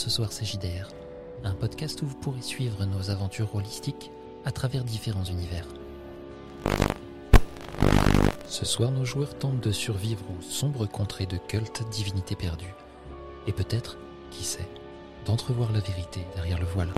Ce Soir CJDR, un podcast où vous pourrez suivre nos aventures holistiques à travers différents univers. Ce soir, nos joueurs tentent de survivre aux sombres contrées de cultes divinités perdues, et peut-être, qui sait, d'entrevoir la vérité derrière le voile.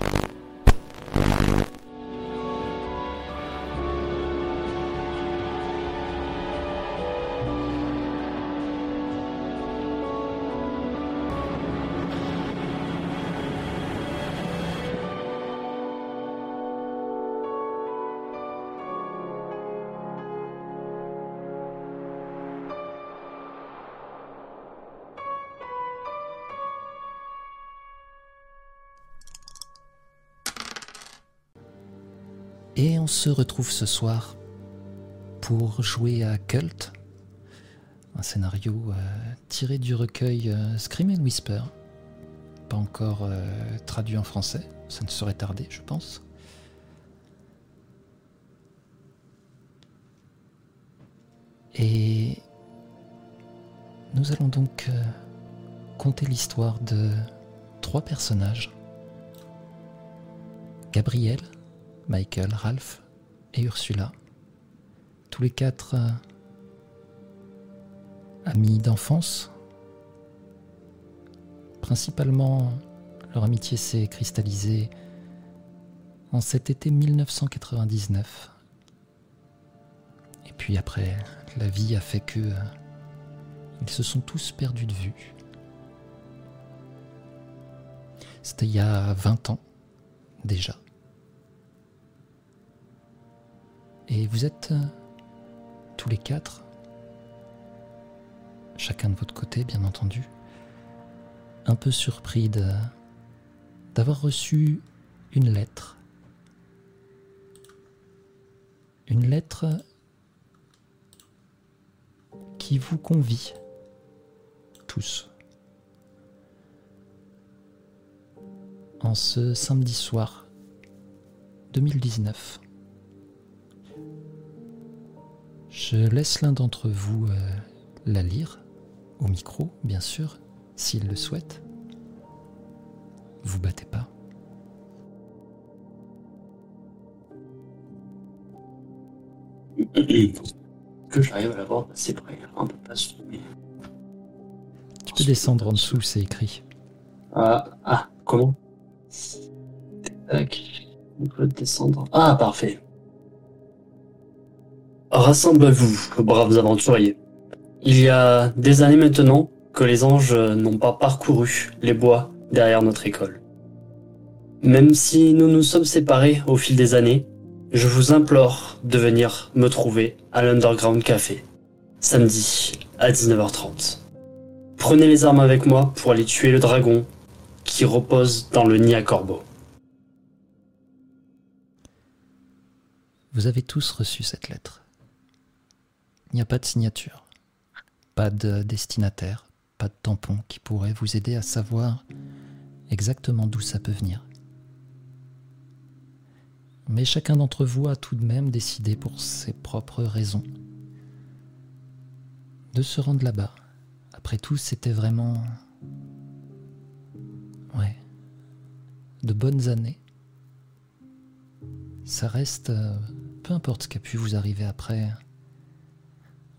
Et on se retrouve ce soir pour jouer à Cult, un scénario euh, tiré du recueil euh, Scream and Whisper, pas encore euh, traduit en français, ça ne serait tardé je pense. Et nous allons donc conter l'histoire de trois personnages. Gabriel, Michael, Ralph et Ursula. Tous les quatre euh, amis d'enfance. Principalement, leur amitié s'est cristallisée en cet été 1999. Et puis après, la vie a fait que euh, ils se sont tous perdus de vue. C'était il y a 20 ans déjà. Et vous êtes euh, tous les quatre, chacun de votre côté bien entendu, un peu surpris d'avoir reçu une lettre. Une lettre qui vous convie tous en ce samedi soir 2019. Je laisse l'un d'entre vous euh, la lire, au micro, bien sûr, s'il le souhaite. Vous battez pas. Que j'arrive à la voir assez près, un peu pas zoomer. Tu peux descendre en dessous, c'est écrit. Ah, ah, comment? Tac, on peut descendre. Ah, parfait. Rassemblez-vous, braves aventuriers. Il y a des années maintenant que les anges n'ont pas parcouru les bois derrière notre école. Même si nous nous sommes séparés au fil des années, je vous implore de venir me trouver à l'Underground Café, samedi à 19h30. Prenez les armes avec moi pour aller tuer le dragon qui repose dans le nid à corbeau. Vous avez tous reçu cette lettre. Il n'y a pas de signature, pas de destinataire, pas de tampon qui pourrait vous aider à savoir exactement d'où ça peut venir. Mais chacun d'entre vous a tout de même décidé pour ses propres raisons de se rendre là-bas. Après tout, c'était vraiment... Ouais. De bonnes années. Ça reste... euh, peu importe ce qui a pu vous arriver après,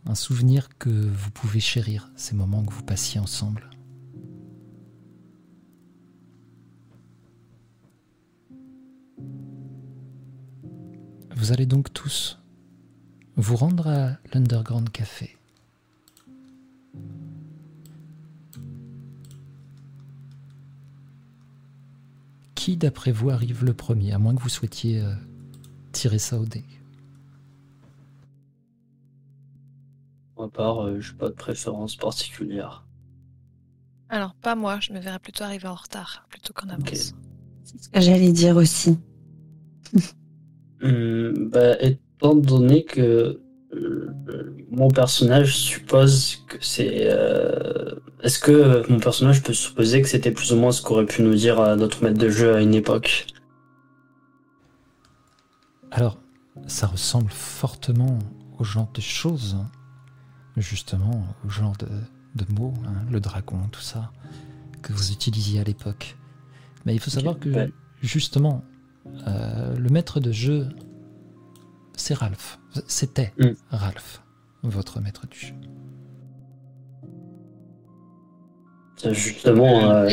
un souvenir que vous pouvez chérir, ces moments que vous passiez ensemble. Vous allez donc tous vous rendre à l'Underground Café. Qui d'après vous arrive le premier, à moins que vous souhaitiez euh, tirer ça au dé? Part, euh, j'ai pas de préférence particulière. Alors, pas moi, je me verrais plutôt arriver en retard plutôt qu'en avance. C'est ce que j'allais dire aussi. Hum, bah, étant donné que euh, mon personnage suppose que c'est. euh, Est-ce que mon personnage peut supposer que c'était plus ou moins ce qu'aurait pu nous dire euh, notre maître de jeu à une époque? Alors, ça ressemble fortement au genre de choses, hein. Justement, au genre de, de mots, hein, le dragon, tout ça. que vous utilisiez à l'époque. Mais il faut savoir que, ouais. justement, euh, le maître de jeu, c'est Ralph. C'était Mm. Ralph, votre maître du jeu. Justement, euh,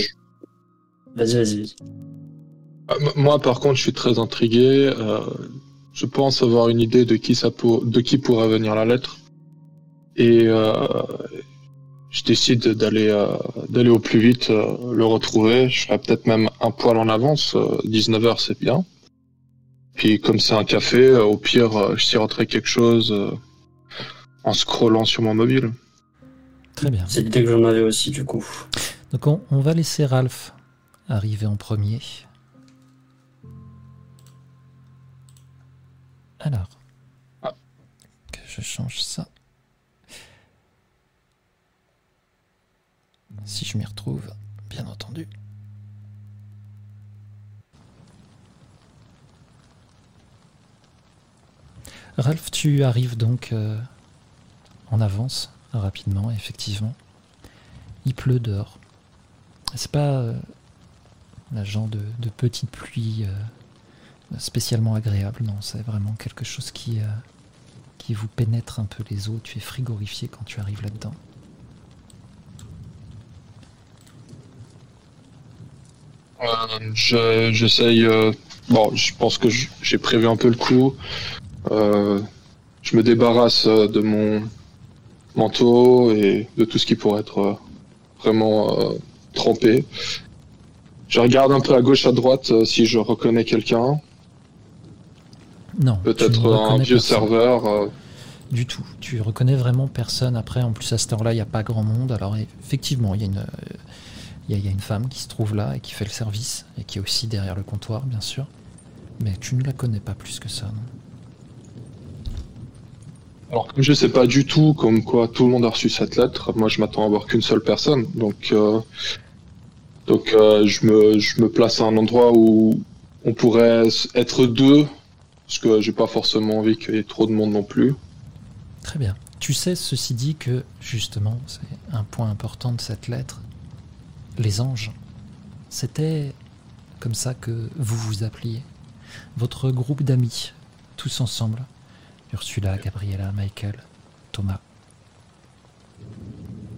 vas-y, vas-y. vas-y. Ah, Moi, par contre, je suis très intrigué. euh, je pense avoir une idée de qui ça pour... de qui pourrait venir la lettre. Et euh, je décide d'aller euh, d'aller au plus vite euh, le retrouver. Je serai peut-être même un poil en avance. 19h, c'est bien. Puis comme c'est un café, euh, au pire, euh, je siroterai quelque chose euh, en scrollant sur mon mobile. Très bien. C'est l'idée que j'en avais aussi, du coup. Donc on, on va laisser Ralph arriver en premier. Alors, Ah. que je change ça. Si je m'y retrouve, bien entendu. Ralph, tu arrives donc euh, en avance rapidement, effectivement. Il pleut dehors. C'est pas euh, la genre de, petite pluie euh, spécialement agréable, non, c'est vraiment quelque chose qui, euh, qui vous pénètre un peu les os. Tu es frigorifié quand tu arrives là-dedans. Euh, je- J'essaye. euh, bon, je pense que j'ai prévu un peu le coup. Euh, je me débarrasse euh, de mon manteau et de tout ce qui pourrait être vraiment trempé. Je regarde un peu à gauche, à droite si je reconnais quelqu'un. Non, Peut-être un vieux personne. serveur. Du tout. Tu reconnais vraiment personne. Après, en plus, à cette heure-là, il n'y a pas grand monde. Alors, effectivement, il y, a une, il y a- il y a une femme qui se trouve là et qui fait le service et qui est aussi derrière le comptoir, bien sûr. Mais tu ne la connais pas plus que ça, non? Alors comme je sais pas du tout comme quoi tout le monde a reçu cette lettre, moi je m'attends à voir qu'une seule personne. Donc euh, donc euh, je me je me place à un endroit où on pourrait être deux parce que j'ai pas forcément envie qu'il y ait trop de monde non plus. Très bien. Tu sais, ceci dit, que justement, c'est un point important de cette lettre. Les anges, c'était comme ça que vous vous appeliez. Votre groupe d'amis, tous ensemble. Ursula, Gabriella, Michael, Thomas.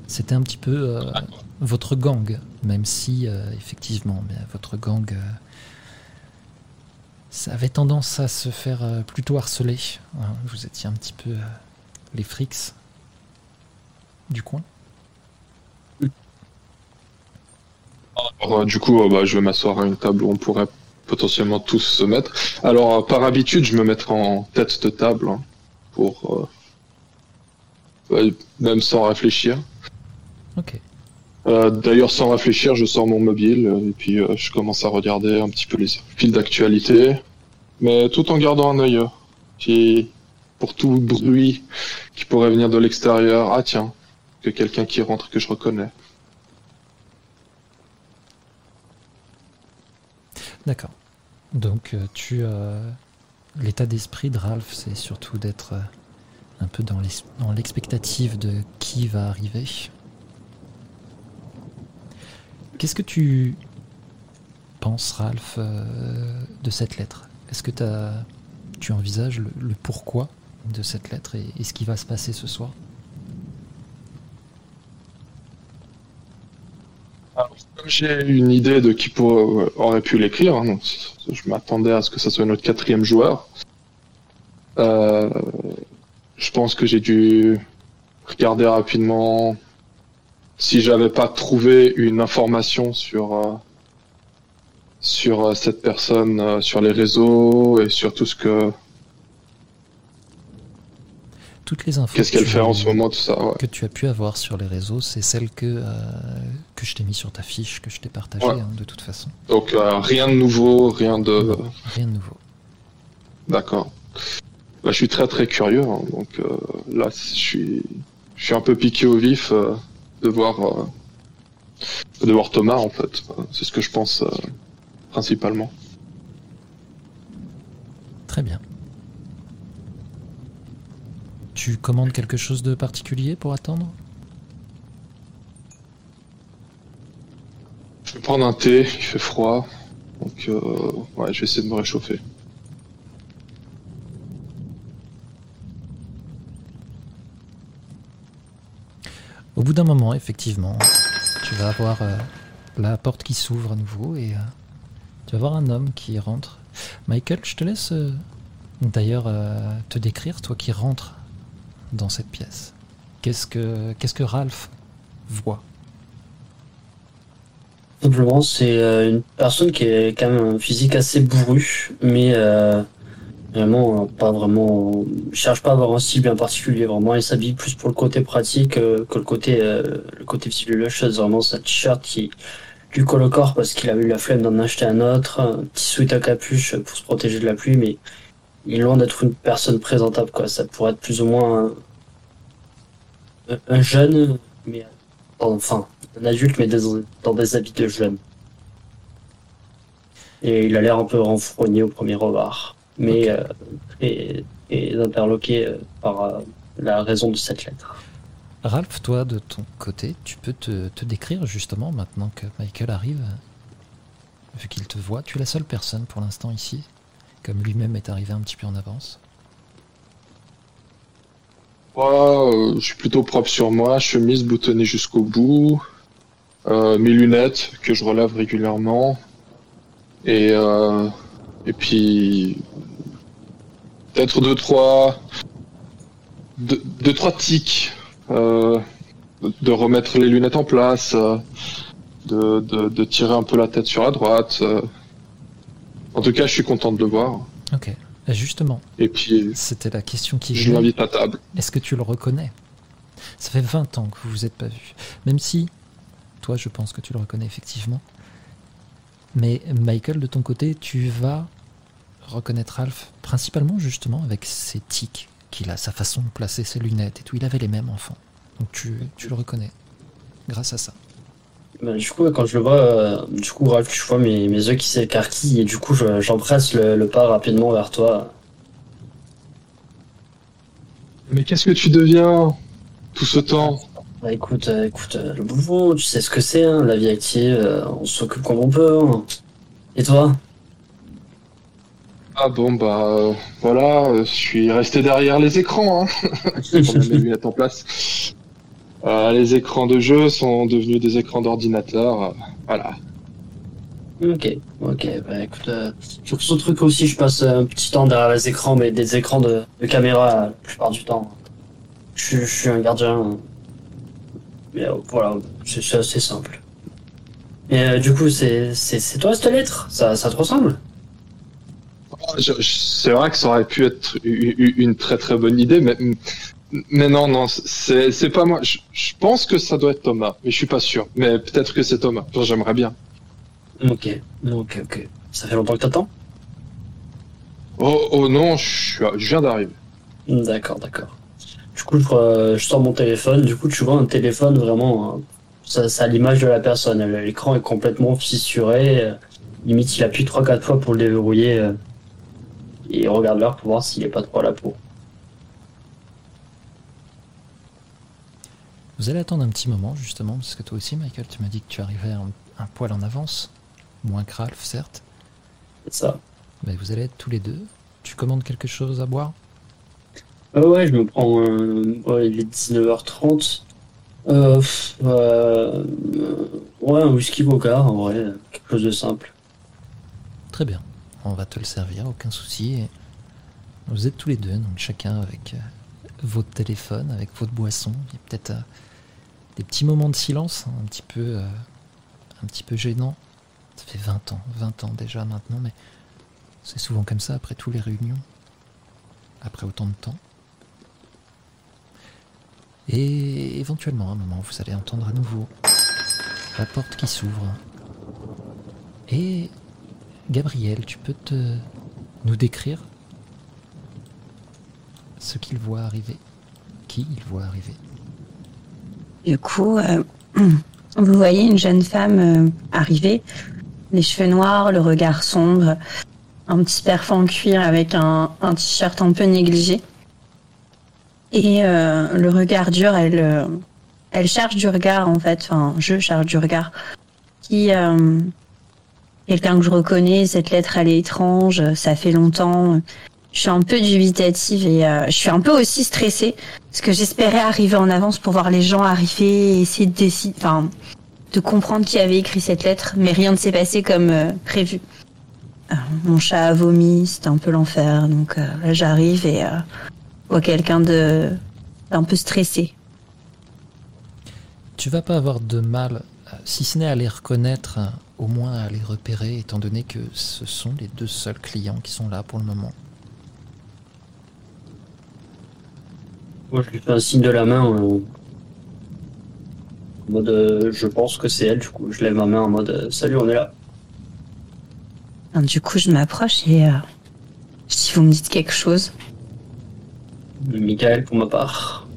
C'était un petit peu euh, votre gang, même si, euh, effectivement, mais votre gang, euh, ça avait tendance à se faire euh, plutôt harceler. hein. Vous étiez un petit peu euh, les frics du coin. Alors, du coup euh, bah, je vais m'asseoir à une table où on pourrait potentiellement tous se mettre. Alors euh, par habitude je me mettrai en tête de table hein, pour euh, ouais, même sans réfléchir. Ok. Euh, D'ailleurs, sans réfléchir, je sors mon mobile euh, et puis euh, je commence à regarder un petit peu les fils d'actualité, mais tout en gardant un œil. Qui, pour tout bruit qui pourrait venir de l'extérieur, ah tiens, que quelqu'un qui rentre que je reconnais. D'accord. Donc euh, tu euh, l'état d'esprit de Ralph, c'est surtout d'être euh, un peu dans l'expectative de qui va arriver. Qu'est-ce que tu penses, Ralph, de cette lettre? Est-ce que tu envisages le, pourquoi de cette lettre et, et ce qui va se passer ce soir? J'ai une idée de qui pour- aurait pu l'écrire, hein, je m'attendais à ce que ça soit notre quatrième joueur. Euh, je pense que j'ai dû regarder rapidement si j'avais pas trouvé une information sur euh, sur euh, cette personne euh, sur les réseaux et sur tout ce que Toutes les infos qu'est-ce que qu'elle fait en ce moment tout ça. ouais. que tu as pu avoir sur les réseaux, c'est celle que, euh, que je t'ai mis sur ta fiche, que je t'ai partagée Ouais. hein, de toute façon. Donc euh, rien de nouveau, rien de Non, rien de nouveau. D'accord. Bah, je suis très très curieux, hein, donc euh, là je suis, je suis un peu piqué au vif de voir de voir Thomas en fait. C'est ce que je pense principalement. Très bien. Tu commandes quelque chose de particulier pour attendre? Je vais prendre un thé, il fait froid. Donc, euh, ouais, je vais essayer de me réchauffer. Au bout d'un moment, effectivement, tu vas avoir euh, la porte qui s'ouvre à nouveau et euh, tu vas voir un homme qui rentre. Michael, je te laisse euh, d'ailleurs te décrire, toi qui rentres dans cette pièce. Qu'est-ce que, qu'est-ce que Ralph voit? Simplement, c'est euh, une personne qui est quand même un physique assez bourru, mais euh, vraiment euh, pas vraiment. cherche pas à avoir un style bien particulier. Vraiment, il s'habille plus pour le côté pratique que le côté euh, le côté. Vraiment, sa t-shirt qui lui colle au corps parce qu'il a eu la flemme d'en acheter un autre, un petit sweat à capuche pour se protéger de la pluie, mais il est loin d'être une personne présentable. Quoi, ça pourrait être plus ou moins un, un jeune, mais enfin un adulte mais dans, dans des habits de jeune. Et il a l'air un peu renfrogné au premier regard, mais euh, très, très interloqué euh, par euh, la raison de cette lettre. Ralph, toi, de ton côté, tu peux te, te décrire justement maintenant que Michael arrive, vu qu'il te voit. Tu es la seule personne pour l'instant ici, comme lui-même est arrivé un petit peu en avance. Moi, euh, je suis plutôt propre sur moi, chemise boutonnée jusqu'au bout, euh, mes lunettes que je relève régulièrement, et euh, et puis peut-être deux trois deux, trois tics de remettre les lunettes en place, de de tirer un peu la tête sur la droite. En tout cas, je suis content de le voir. Ok. Justement, Et puis, c'était la question qui je l'invite à table. Est-ce que tu le reconnais? Ça fait 20 ans que vous vous êtes pas vus. Même si, toi, je pense que tu le reconnais effectivement. Mais Michael, de ton côté, tu vas reconnaître Ralph principalement justement avec ses tics qu'il a, sa façon de placer ses lunettes et tout. Il avait les mêmes enfants. Donc tu, tu le reconnais grâce à ça. Bah, du coup, quand je le vois, euh, du coup, Ralph, je vois mes, mes yeux qui s'écarquillent et du coup, je- j'empresse le, le pas rapidement vers toi. Mais qu'est-ce que tu deviens tout ce temps? Bah, écoute, euh, écoute, euh, le boulot, tu sais ce que c'est, hein, la vie active, euh, on s'occupe comme on peut. hein. Et toi? Ah bon bah euh, voilà, euh, je suis resté derrière les écrans, hein. Pour mettre mes lunettes en place. Euh, les écrans de jeu sont devenus des écrans d'ordinateur. euh, voilà. Ok, ok, bah écoute, euh, sur ce truc aussi, je passe un petit temps derrière les écrans, mais des écrans de, de caméra euh, la plupart du temps. Je, suis- je suis un gardien. Mais euh, voilà, c'est assez simple. Et euh, du coup, c'est toi cette lettre? Ça, ça te ressemble? Je- C'est vrai que ça aurait pu être une très très bonne idée, mais mais non non, c'est c'est pas moi. Je, je pense que ça doit être Thomas, mais je suis pas sûr. Mais peut-être que c'est Thomas. J'aimerais bien. Ok, ok, ok. Ça fait longtemps que t'attends? Oh oh non, je, suis- je viens d'arriver. D'accord, d'accord. Du coup, je, je sors mon téléphone. Du coup, tu vois un téléphone vraiment. euh, ça, ça a l'image de la personne. L'écran est complètement fissuré. limite, il appuie 3-4 fois pour le déverrouiller. et il regarde l'heure pour voir s'il est pas trop à la peau. Vous allez attendre un petit moment justement, parce que toi aussi, Michael, tu m'as dit que tu arrivais un, un poil en avance. Moins que Ralph, certes. C'est ça. Mais vous allez être tous les deux. Tu commandes quelque chose à boire? Euh, ouais, je me prends. ouais, il est 19h30. Euh, pff, euh, euh, ouais, un whisky vodka, en vrai. Quelque chose de simple. Très bien. On va te le servir, aucun souci. Et vous êtes tous les deux, donc chacun avec votre téléphone, avec votre boisson. Il y a peut-être euh, des petits moments de silence, hein, un petit peu, euh, un petit peu gênant. Ça fait 20 ans, 20 ans déjà maintenant, mais c'est souvent comme ça après toutes les réunions, après autant de temps. Et éventuellement, à un moment, vous allez entendre à nouveau la porte qui s'ouvre. Et Gabriel, tu peux te nous décrire ce qu'il voit arriver Qui il voit arriver Du coup, euh, vous voyez une jeune femme euh, arriver, les cheveux noirs, le regard sombre, un petit perf en cuir avec un, un t-shirt un peu négligé. Et euh, le regard dur, elle, elle charge du regard en fait, enfin je charge du regard qui quelqu'un que je reconnais. Cette lettre, elle est étrange. Ça fait longtemps. Je suis un peu dubitative et euh, je suis un peu aussi stressée parce que j'espérais arriver en avance pour voir les gens arriver et essayer de comprendre qui avait écrit cette lettre, mais rien ne s'est passé comme euh, prévu. Euh, mon chat a vomi, c'était un peu l'enfer, donc là j'arrive et vois quelqu'un de d'un peu stressé. Tu vas pas avoir de mal, si ce n'est à les reconnaître, euh, au moins à les repérer, étant donné que ce sont les deux seuls clients qui sont là pour le moment. Moi, je lui fais un signe de la main euh, en mode euh, je pense que c'est elle, du coup, je lève ma main en mode euh, salut, on est là. Alors, du coup, je m'approche et euh, si vous me dites quelque chose, Michael pour ma part.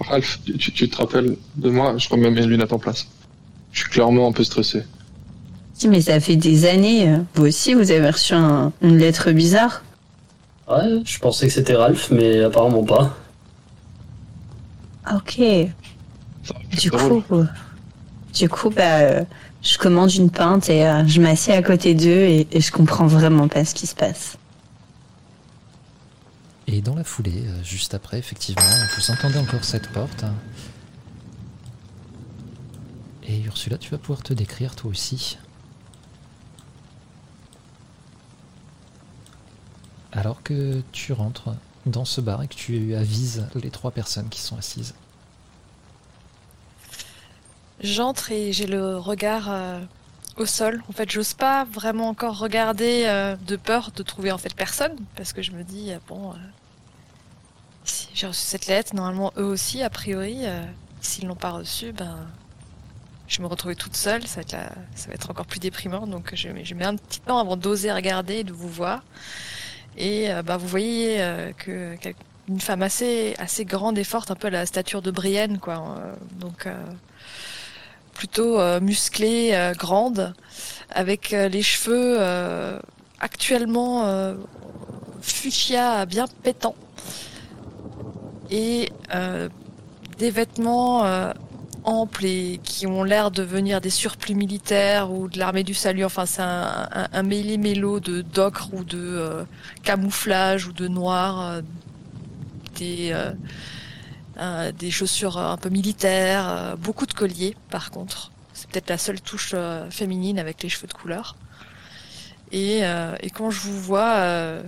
Ralph, tu, tu- tu te rappelles de moi? Je remets mes lunettes en place. Je suis clairement un peu stressé. Mais ça fait des années, euh, vous aussi, vous avez reçu un- une lettre bizarre. Ouais, je pensais que c'était Ralph, mais apparemment pas. Ah, Ok. Du drôle. coup, du coup, bah, euh, je commande une pinte et euh, je m'assieds à côté d'eux et, et je comprends vraiment pas ce qui se passe. Et dans la foulée, juste après, effectivement, vous entendez encore cette porte. Et Ursula, tu vas pouvoir te décrire toi aussi. Alors que tu rentres dans ce bar et que tu avises les trois personnes qui sont assises. J'entre et j'ai le regard euh, au sol. En fait, j'ose pas vraiment encore regarder euh, de peur de trouver en fait personne parce que je me dis euh, bon, si j'ai reçu cette lettre, normalement eux aussi, a priori, s'ils l'ont pas reçue, ben je vais me retrouver toute seule. Ça va être, encore plus déprimant. Donc je, je mets un petit temps avant d'oser regarder et de vous voir. Et euh, bah, vous voyez euh, que une femme assez assez grande et forte, un peu à la stature de Brienne, quoi. euh, donc plutôt musclée, grande, avec les cheveux actuellement fuchsia bien pétants et euh, des vêtements euh, amples et qui ont l'air de venir des surplus militaires ou de l'armée du salut. Enfin, c'est un, un, un mêlé-mélo de d'ocre ou de euh, camouflage ou de noir, euh, des euh, des chaussures un peu militaires, beaucoup de colliers par contre. C'est peut-être la seule touche féminine avec les cheveux de couleur. Et, quand je vous vois,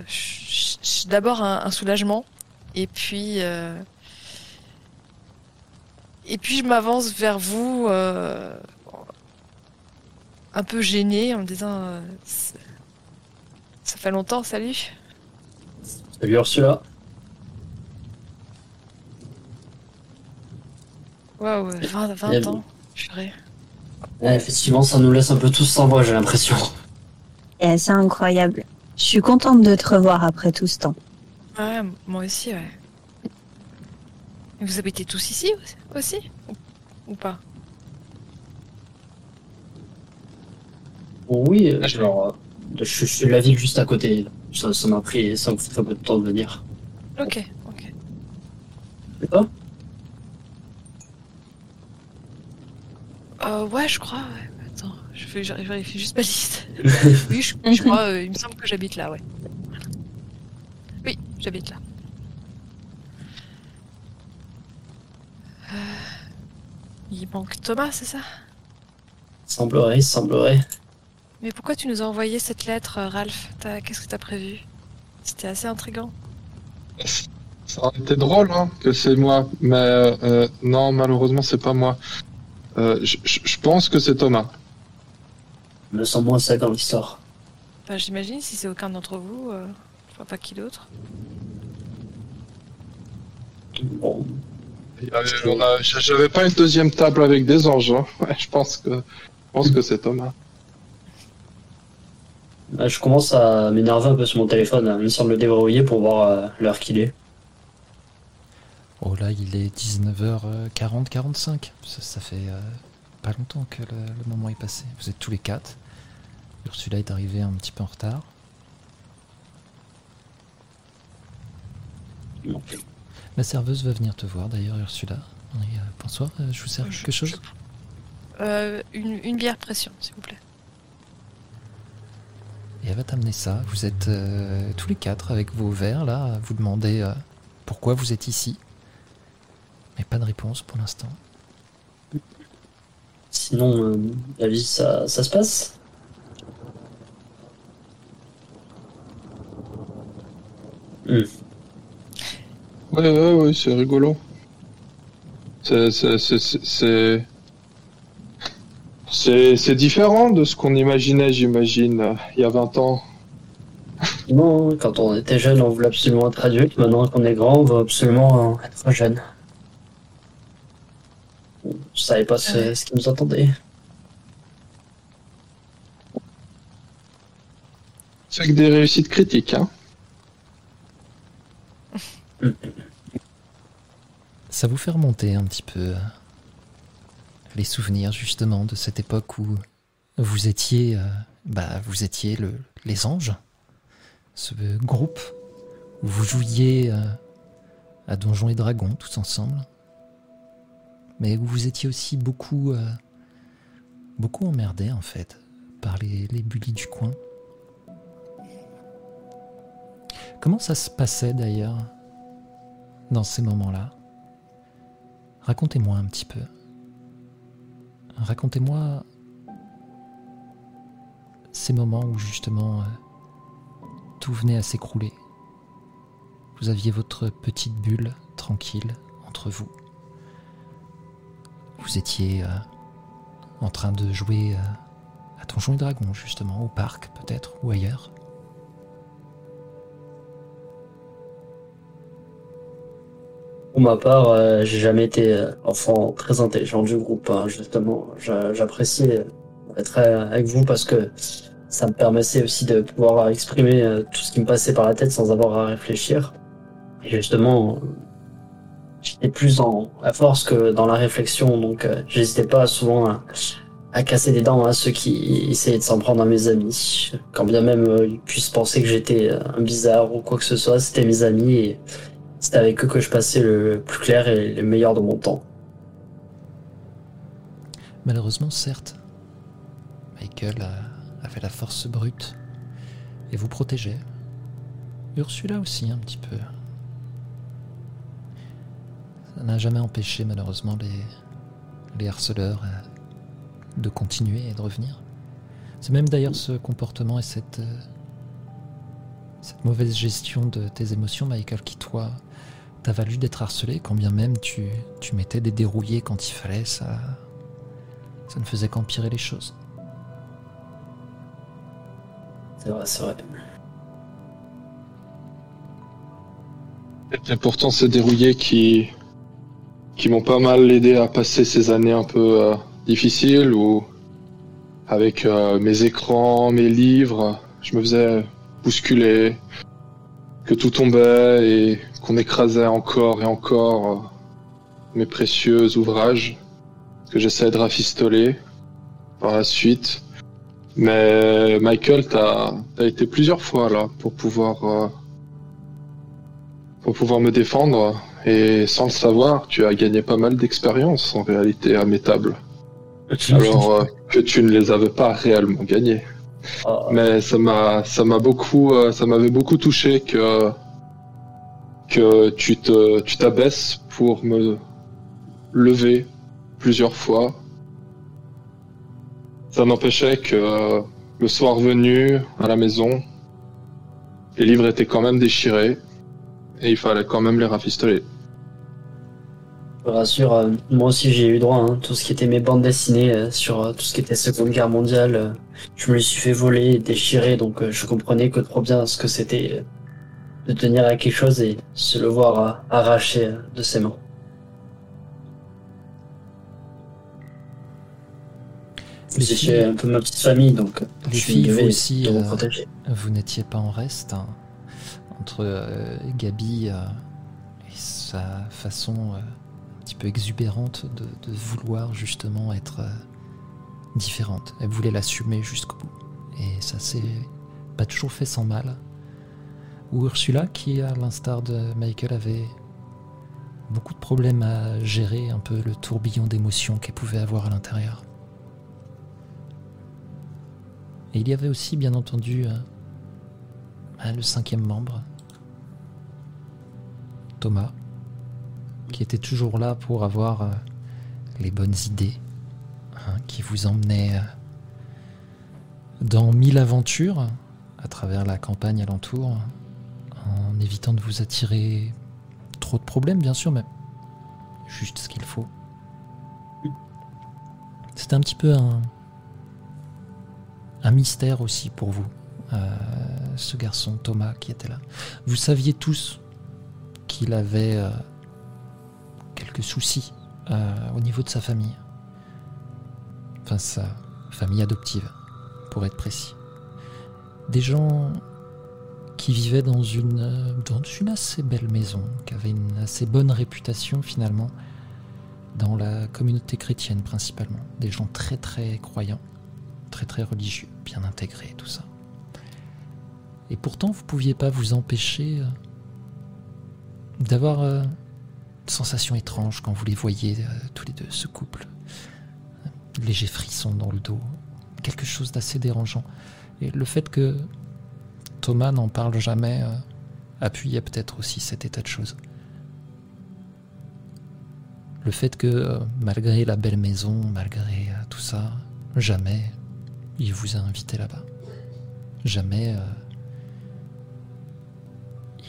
d'abord un, soulagement, et puis et puis je m'avance vers vous, euh, un peu gênée, en me disant euh, ça fait longtemps, salut. Salut Ursula. Waouh, 20, 20 Bien. ans, purée. Ouais, effectivement, ça nous laisse un peu tous sans voix, j'ai l'impression. Et c'est incroyable. Je suis contente de te revoir après tout ce temps. Ouais, moi aussi, ouais. Et vous habitez tous ici aussi Ou, ou pas Oui, Ah, je- genre, je, je suis la ville juste à côté. Ça ça m'a pris, ça me fait très peu de temps de venir. Ok, ok. C'est pas Euh, ouais, je crois, ouais. Attends, je, fais, je vérifie juste ma liste. oui, je, je crois, euh, il me semble que j'habite là, ouais. Oui, j'habite là. Euh, il manque Thomas, c'est ça? Semblerait, semblerait. Mais pourquoi tu nous as envoyé cette lettre, euh, Ralph? Qu'est-ce que t'as prévu? C'était assez intriguant. Ça aurait été drôle hein, que c'est moi, mais euh, non, malheureusement, c'est pas moi. Euh, je- pense que c'est Thomas. Je me sens moins ça dans l'histoire. Enfin, J'imagine, si c'est aucun d'entre vous, euh, je vois pas qui d'autre. Bon, J'avais pas une deuxième table avec des anges. hein. Ouais, je pense que, je pense que c'est Thomas. là, je commence à m'énerver un peu sur mon téléphone, à me semble déverrouiller pour voir euh, l'heure qu'il est. Oh là, il est 19h40, 45. Ça, ça fait euh, pas longtemps que le, le moment est passé. Vous êtes tous les quatre. Ursula est arrivée un petit peu en retard. Donc, La serveuse va venir te voir d'ailleurs, Ursula. Et, euh, Bonsoir, euh, je vous sers quelque chose Euh, une, une bière pression, s'il vous plaît. Et elle va t'amener ça. Vous êtes euh, tous les quatre avec vos verres là, à vous demander euh, pourquoi vous êtes ici. Mais pas de réponse pour l'instant. Sinon, euh, la vie, ça, ça se passe Hmm. Ouais, ouais, ouais, c'est rigolo. C'est, c'est, c'est, différent de ce qu'on imaginait, j'imagine, il y a 20 ans. Non, quand on était jeune, on voulait absolument être adulte. Maintenant qu'on est grand, on veut absolument euh, être jeune. Je savais pas ce, ce qui nous attendait. C'est que des réussites critiques, hein. Ça vous fait remonter un petit peu les souvenirs justement de cette époque où vous étiez, euh, bah, vous étiez le, les anges, ce groupe où vous jouiez euh, à Donjons et Dragons tous ensemble, mais où vous étiez aussi beaucoup, euh, beaucoup emmerdés en fait par les, les bullies du coin. Comment ça se passait d'ailleurs dans ces moments-là? Racontez-moi un petit peu. Racontez-moi ces moments où justement euh, tout venait à s'écrouler. Vous aviez votre petite bulle tranquille entre vous. Vous étiez euh, en train de jouer euh, à Donjons et Dragons justement, au parc peut-être, ou ailleurs. Pour ma part, euh, j'ai jamais été euh, enfant très intelligent du groupe. hein, justement, J'a- j'appréciais être euh, avec vous parce que ça me permettait aussi de pouvoir exprimer euh, tout ce qui me passait par la tête sans avoir à réfléchir. Et justement, euh, j'étais plus en à force que dans la réflexion, donc euh, j'hésitais pas souvent à, casser des dents à ceux qui essayaient de s'en prendre à mes amis. Quand bien même euh, ils puissent penser que j'étais euh, un bizarre ou quoi que ce soit, c'était mes amis c'était avec eux que je passais le plus clair et le meilleur de mon temps. Malheureusement, certes, Michael avait la force brute et vous protégeait. Ursula aussi, un petit peu. Ça n'a jamais empêché, malheureusement, les, les harceleurs euh, de continuer et de revenir. C'est même d'ailleurs ce comportement et cette, euh, cette mauvaise gestion de tes émotions, Michael, qui, toi, t'a valu d'être harcelé, quand bien même tu, tu mettais des dérouillés quand il fallait, ça, ça ne faisait qu'empirer les choses. C'est vrai, c'est vrai. Et pourtant, c'est des rouillés qui, qui m'ont pas mal aidé à passer ces années un peu euh, difficiles où, avec euh, mes écrans, mes livres, je me faisais bousculer, que tout tombait et qu'on écrasait encore et encore euh, mes précieux ouvrages que j'essayais de rafistoler par la suite. Mais Michael, t'as as été plusieurs fois là pour pouvoir euh, pour pouvoir me défendre et sans le savoir, tu as gagné pas mal d'expérience en réalité à mes tables. Alors euh, que tu ne les avais pas réellement gagnées. Mais ça m'a ça m'a beaucoup euh, ça m'avait beaucoup touché que que tu te tu t'abaisses pour me lever plusieurs fois. Ça n'empêchait que euh, le soir venu à la maison, les livres étaient quand même déchirés et il fallait quand même les rafistoler. Je rassure, euh, moi aussi j'ai eu droit. Hein, tout ce qui était mes bandes dessinées euh, sur euh, tout ce qui était Seconde Guerre mondiale, je me les suis fait voler déchirer, donc je comprenais que trop bien ce que c'était de tenir à quelque chose et se le voir arraché de ses mains. Filles- un peu ma petite famille, donc Les je suis filles, vous aussi, vous euh, n'étiez pas en reste hein, entre euh, Gabi euh, et sa façon petit peu exubérante de, vouloir justement être euh, différente. Elle voulait l'assumer jusqu'au bout. Et ça s'est pas toujours fait sans mal. Ou Ursula qui, à l'instar de Michael, avait beaucoup de problèmes à gérer un peu le tourbillon d'émotions qu'elle pouvait avoir à l'intérieur. Et il y avait aussi, bien entendu, euh, bah, le cinquième membre, Thomas, qui était toujours là pour avoir euh, les bonnes idées, hein, qui vous emmenait euh, dans mille aventures à travers la campagne alentour, en évitant de vous attirer trop de problèmes, bien sûr, mais juste ce qu'il faut. C'était un petit peu un, mystère aussi pour vous, euh, ce garçon Thomas qui était là. Vous saviez tous qu'il avait quelques soucis euh, au niveau de sa famille. Enfin, sa famille adoptive, pour être précis. Des gens qui vivaient dans une, assez belle maison, qui avait une assez bonne réputation finalement dans la communauté chrétienne principalement. Des gens très très croyants, très très religieux, bien intégrés, tout ça. Et pourtant, vous pouviez pas vous empêcher euh, d'avoir euh, sensation étrange quand vous les voyez euh, tous les deux, ce couple. Léger frisson dans le dos, quelque chose d'assez dérangeant. Et le fait que Thomas n'en parle jamais euh, appuyait peut-être aussi cet état de choses. Le fait que, euh, malgré la belle maison, malgré tout ça, jamais il vous a invité là-bas. Jamais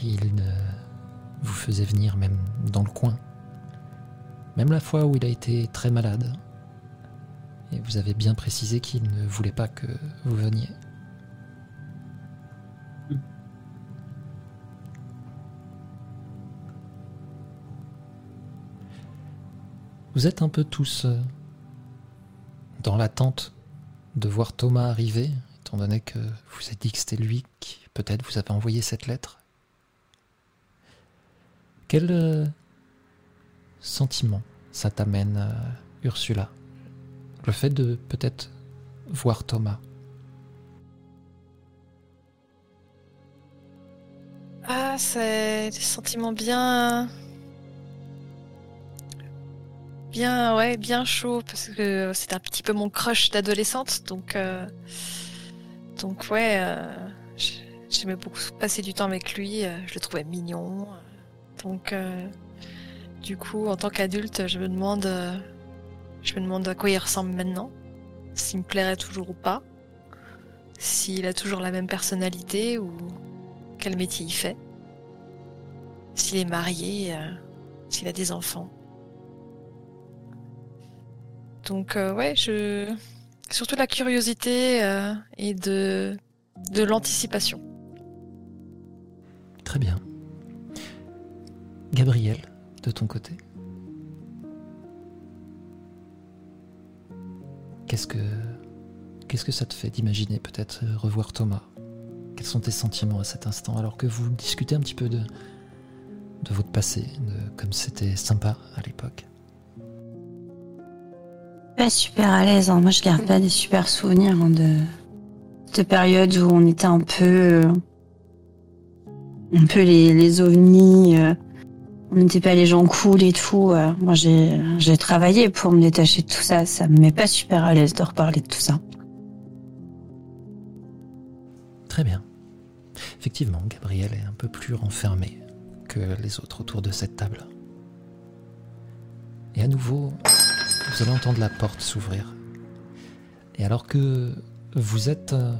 il ne vous faisait venir même dans le coin. Même la fois où il a été très malade. Et vous avez bien précisé qu'il ne voulait pas que vous veniez. Vous êtes un peu tous euh, dans l'attente de voir Thomas arriver, étant donné que vous avez dit que c'était lui qui peut-être vous avait envoyé cette lettre. Quel euh, sentiment ça t'amène, euh, Ursula? Le fait de peut-être voir Thomas? Ah, c'est des sentiments bien. Bien, ouais, bien chaud, parce que c'est un petit peu mon crush d'adolescente, donc. euh, Donc, ouais, j'aimais beaucoup passer du temps avec lui, je le trouvais mignon. Donc, euh, du coup, en tant qu'adulte, je me demande. euh, Je me demande à quoi il ressemble maintenant, s'il me plairait toujours ou pas, s'il a toujours la même personnalité ou quel métier il fait, s'il est marié, euh, s'il a des enfants. Donc ouais, je surtout la curiosité et de de l'anticipation. Très bien. Gabriel, de ton côté Qu'est-ce que ça te fait d'imaginer peut-être euh, revoir Thomas? Quels sont tes sentiments à cet instant alors que vous discutez un petit peu de de votre passé, comme c'était sympa à l'époque? Pas super à l'aise. hein. Moi, je garde pas des super souvenirs hein, de cette période où on était un peu, euh, un peu les, les ovnis. euh, on n'était pas les gens cool et tout. euh. Moi, j'ai, travaillé pour me détacher de tout ça. Ça me met pas super à l'aise de reparler de tout ça. Très bien. Effectivement, Gabriel est un peu plus renfermé que les autres autour de cette table. Et à nouveau, vous allez entendre la porte s'ouvrir. Et alors que vous êtes euh,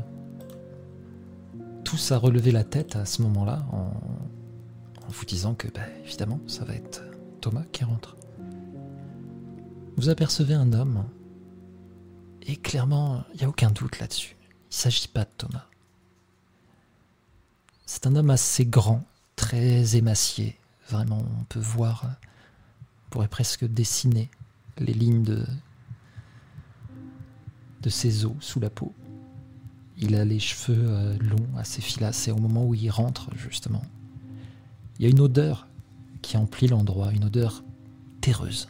tous à relever la tête à ce moment-là, en, en vous disant que, bah, évidemment, ça va être Thomas qui rentre, vous apercevez un homme. Et clairement, il n'y a aucun doute là-dessus. Il ne s'agit pas de Thomas. C'est un homme assez grand, très émacié. Vraiment, on peut voir, on pourrait presque dessiner les lignes de, de ses os sous la peau. Il a les cheveux euh, longs, assez filassés au moment où il rentre, justement. Il y a une odeur qui emplit l'endroit, une odeur terreuse.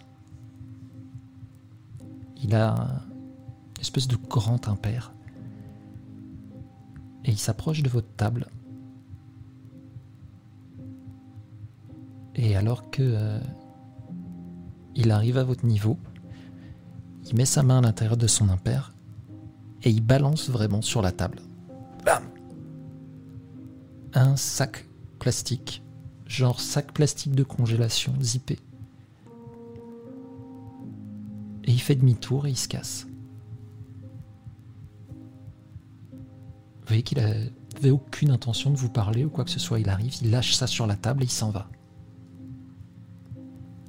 Il a une espèce de grand impair. Et il s'approche de votre table. Et alors que euh, il arrive à votre niveau, il met sa main à l'intérieur de son impair et il balance vraiment sur la table. Bam Un sac plastique, genre sac plastique de congélation zippé. Et il fait demi-tour et il se casse. Vous voyez qu'il avait aucune intention de vous parler ou quoi que ce soit. Il arrive, il lâche ça sur la table et il s'en va.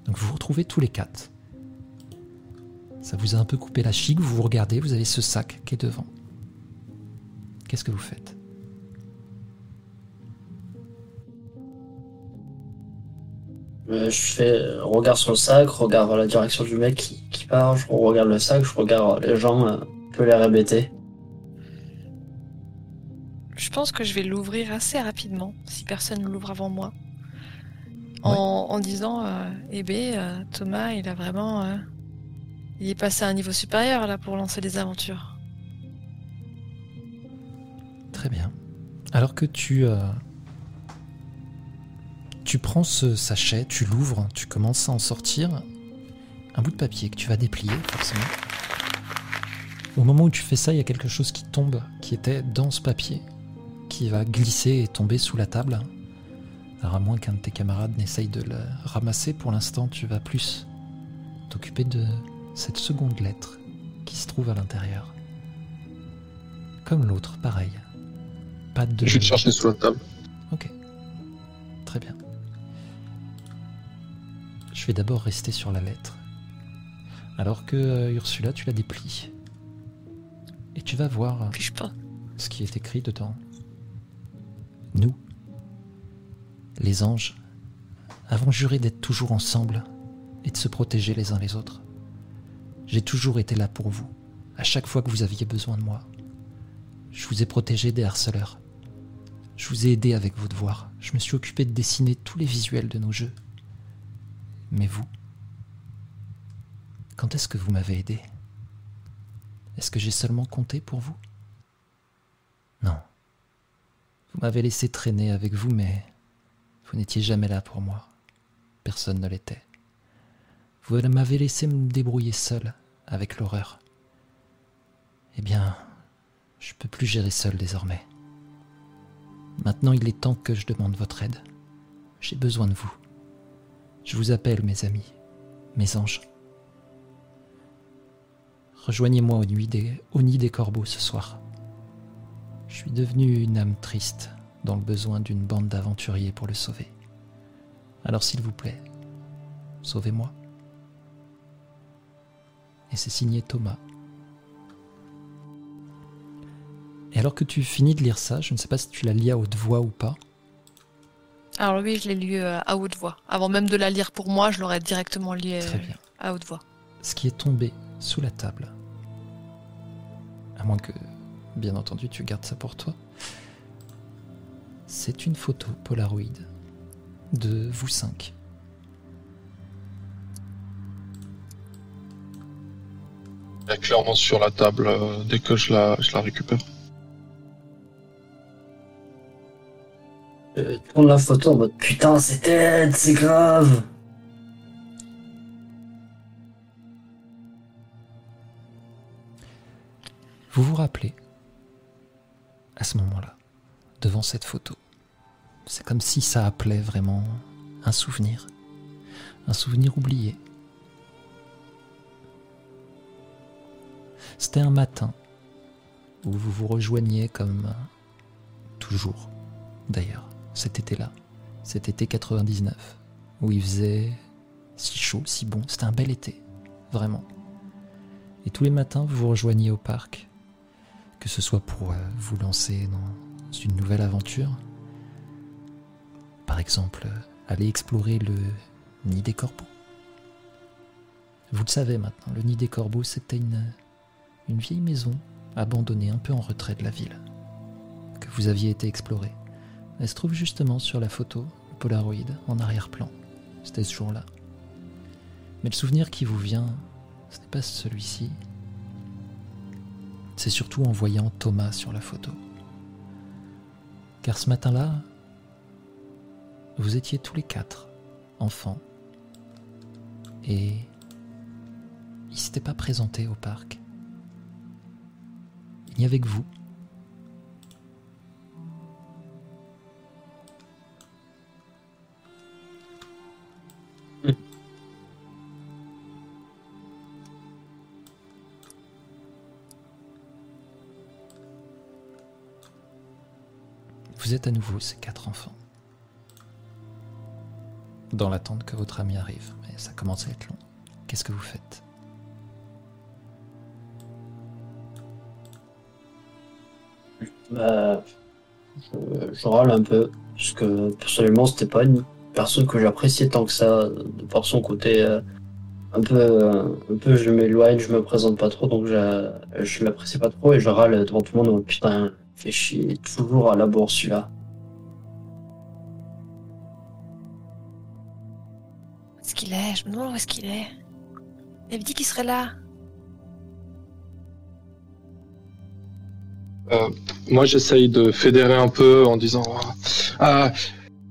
Donc vous vous retrouvez tous les quatre. Ça vous a un peu coupé la chic, vous vous regardez, vous avez ce sac qui est devant. Qu'est-ce que vous faites? Je fais regard sur le sac, regard vers la direction du mec qui, qui part, je regarde le sac, je regarde les gens, euh, un peu l'air hébété. Je pense que je vais l'ouvrir assez rapidement, si personne ne l'ouvre avant moi. En, en disant, euh, eh ben, euh, Thomas, il a vraiment... euh, il est passé à un niveau supérieur là pour lancer des aventures. Très bien. Alors que tu... tu prends ce sachet, tu l'ouvres, tu commences à en sortir un bout de papier que tu vas déplier forcément. Au moment où tu fais ça, il y a quelque chose qui tombe, qui était dans ce papier, qui va glisser et tomber sous la table. Alors à moins qu'un de tes camarades n'essaye de le ramasser, pour l'instant tu vas plus t'occuper de cette seconde lettre qui se trouve à l'intérieur. Comme l'autre, pareil. Pas de... Je vais le chercher sous la table. Ok. Très bien. Je vais d'abord rester sur la lettre. Alors que euh, Ursula, tu la déplies. Et tu vas voir pas. ce qui est écrit dedans. Nous, les anges, avons juré d'être toujours ensemble et de se protéger les uns les autres. J'ai toujours été là pour vous, à chaque fois que vous aviez besoin de moi. Je vous ai protégé des harceleurs. Je vous ai aidé avec vos devoirs. Je me suis occupé de dessiner tous les visuels de nos jeux. Mais vous, quand est-ce que vous m'avez aidé? Est-ce que j'ai seulement compté pour vous? Non. Vous m'avez laissé traîner avec vous, mais vous n'étiez jamais là pour moi. Personne ne l'était. Vous m'avez laissé me débrouiller seul avec l'horreur. Eh bien, je peux plus gérer seul désormais. Maintenant, il est temps que je demande votre aide. J'ai besoin de vous. Je vous appelle, mes amis, mes anges. Rejoignez-moi au, nid des corbeaux ce soir. Je suis devenu une âme triste, dans le besoin d'une bande d'aventuriers pour le sauver. Alors s'il vous plaît, sauvez-moi. Et c'est signé Thomas. Et alors que tu finis de lire ça, je ne sais pas si tu la lis à haute voix ou pas. Alors oui, je l'ai lu euh, à haute voix. Avant même de la lire pour moi, je l'aurais directement lu euh, Très bien. à haute voix. Ce qui est tombé sous la table, à moins que, bien entendu, tu gardes ça pour toi, c'est une photo Polaroid de vous cinq. Elle est clairement sur la table euh, dès que je la, je la récupère. Euh, tourne la photo en mode putain, c'est Ted, c'est grave. Vous vous rappelez, à ce moment-là, devant cette photo, c'est comme si ça appelait vraiment un souvenir, un souvenir oublié. C'était un matin où vous vous rejoigniez comme toujours, d'ailleurs, cet été-là, cet été 99, où il faisait si chaud, si bon, c'était un bel été, vraiment. Et tous les matins, vous vous rejoigniez au parc, que ce soit pour euh, vous lancer dans une nouvelle aventure, par exemple, euh, aller explorer le nid des corbeaux. Vous le savez maintenant, le nid des corbeaux, c'était une, une vieille maison abandonnée un peu en retrait de la ville, que vous aviez été explorer. Elle se trouve justement sur la photo, le Polaroid, en arrière-plan. C'était ce jour-là. Mais le souvenir qui vous vient, ce n'est pas celui-ci, c'est surtout en voyant Thomas sur la photo. Car ce matin-là, vous étiez tous les quatre enfants. Et il s'était pas présenté au parc. Il n'y avait que vous. Vous êtes à nouveau ces quatre enfants. Dans l'attente que votre ami arrive, mais ça commence à être long. Qu'est-ce que vous faites? Bah, je, râle un peu, parce que personnellement, c'était pas une personne que j'appréciais tant que ça, de par son côté euh, un peu, euh, un peu je m'éloigne, je me présente pas trop, donc je, je l'apprécie pas trop et je râle devant tout le monde. Oh, putain, fait chier, toujours à la bourse celui-là. Où est-ce qu'il est? Je me demande où est-ce qu'il est. Il avait dit qu'il serait là. Moi, j'essaye de fédérer un peu en disant. Ah,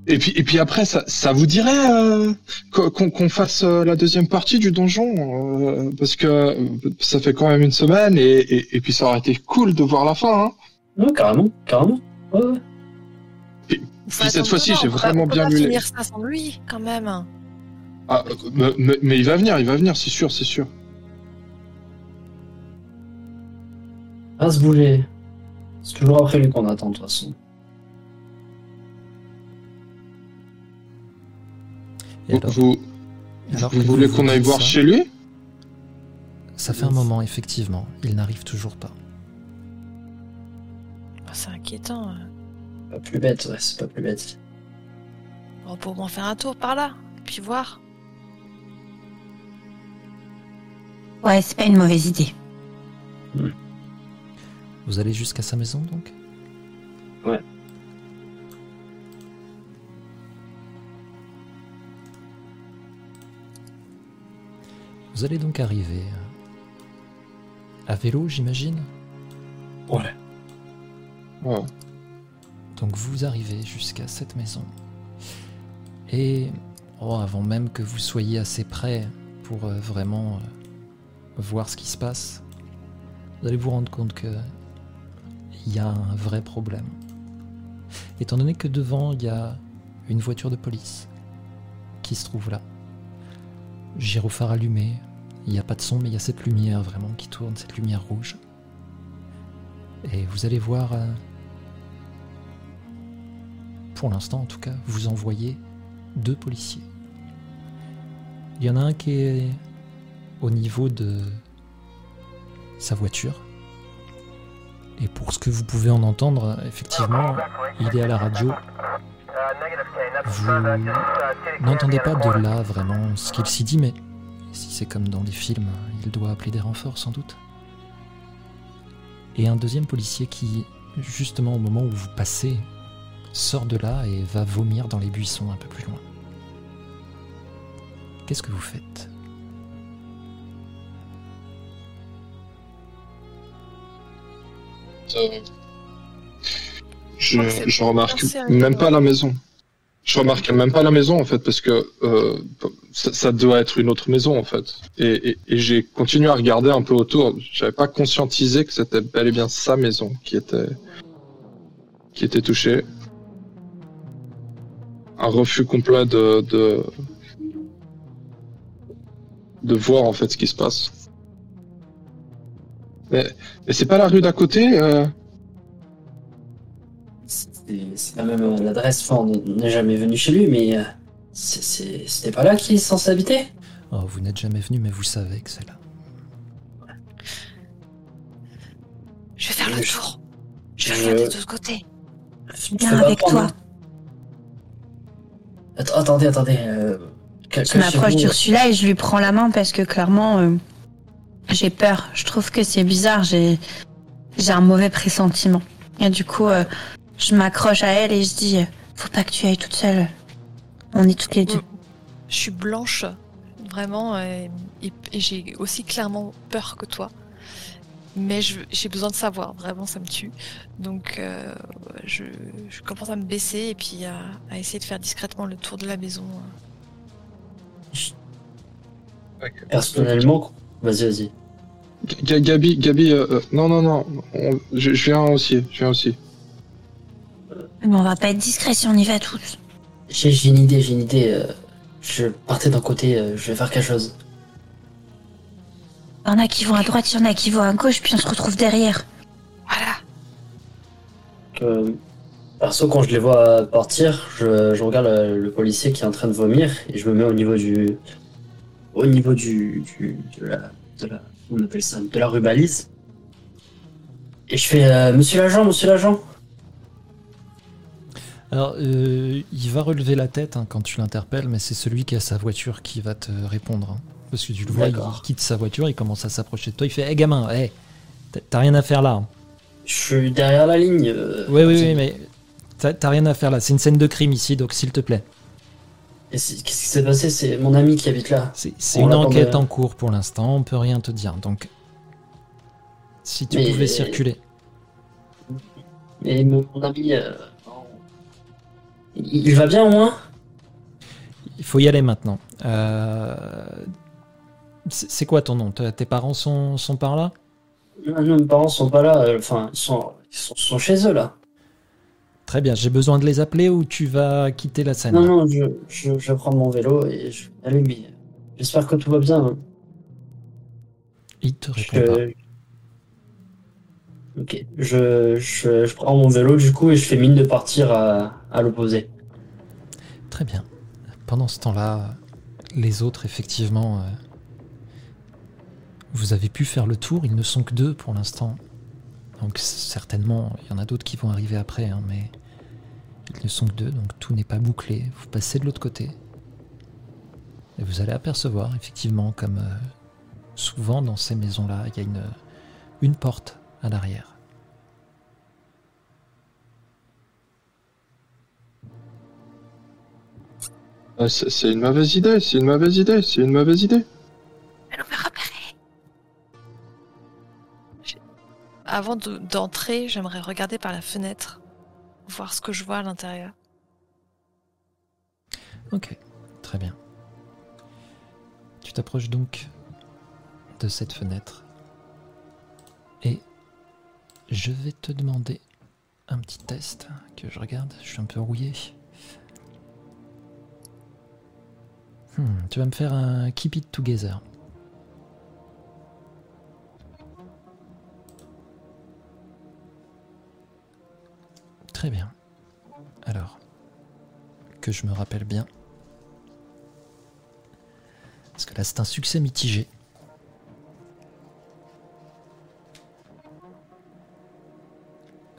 et puis, et puis après, ça, ça vous dirait euh, qu'on qu'on fasse euh, la deuxième partie du donjon euh, Parce que euh, ça fait quand même une semaine et, et, et puis ça aurait été cool de voir la fin. Hein. Ouais, carrément, carrément. Ouais, Enfin, cette fois-ci, j'ai vraiment on bien lu finir ça sans lui, quand même. Ah, mais, mais- mais il va venir, il va venir, c'est sûr, c'est sûr. À se bouger. C'est toujours après lui qu'on attend de toute façon. Et Vous, alors, vous, alors vous que voulez qu'on aille voir ça, chez lui? Ça fait un moment, effectivement. Il n'arrive toujours pas. C'est inquiétant. euh. Pas plus bête, ouais, c'est pas plus bête. On va pouvoir faire un tour par là, puis voir. Ouais, c'est pas une mauvaise idée. Vous allez jusqu'à sa maison, donc? Ouais. Vous allez donc arriver à vélo, j'imagine? Ouais. Donc vous arrivez jusqu'à cette maison. Et oh, avant même que vous soyez assez près pour euh, vraiment euh, voir ce qui se passe, vous allez vous rendre compte que il y a un vrai problème. Étant donné que devant il y a une voiture de police qui se trouve là, gyrophare allumé, il n'y a pas de son mais il y a cette lumière vraiment qui tourne, cette lumière rouge. Et vous allez voir euh, pour l'instant en tout cas, vous envoyez deux policiers. Il y en a un qui est au niveau de sa voiture. Et pour ce que vous pouvez en entendre, effectivement, il est à la radio. Vous n'entendez pas de là vraiment ce qu'il s'y dit, mais si c'est comme dans des films, il doit appeler des renforts sans doute. Et un deuxième policier qui, justement au moment où vous passez, sort de là et va vomir dans les buissons un peu plus loin. Qu'est-ce que vous faites? Je, je remarque même pas la maison. Je remarque même pas la maison en fait parce que euh, ça, ça doit être une autre maison en fait. Et, et- et j'ai continué à regarder un peu autour. J'avais pas conscientisé que c'était bel et bien sa maison qui était qui était touchée. Un refus complet de de de voir en fait ce qui se passe. Mais, mais c'est pas la rue d'à côté. euh, C'est la même euh, adresse, enfin, on n'est jamais venu chez lui, mais euh, c'est- c'est- c'était pas là qu'il est censé habiter? Oh, vous n'êtes jamais venu, mais vous savez que c'est là. Je vais faire le tour. Je vais regarder de l'autre côté. Viens avec toi. Att- attendez, attendez. Euh, que- Je m'approche d'Ursula et je lui prends la main parce que clairement, euh, j'ai peur. Je trouve que c'est bizarre. J'ai, j'ai un mauvais pressentiment. Et du coup, euh, je m'accroche à elle et je dis, euh, faut pas que tu ailles toute seule. On est toutes les deux. Je suis blanche, vraiment, et, et j'ai aussi clairement peur que toi. Mais je- j'ai besoin de savoir, vraiment, ça me tue. Donc, euh, je, je commence à me baisser et puis à, à essayer de faire discrètement le tour de la maison. Personnellement, Vas-y, vas-y. Ga- Gabi, Gabi, euh, euh, non, non, non, on- je, je viens aussi, je viens aussi. Mais on va pas être discret si on y va tous. J'ai j'ai une idée, j'ai une idée. euh, Je partais d'un côté, euh, je vais faire quelque chose. Il y en a qui vont à droite, il y en a qui vont à gauche, puis on se retrouve derrière. Voilà. Euh, perso, quand je les vois partir, je, je regarde le, le policier qui est en train de vomir et je me mets au niveau du. Au niveau du. du de la. De la on appelle ça De la rubalise. Et je fais euh, Monsieur l'agent, monsieur l'agent Alors, euh, il va relever la tête hein, quand tu l'interpelles, mais c'est celui qui a sa voiture qui va te répondre. hein. Parce que tu le vois, il quitte sa voiture, il commence à s'approcher de toi. Il fait Hé gamin, hé, t'as- rien à faire là. hein. Je suis derrière la ligne. euh, Oui, oui, oui, mais t'as rien à faire là. C'est une scène de crime ici, donc s'il te plaît. Qu'est-ce qui s'est passé? C'est mon ami qui habite là. C'est une enquête en cours pour l'instant, on peut rien te dire. Donc, si tu Mais- pouvais circuler. Mon, mon ami. euh, il, il va bien au moins? Il faut y aller maintenant. Euh, C'est quoi ton nom? Te- Tes parents sont, sont par là? Non, mes parents sont pas là. euh, Enfin, ils sont, ils sont, sont chez eux là. Très bien, j'ai besoin de les appeler ou tu vas quitter la scène? Non, non, je, je, prendre mon vélo et je vais aller, mais j'espère que tout va bien. hein. Il te répond pas. Je... Ok, je, je, je prends mon vélo du coup et je fais mine de partir à, à l'opposé. Très bien. Pendant ce temps-là, les autres, effectivement, euh, vous avez pu faire le tour. Ils ne sont que deux pour l'instant. Donc certainement, il y en a d'autres qui vont arriver après, hein, mais ils ne sont que deux, donc tout n'est pas bouclé. Vous passez de l'autre côté. Et vous allez apercevoir, effectivement, comme euh, souvent dans ces maisons-là, il y a une, une porte à l'arrière. C'est c'est une mauvaise idée, c'est une mauvaise idée, c'est une mauvaise idée. Elle nous fait repérer. Avant de- d'entrer, j'aimerais regarder par la fenêtre, voir ce que je vois à l'intérieur. Ok, très bien. Tu t'approches donc de cette fenêtre et je vais te demander un petit test que je regarde. Je suis un peu rouillé. Hmm, tu vas me faire un keep it together. Très bien. Alors, que je me rappelle bien. Parce que là, c'est un succès mitigé.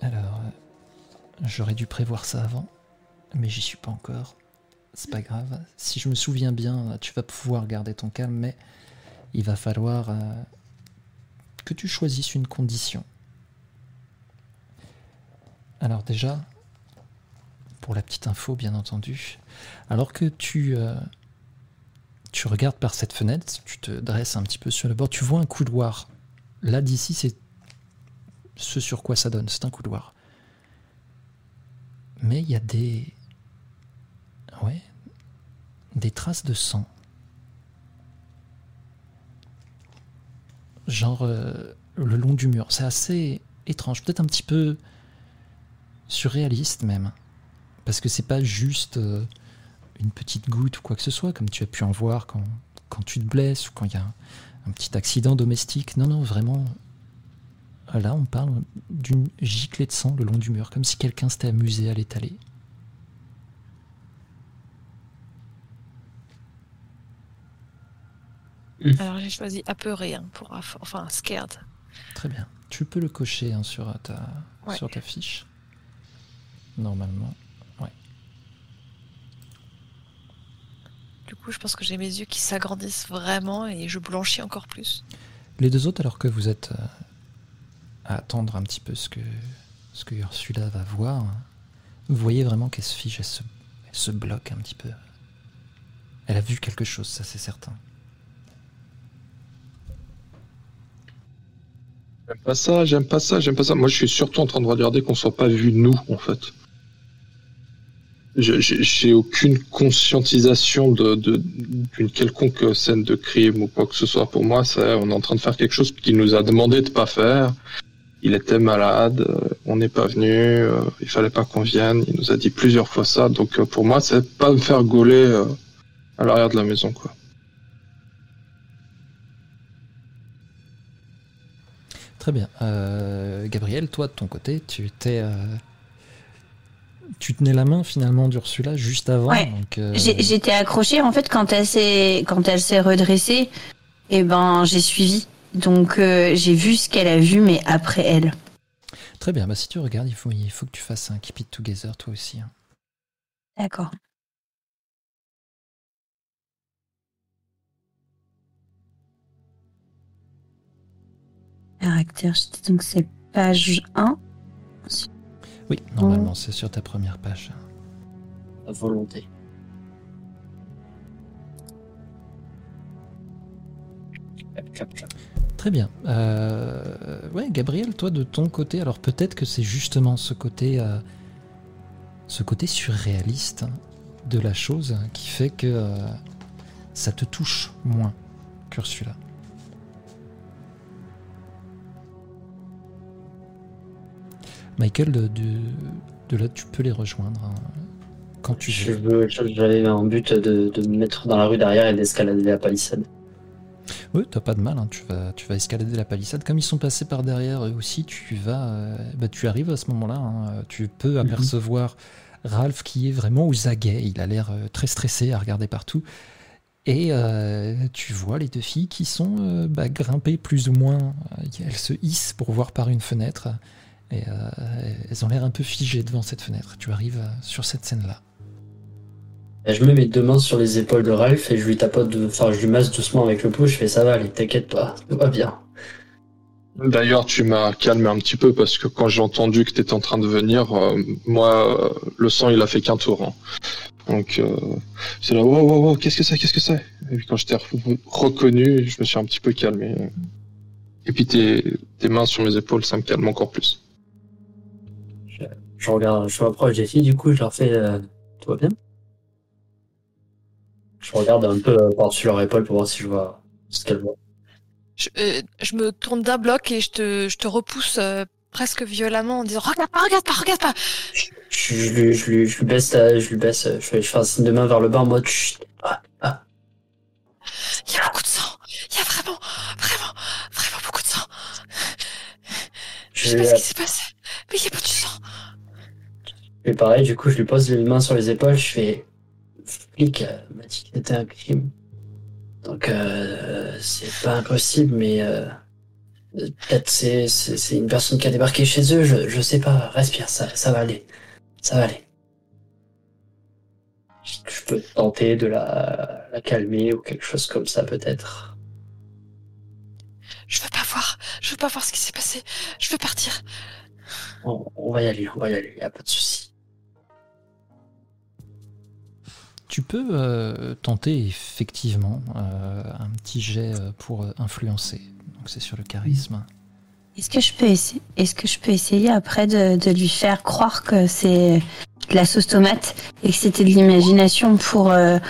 Alors, euh, j'aurais dû prévoir ça avant, mais j'y suis pas encore. C'est pas grave. Si je me souviens bien, tu vas pouvoir garder ton calme, mais il va falloir euh, que tu choisisses une condition. Alors déjà, pour la petite info, bien entendu, alors que tu, euh, tu regardes par cette fenêtre, tu te dresses un petit peu sur le bord, tu vois un couloir. Là, d'ici, c'est ce sur quoi ça donne, c'est un couloir. Mais il y a des... Ouais, des traces de sang. Genre euh, le long du mur. C'est assez étrange, peut-être un petit peu surréaliste même. Parce que c'est pas juste euh, une petite goutte ou quoi que ce soit, comme tu as pu en voir quand, quand tu te blesses ou quand il y a un, un petit accident domestique. Non, non, vraiment. Là, on parle d'une giclée de sang le long du mur, comme si quelqu'un s'était amusé à l'étaler. Alors j'ai choisi apeuré hein, pour aff- enfin scared. Très bien. Tu peux le cocher hein, sur, ta, Ouais. sur ta fiche. Normalement. Du coup, je pense que j'ai mes yeux qui s'agrandissent vraiment et je blanchis encore plus. Les deux autres, alors que vous êtes euh, à attendre un petit peu ce que, ce que Ursula va voir, vous voyez vraiment qu'elle se fige, elle se, elle se bloque un petit peu. Elle a vu quelque chose, ça c'est certain. J'aime pas ça, j'aime pas ça, j'aime pas ça. Moi, je suis surtout en train de regarder qu'on soit pas vu nous, en fait. J'ai aucune conscientisation d'une quelconque scène de crime ou quoi que ce soit. Pour moi, c'est on est en train de faire quelque chose qu'il nous a demandé de pas faire. Il était malade, euh, on n'est pas venu, euh, il fallait pas qu'on vienne. Il nous a dit plusieurs fois ça. Donc euh, pour moi, c'est pas me faire gauler euh, à l'arrière de la maison, quoi. Très bien. Gabriel, toi de ton côté, tu étais. Tu tenais la main finalement d'Ursula juste avant. Ouais. euh, J'étais accrochée en fait quand elle s'est quand elle s'est redressée. Et ben j'ai suivi. Donc euh, j'ai vu ce qu'elle a vu, mais après elle. Très bien. Bah, si tu regardes, il faut, il faut que tu fasses un Keep It Together toi aussi. hein. D'accord. Caractère, donc c'est page 1. Oui, normalement, c'est sur ta première page. À volonté. Clap, clap, clap. Très bien. Euh, ouais, Gabriel, toi de ton côté, alors peut-être que c'est justement ce côté, euh, ce côté surréaliste de la chose qui fait que euh, ça te touche moins qu'Ursula. Michael, de, là, tu peux les rejoindre hein, quand tu Je veux. J'avais un but de, de me mettre dans la rue derrière et d'escalader la palissade. Oui, t'as pas de mal, hein, tu, vas, tu vas escalader la palissade. Comme ils sont passés par derrière eux aussi, tu vas. euh, bah, tu arrives à ce moment-là. hein, tu peux apercevoir Ralph qui est vraiment aux aguets. Il a l'air euh, très stressé à regarder partout. Et euh, tu vois les deux filles qui sont euh, bah, grimpées plus ou moins. elles se hissent pour voir par une fenêtre. Et euh, elles ont l'air un peu figées devant cette fenêtre. Tu arrives euh, sur cette scène-là. Je mets mes deux mains sur les épaules de Ralph et je lui tapote, de... enfin je lui masse doucement avec le pouce, je fais ça va, allez, t'inquiète pas, tout va bien. D'ailleurs, tu m'as calmé un petit peu parce que quand j'ai entendu que tu étais en train de venir, euh, moi, euh, le sang, il a fait qu'un tour. hein. Donc, euh, c'est là, wow, wow, wow, qu'est-ce que c'est, qu'est-ce que c'est? Et puis quand je t'ai re- reconnu, je me suis un petit peu calmé. Et puis tes, tes mains sur mes épaules, ça me calme encore plus. Je regarde, je m'approche des filles, du coup je leur fais euh, tout va bien Je regarde un peu euh, par-dessus leur épaule pour voir si je vois ce qu'elles voient. Je, euh, je me tourne d'un bloc et je te, je te repousse euh, presque violemment en disant Regarde pas, regarde pas, regarde pas Je, je lui, je, lui, je lui baisse, je lui baisse, euh, je fais, je fais un signe de main vers le bas en mode chut. Ah, ah. Il y a beaucoup de sang Il y a vraiment, vraiment, vraiment beaucoup de sang Je Je sais pas ce qui s'est passé, mais il y a beaucoup de sang fais pareil, du coup je lui pose les mains sur les épaules, je fais flic euh, m'a dit que c'était un crime. Donc euh, c'est pas impossible, mais euh, peut-être c'est, c'est, une personne qui a débarqué chez eux, je, je sais pas, respire, ça, ça va aller. Ça va aller. Je je peux tenter de la, la calmer ou quelque chose comme ça peut-être? Je veux pas voir, je veux pas voir ce qui s'est passé. Je veux partir. On, on va y aller, on va y aller, y a pas de souci. Tu peux euh, tenter effectivement euh, un petit jet euh, pour influencer. Donc c'est sur le charisme. Est-ce que je peux essayer Est-ce que je peux essayer après de, de lui faire croire que c'est de la sauce tomate et que c'était de l'imagination pour euh,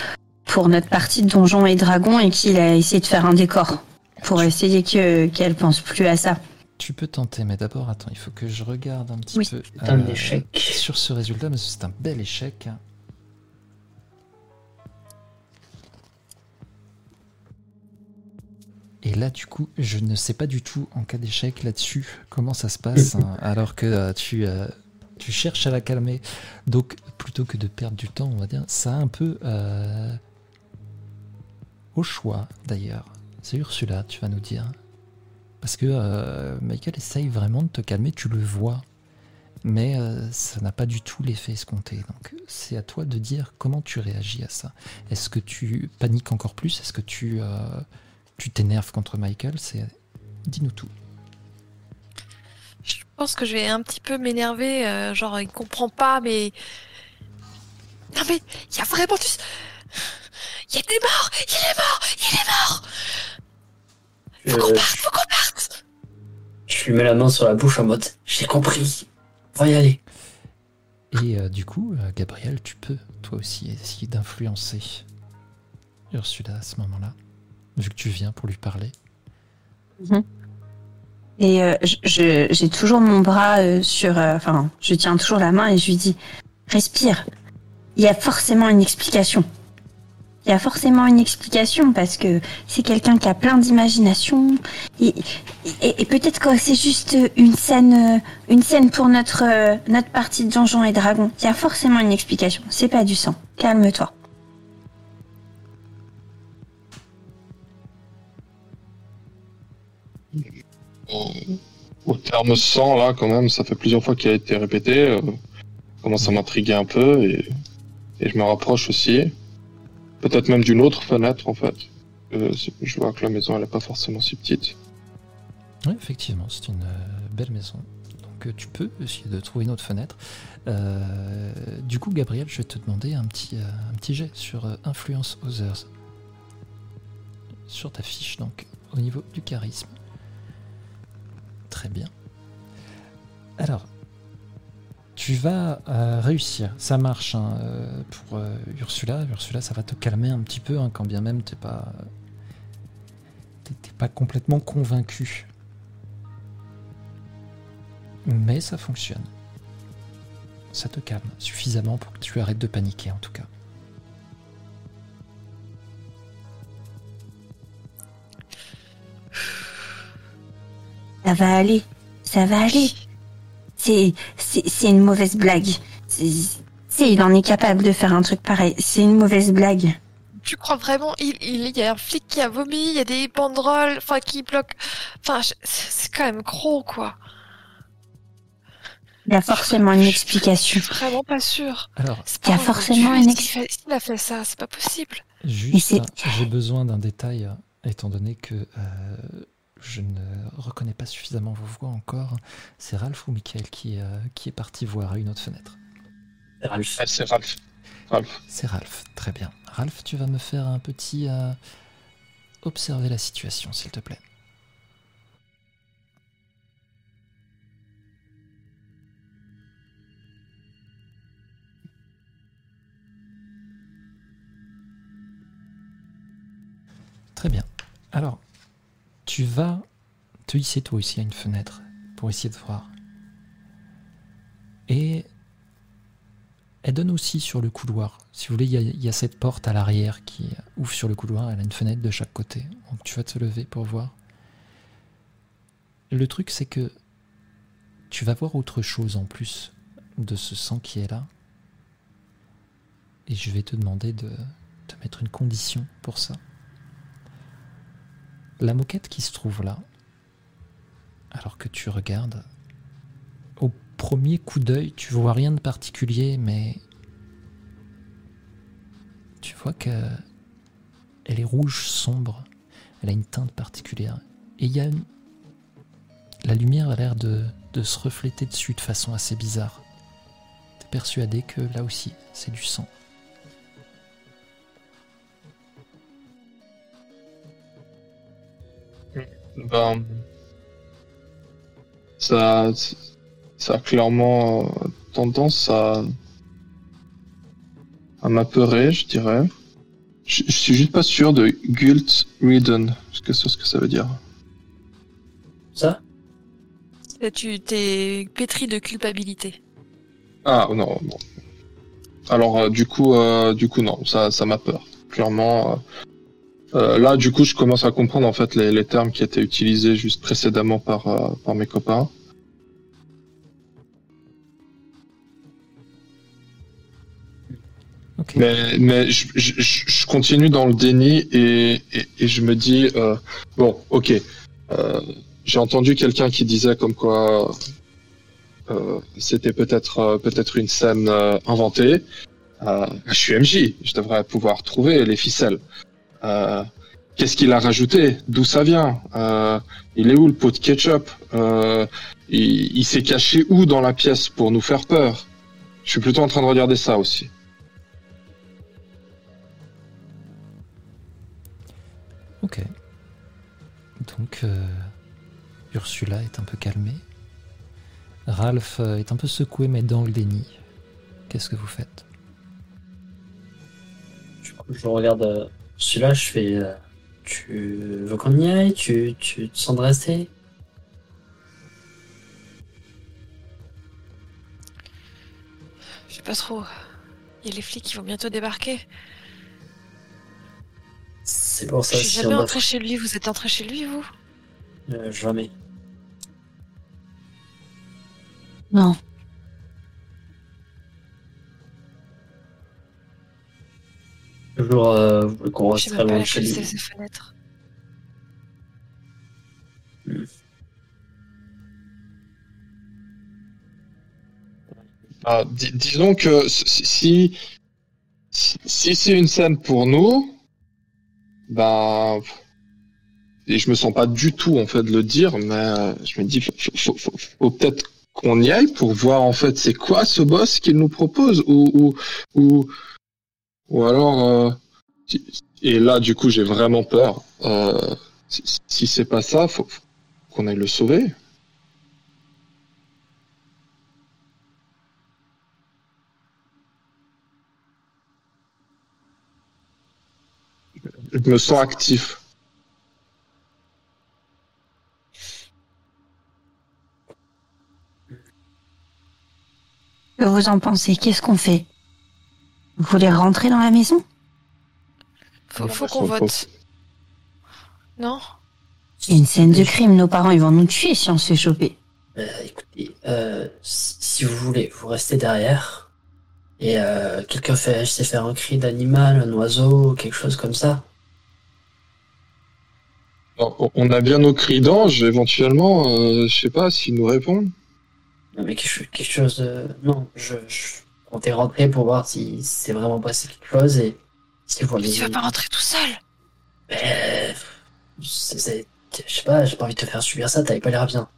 pour notre partie de Donjons et Dragons et qu'il a essayé de faire un décor pour essayer que qu'elle pense plus à ça? Tu peux tenter, mais d'abord, attends, il faut que je regarde un petit Oui. peu C'est un euh, échec. sur ce résultat, mais c'est un bel échec. Et là, du coup, je ne sais pas du tout, en cas d'échec là-dessus, comment ça se passe, hein, alors que euh, tu, euh, tu cherches à la calmer. Donc, plutôt que de perdre du temps, on va dire, ça a un peu euh, au choix, d'ailleurs. C'est Ursula, tu vas nous dire. Parce que Michael essaye vraiment de te calmer, tu le vois. Mais ça n'a pas du tout l'effet escompté. Donc c'est à toi de dire comment tu réagis à ça. Est-ce que tu paniques encore plus? Est-ce que tu tu t'énerves contre Michael C'est dis-nous tout. Je pense que je vais un petit peu m'énerver, euh, genre il comprend pas, mais non mais il y a vraiment du, il y a des morts, il est mort, il est mort. Je, Faut qu'on parte, faut qu'on parte. je lui mets la main sur la bouche en mode j'ai compris, on va y aller. Et euh, du coup, euh, Gabriel, tu peux toi aussi essayer d'influencer Ursula à ce moment-là, vu que tu viens pour lui parler. Et euh, j'ai toujours mon bras euh, sur... euh, Enfin, je tiens toujours la main et je lui dis, respire. Il y a forcément une explication. Il y a forcément une explication parce que c'est quelqu'un qui a plein d'imagination. Et, et, et peut-être que c'est juste une scène, euh, une scène pour notre, euh, notre partie de Donjons et Dragons. Il y a forcément une explication. C'est pas du sang. Calme-toi. Au, terme 100, là, quand même, ça fait plusieurs fois qu'il a été répété. Euh, commence à m'intriguer un peu et, je me rapproche aussi. Peut-être même d'une autre fenêtre, en fait. Euh, je vois que la maison, elle est pas forcément si petite. Oui, effectivement, c'est une euh, belle maison. Donc euh, tu peux essayer de trouver une autre fenêtre. Du coup, Gabriel, je vais te demander un petit, un petit jet sur Influence Others. Sur ta fiche, donc, au niveau du charisme. Très bien. Alors, tu vas euh, réussir. Ça marche hein, euh, pour euh, Ursula. Ursula, ça va te calmer un petit peu, hein, quand bien même t'es pas, pas complètement convaincu. Mais ça fonctionne. Ça te calme suffisamment pour que tu arrêtes de paniquer en tout cas. Ça va aller. Ça va aller. C'est, c'est, c'est une mauvaise blague. C'est, c'est- il en est capable de faire un truc pareil. C'est une mauvaise blague. Tu crois vraiment il, il y a un flic qui a vomi, il y a des banderoles, enfin qui bloquent. Enfin, je- c'est c'est quand même gros quoi. Il y a forcément une explication. Je suis vraiment pas sûre. Alors, C'est Il y a forcément une fait- S'il a fait ça, c'est pas possible. juste, j'ai besoin d'un détail, étant donné que euh, je ne reconnais pas suffisamment vos voix encore. C'est Ralph ou Michael qui, euh, qui est parti voir à une autre fenêtre. Ralph. Ah, c'est Ralph. Ralph. C'est Ralph, très bien. Ralph, tu vas me faire un petit euh, observer la situation, s'il te plaît. Très bien. Alors, tu vas te hisser toi aussi à une fenêtre pour essayer de voir. Et elle donne aussi sur le couloir. Si vous voulez, il y a, cette porte à l'arrière qui ouvre sur le couloir. Elle a une fenêtre de chaque côté. Donc tu vas te lever pour voir. Le truc, c'est que tu vas voir autre chose en plus de ce sang qui est là. Et je vais te demander de te mettre une condition pour ça. La moquette qui se trouve là, alors que tu regardes, au premier coup d'œil, tu vois rien de particulier, mais tu vois que elle est rouge sombre. Elle a une teinte particulière. Et il y a la lumière a l'air de, de se refléter dessus de façon assez bizarre. T'es persuadé que là aussi, c'est du sang. Ben, ça, ça a clairement euh, tendance à, à m'apeurer, je dirais. Je, je suis juste pas sûr de guilt ridden, ce que c'est ce que ça veut dire. Ça? Et tu t'es pétri de culpabilité. Ah non, non. Alors euh, du coup, euh, du coup non, ça, ça m'a peur. Clairement. euh, euh, là, du coup, je commence à comprendre en fait les, les termes qui étaient utilisés juste précédemment par, euh, par mes copains. Mais, mais je, je, je- continue dans le déni et, et, et je me dis euh, bon, ok. euh, J'ai entendu quelqu'un qui disait comme quoi euh, c'était peut-être peut-être une scène euh, inventée. Euh, je suis MJ, je devrais pouvoir trouver les ficelles. Euh, Qu'est-ce qu'il a rajouté? D'où ça vient? Euh, Il est où le pot de ketchup? Euh, Il, il s'est caché où dans la pièce pour nous faire peur? Je suis plutôt en train de regarder ça aussi. Ok. Donc, euh, Ursula est un peu calmée. Ralph est un peu secoué, mais dans le déni. Qu'est-ce que vous faites? Je, je regarde euh, celui-là, je fais. euh, tu veux qu'on y aille? Tu, tu te sens de rester Je sais pas trop. Il y a les flics qui vont bientôt débarquer. C'est pour Je ça suis si jamais on entré chez lui. Vous êtes entré chez lui, vous? Euh, jamais. Non. Toujours euh, qu'on Je reste sais très loin de chez lui. ses fenêtres. Ah, dis- disons que si si, si c'est une scène pour nous, ben et je me sens pas du tout en fait de le dire, mais euh, je me dis faut, faut, faut- faut peut-être qu'on y aille pour voir en fait c'est quoi ce boss qu'il nous propose ou ou ou, ou alors euh, et là du coup j'ai vraiment peur. Euh, si si c'est pas ça, faut, faut qu'on aille le sauver. Je me sens actif. Que vous en pensez? Qu'est-ce qu'on fait? Vous voulez rentrer dans la maison? Faut, qu'on vote. Non? A une scène de crime. Nos parents, ils vont nous tuer si on se fait choper. Euh, écoutez, euh, si vous voulez, vous restez derrière. Et euh, quelqu'un fait, sait faire un cri d'animal, un oiseau, quelque chose comme ça. On on a bien nos cris d'ange, éventuellement, euh, je sais pas s'ils nous répondent. Non, mais quelque, chose- quelque chose de... Non, je, je comptais rentrer pour voir si c'est vraiment passé quelque chose et si vous Mais tu vas pas rentrer tout seul Mais... c'est- Je sais pas, j'ai pas envie de te faire subir ça, t'avais pas l'air bien.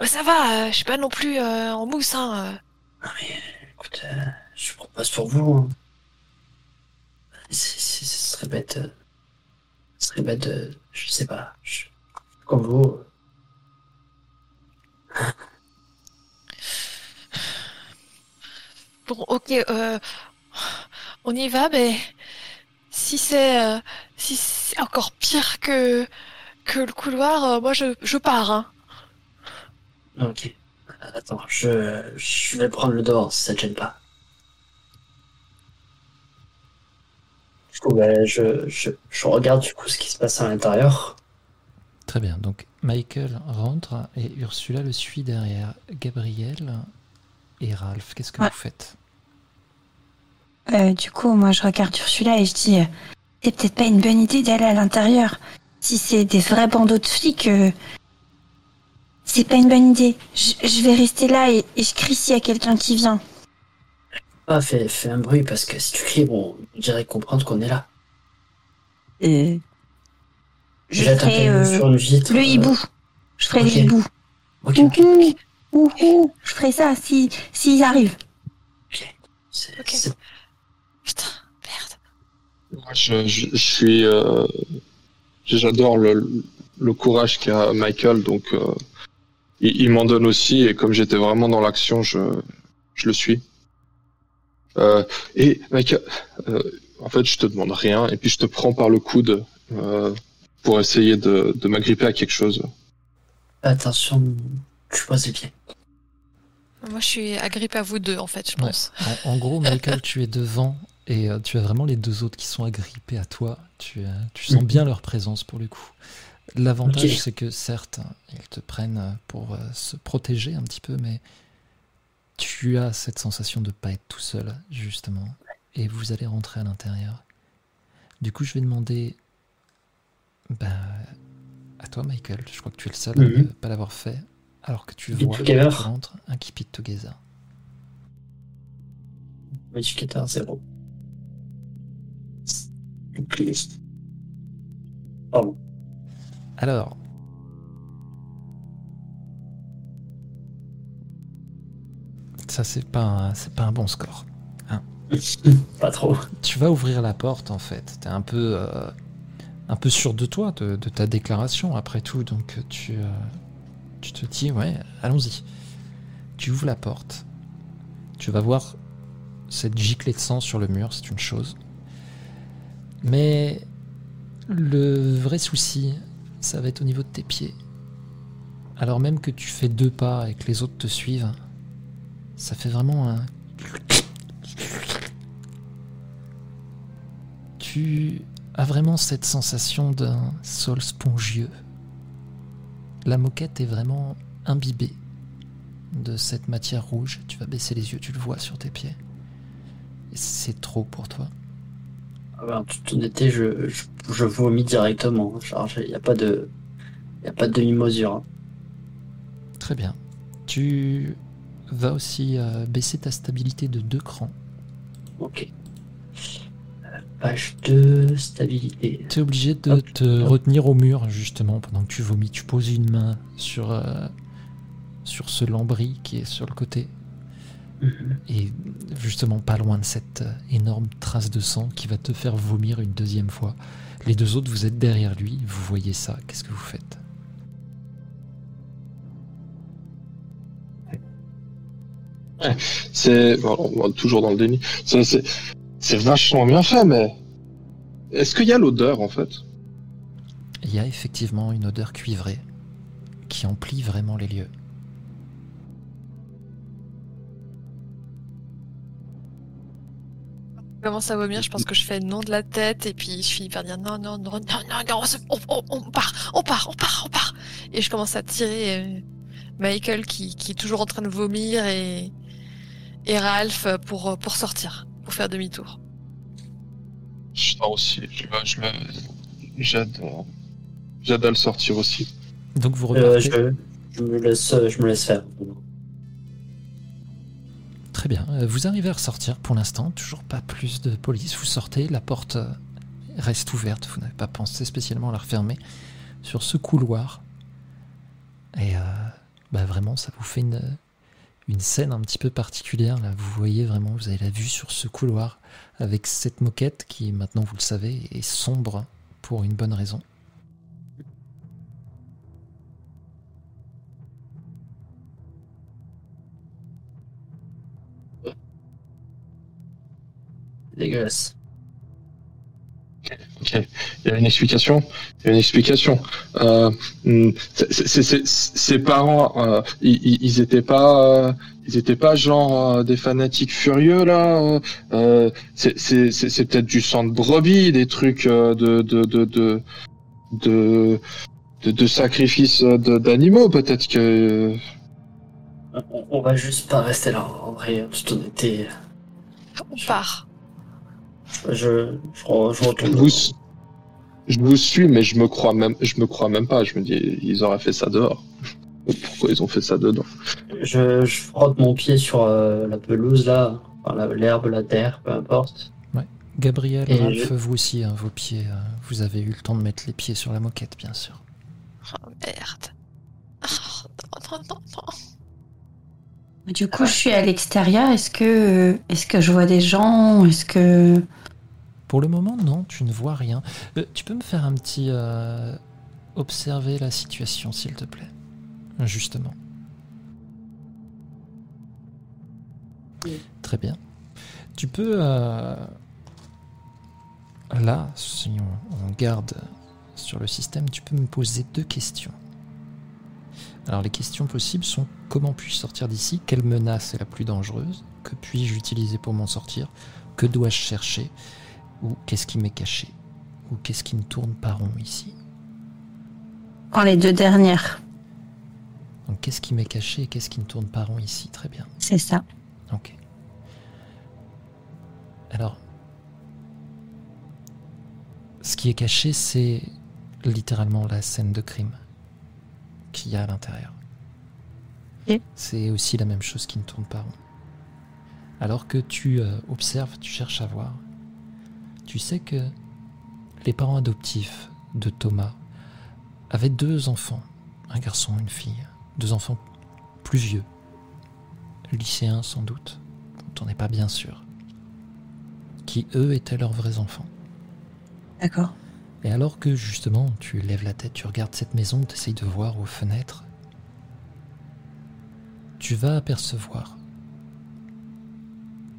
Ouais, ça va, euh, je suis pas non plus euh, en mousse, hein. euh. Non mais, écoute, euh, je propose pour vous. hein. C'est- c'est- Ce serait bête... euh, Ce serait bête de... Je sais pas, je- comme vous... Bon, ok, euh, on y va, mais si c'est euh, si c'est encore pire que que le couloir, euh, moi je, je pars. Hein. Ok. Attends, je, je vais prendre le dehors si ça te gêne pas. Du coup, bah, je, je, je regarde du coup ce qui se passe à l'intérieur. Très bien. Donc Michael rentre et Ursula le suit derrière. Gabriel et Ralph, qu'est-ce que Ouais. vous faites? Euh, du coup, moi, je regarde Ursula et je dis euh, c'est peut-être pas une bonne idée d'aller à l'intérieur. Si c'est des vrais bandeaux de flics, euh, c'est pas une bonne idée. Je, je vais rester là et, et je crie s'il y a quelqu'un qui vient. Ah, fais, fais un bruit parce que si tu cries, bon, on dirait comprendre qu'on est là. Euh, je ferai peu euh, sur une vitre. le euh, hibou. Je ferai le hibou. Ok, ok, Ouhou, ok. ouhou. Je ferai ça si s'ils arrivent. Ok. Putain, merde. Moi, je, je, je suis, euh, j'adore le, le courage qu'a Michael, donc euh, il, il m'en donne aussi, et comme j'étais vraiment dans l'action, je, je le suis. Euh, et Michael, euh, en fait, je te demande rien, et puis je te prends par le coude euh, pour essayer de, de m'agripper à quelque chose. Attention, tu poses les pieds. Moi je suis agrippée à vous deux en fait, je Ouais. pense. en, en gros, Michael, tu es devant et euh, tu as vraiment les deux autres qui sont agrippés à toi. Tu, euh, tu sens Mhm. bien leur présence pour le coup. L'avantage, c'est que certes, ils te prennent euh, pour euh, se protéger un petit peu, mais tu as cette sensation de pas être tout seul, justement. Et vous allez rentrer à l'intérieur. Du coup, je vais demander bah, à toi, Michael. Je crois que tu es le seul à Mhm. ne pas l'avoir fait. Alors que tu vois, tu rentres, un keep it together. Modificateur 0. Pardon. Alors. Ça, c'est pas, c'est pas un bon score. Pas trop. Tu vas ouvrir la porte, en fait. T'es un peu, euh, un peu sûr de toi, de, de ta déclaration, après tout. Donc, tu, euh, tu te dis, ouais, allons-y. Tu ouvres la porte. Tu vas voir cette giclée de sang sur le mur, c'est une chose. Mais le vrai souci, ça va être au niveau de tes pieds. Alors même que tu fais deux pas et que les autres te suivent, ça fait vraiment un... Tu as vraiment cette sensation d'un sol spongieux. La moquette est vraiment imbibée de cette matière rouge. Tu vas baisser les yeux, tu le vois sur tes pieds. C'est trop pour toi. Ah en toute honnêteté, je, je, je vomis directement. Il n'y a pas de, y a pas de demi-mesure. hein. Très bien. Tu vas aussi euh, baisser ta stabilité de deux crans. Ok. Page 2, stabilité. Tu es obligé de Hop. te retenir au mur, justement, pendant que tu vomis. Tu poses une main sur, euh, sur ce lambris qui est sur le côté. Mhm. Et justement, pas loin de cette euh, énorme trace de sang qui va te faire vomir une deuxième fois. Les deux autres, vous êtes derrière lui, vous voyez ça. Qu'est-ce que vous faites? C'est bon, on va toujours dans le déni. C'est- C'est vachement bien fait, mais est-ce qu'il y a l'odeur en fait? Il y a effectivement une odeur cuivrée qui emplit vraiment les lieux. Je commence à vomir, je pense que je fais non de la tête et puis je finis par dire non, non, non, non, non, non, on, se- on, on- on part, on part, on part, on part. Et je commence à tirer euh, Michael qui, qui est toujours en train de vomir et, et Ralph pour, pour sortir, pour faire demi-tour. Je sors aussi. Je, le- je le- euh, sortir aussi. Donc vous Euh, repartez. je, je me laisse, je me laisse faire. Très bien. Euh, Vous arrivez à ressortir pour l'instant. Toujours pas plus de police. Vous sortez. La porte euh, reste ouverte. Vous n'avez pas pensé spécialement à la refermer. Sur ce couloir. Et euh, bah vraiment, ça vous fait une, une scène un petit peu particulière. Là, vous voyez vraiment, vous avez la vue sur ce couloir avec cette moquette qui, maintenant vous le savez, est sombre pour une bonne raison. Dégueulasse. Ok. Il y a une explication. Il y a une explication. Euh, c'est- c'est- c'est- ses parents, euh, ils, ils- ils étaient pas, euh, ils étaient pas genre euh, des fanatiques furieux là. euh, euh, c'est c'est- c'est- c'est peut-être du sang de brebis, des trucs euh, de de de de de, de, de sacrifice de- d'animaux. Peut-être que On, on va juste pas rester là. En vrai, en toute honnêteté, On part. Je, je, je, vous, je vous suis, mais je me crois même, je me crois même pas. Je me dis, ils auraient fait ça dehors. Pourquoi ils ont fait ça dedans Je, je frotte mon pied sur euh, la pelouse là, enfin, l'herbe, la terre, peu importe. Gabriel, Et Ralph, je- vous aussi, hein, vos pieds, euh, vous avez eu le temps de mettre les pieds sur la moquette, bien sûr. Oh merde. Oh, non, non, non, non. Du coup, je suis à l'extérieur. Est-ce que, est-ce que je vois des gens? Est-ce que Pour le moment, non, tu ne vois rien. Euh, tu peux me faire un petit euh, observer la situation, s'il te plaît? Justement. Très bien. Tu peux euh, là, si on, on garde sur le système, tu peux me poser deux questions. Alors les questions possibles sont comment puis-je sortir d'ici? Quelle menace est la plus dangereuse? Que puis-je utiliser pour m'en sortir? Que dois-je chercher? Ou qu'est-ce qui m'est caché Ou qu'est-ce qui ne tourne pas rond ici Prends les deux dernières. Donc qu'est-ce qui m'est caché et qu'est-ce qui ne tourne pas rond ici Très bien. C'est ça. Ok. Alors, ce qui est caché, c'est littéralement la scène de crime qu'il y a à l'intérieur. Ok. C'est aussi la même chose qui ne tourne pas rond. Alors que tu euh, observes, tu cherches à voir, tu sais que les parents adoptifs de Thomas avaient deux enfants, un garçon et une fille, deux enfants plus vieux, lycéens sans doute, dont on n'est pas bien sûr, qui eux étaient leurs vrais enfants. D'accord. Et alors que justement tu lèves la tête, tu regardes cette maison, tu essayes de voir aux fenêtres, tu vas apercevoir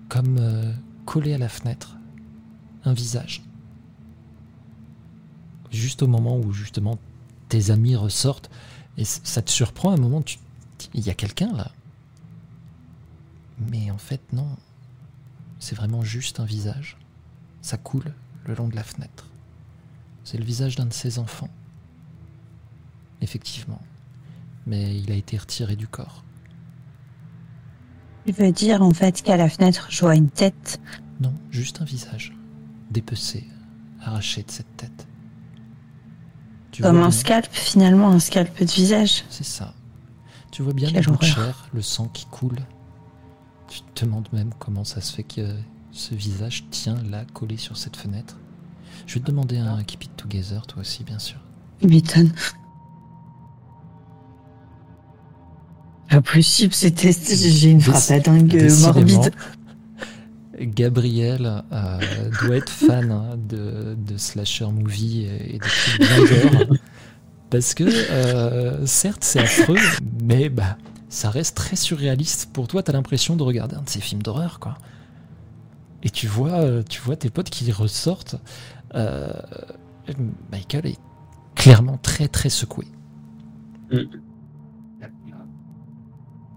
comme euh, collé à la fenêtre un visage. Juste au moment où justement tes amis ressortent, et ça te surprend à un moment, tu il y a quelqu'un là. Mais en fait non, c'est vraiment juste un visage. Ça coule le long de la fenêtre. C'est le visage d'un de ses enfants. Effectivement. Mais il a été retiré du corps. Il veut dire en fait qu'à la fenêtre, je vois une tête? Non, juste un visage. Dépecé, arraché de cette tête. Tu Comme un scalp, finalement, un scalp de visage. C'est ça. Tu vois bien Quelle horreur. chair, le sang qui coule. Tu te demandes même comment ça se fait que ce visage tient là, collé sur cette fenêtre. Je vais te demander un Keep It Together, toi aussi, bien sûr. Il m'étonne. Pas possible, c'était. J'ai une frappe à dingue euh, morbide. Gabriel euh, doit être fan hein, de, de slasher movie et, trucs bien gore. Parce que, euh, certes, c'est affreux, mais bah, ça reste très surréaliste. Pour toi, t'as l'impression de regarder un de ces films d'horreur, quoi. Et tu vois, euh, tu vois tes potes qui ressortent. Michael est clairement très très secoué.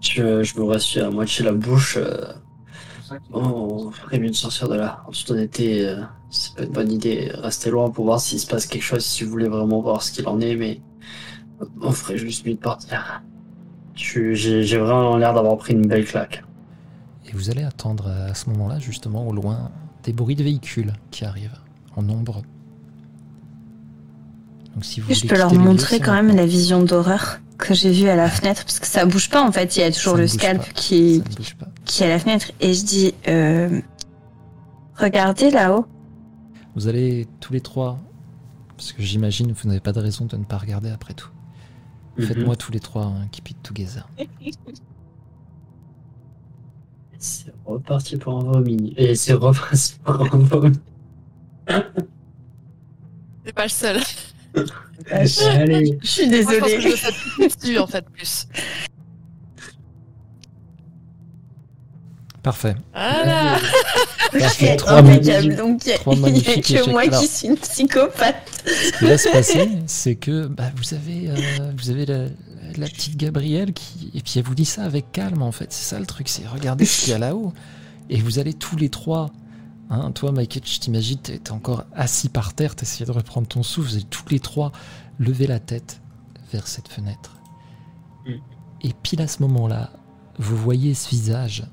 Je, je me reste à moitié la bouche. Euh... Oh, on ferait mieux de sortir de là. En toute honnêteté, euh, c'est pas une bonne idée. Rester loin pour voir s'il se passe quelque chose, si vous voulez vraiment voir ce qu'il en est, mais on ferait juste mieux de partir. Je- J'ai vraiment l'air d'avoir pris une belle claque. Et vous allez attendre à ce moment-là, justement, au loin, des bruits de véhicules qui arrivent en nombre. Donc si vous Je peux leur montrer quand même la vision d'horreur que j'ai vue à la fenêtre, parce que ça bouge pas en fait, il y a toujours Ça le scalp pas. qui, qui est à la fenêtre. Et je dis, euh, regardez là-haut. Vous allez tous les trois, parce que j'imagine que vous n'avez pas de raison de ne pas regarder après tout. Faites-moi tous les trois un keep it together. C'est reparti pour un vomi. Et c'est reparti pour un vomi. C'est pas le seul. Allez. Je suis Moi, je pense que désolée. je me fais plus dessus, en fait, plus. Parfait. Voilà. Parfait. C'est Trois impeccable, donc il y a- que échecs. moi Alors- qui suis une psychopathe. Ce qui va se passer, c'est que bah, vous avez, euh, vous avez la, la petite Gabrielle qui. Et puis elle vous dit ça avec calme en fait. C'est ça le truc, c'est regardez ce qu'il y a là-haut. Et vous allez tous les trois. Hein, toi, Michael, je t'imagine, t'es encore assis par terre, t'essayais de reprendre ton souffle. Vous allez tous les trois lever la tête vers cette fenêtre. Mm. Et pile à ce moment-là, vous voyez ce visage.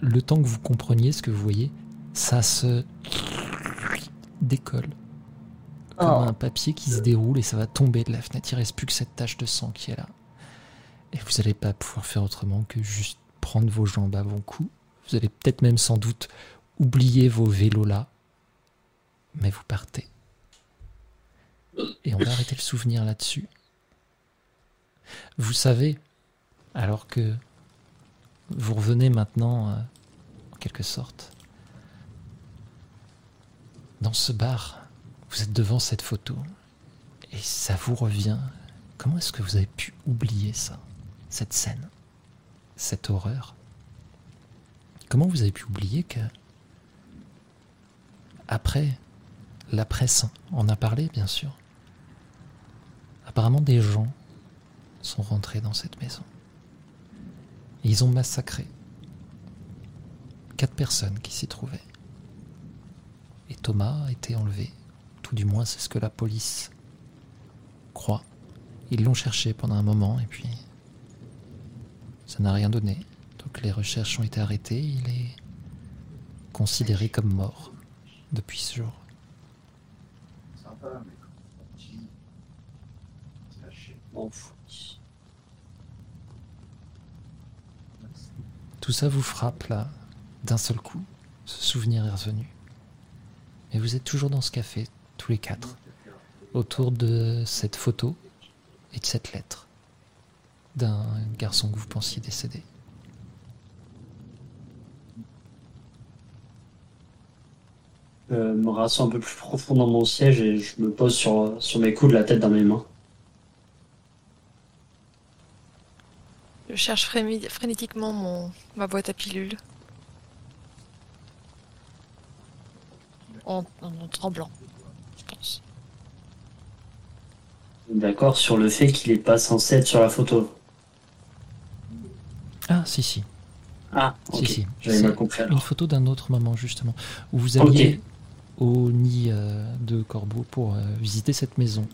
Le temps que vous compreniez ce que vous voyez, ça se décolle comme Oh. un papier qui se déroule et ça va tomber de la fenêtre. Il reste plus que cette tache de sang qui est là. Et vous n'allez pas pouvoir faire autrement que juste prendre vos jambes à vos coups. Vous allez peut-être même sans doute oublier vos vélos là. Mais vous partez. Et on va arrêter le souvenir là-dessus. Vous savez, alors que vous revenez maintenant, euh, en quelque sorte, dans ce bar, vous êtes devant cette photo et ça vous revient. Comment est-ce que vous avez pu oublier ça, cette scène, cette horreur? Comment vous avez pu oublier que après, la presse en a parlé, bien sûr. Apparemment, des gens sont rentrés dans cette maison. Ils ont massacré quatre personnes qui s'y trouvaient. Et Thomas a été enlevé. Tout du moins, c'est ce que la police croit. Ils l'ont cherché pendant un moment et puis ça n'a rien donné. Donc les recherches ont été arrêtées. Il est considéré comme mort depuis ce jour. Tout ça vous frappe là, d'un seul coup. Ce souvenir est revenu. Et vous êtes toujours dans ce café, tous les quatre, autour de cette photo et de cette lettre d'un garçon que vous pensiez décédé. Je me rassois un peu plus profond dans mon siège et je me pose sur, sur mes coudes, la tête dans mes mains. Je cherche frénétiquement mon, ma boîte à pilules. en, en tremblant, je pense. D'accord sur le fait qu'il est pas censé être sur la photo. Ah, si, si. Ah, Si, ok. si. J'avais mal compris Une alors. photo d'un autre moment, justement, où vous Ok. alliez au nid euh, de Corbeau pour euh, visiter cette maison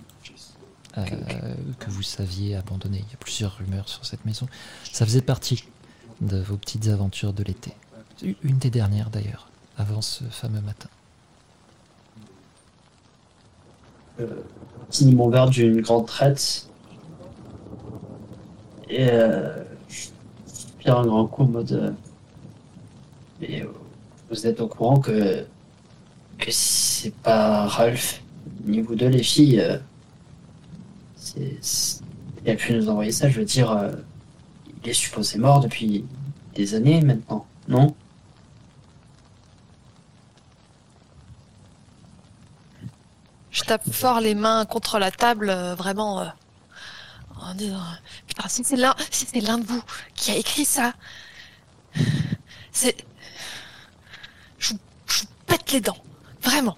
euh, que vous saviez abandonner. Il y a plusieurs rumeurs sur cette maison. Ça faisait partie de vos petites aventures de l'été. Une des dernières, d'ailleurs, avant ce fameux matin. Petit mon verre d'une grande traite. Et euh, je un grand coup en mode. euh, mais euh, vous êtes au courant que. Que c'est pas Ralph, ni vous deux les filles. euh, c'est. Il a pu nous envoyer ça, je veux dire. euh, il est supposé mort depuis des années maintenant, non? Je tape fort les mains contre la table, euh, vraiment, euh, en disant Putain, si c'est l'un si c'est l'un de vous qui a écrit ça, c'est. Je vous pète les dents, vraiment.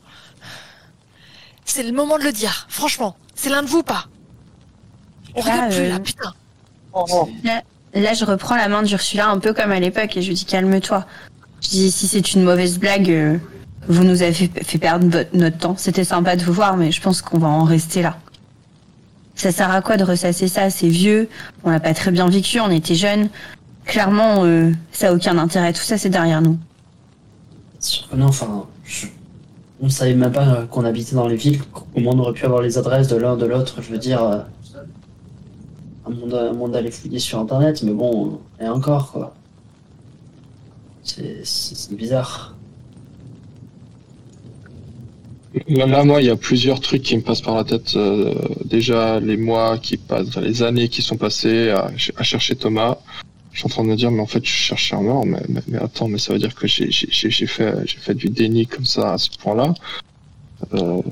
C'est le moment de le dire, franchement. C'est l'un de vous ou pas On Ah, rigole plus euh, là, putain. Là, je reprends la main d'Ursula un peu comme à l'époque et je lui dis calme-toi. Je dis si c'est une mauvaise blague, euh, vous nous avez fait, fait perdre notre temps. C'était sympa de vous voir, mais je pense qu'on va en rester là. Ça sert à quoi de ressasser ça? C'est vieux, on l'a pas très bien vécu, on était jeunes. Clairement, euh, ça a aucun intérêt. Tout ça, c'est derrière nous. Que Non, enfin, je... on ne savait même pas euh, qu'on habitait dans les villes. Comment on aurait pu avoir les adresses de l'un de l'autre Je veux dire, euh, un monde, un monde d'aller fouiller sur internet, mais bon, et encore quoi. C'est bizarre. Là, moi, il y a plusieurs trucs qui me passent par la tête. euh, déjà, les mois qui passent, les années qui sont passées à, à chercher Thomas. Je suis en train de me dire, mais en fait, je cherche un mort. Mais, mais, mais attends, mais ça veut dire que j'ai fait, j'ai fait du déni comme ça à ce point-là. Euh,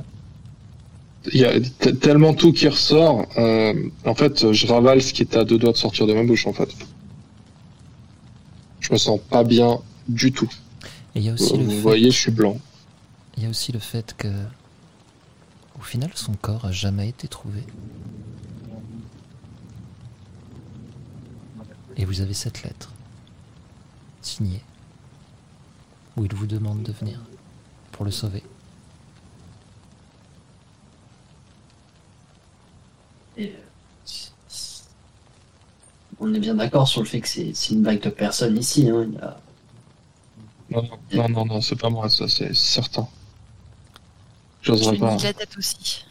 Il y a tellement tout qui ressort. euh, en fait, je ravale ce qui était à deux doigts de sortir de ma bouche, en fait. Je me sens pas bien du tout. Et il y a aussi le Vous fait... voyez, je suis blanc. Il y a aussi le fait que, au final, son corps a jamais été trouvé. Et vous avez cette lettre, signée, où il vous demande de venir pour le sauver. Et, euh, on est bien d'accord sur le fait que c'est une blague de personne ici. Hein. Il y a- Non, non, non, non, c'est pas moi, ça, c'est certain. J'oserais pas. la tête aussi.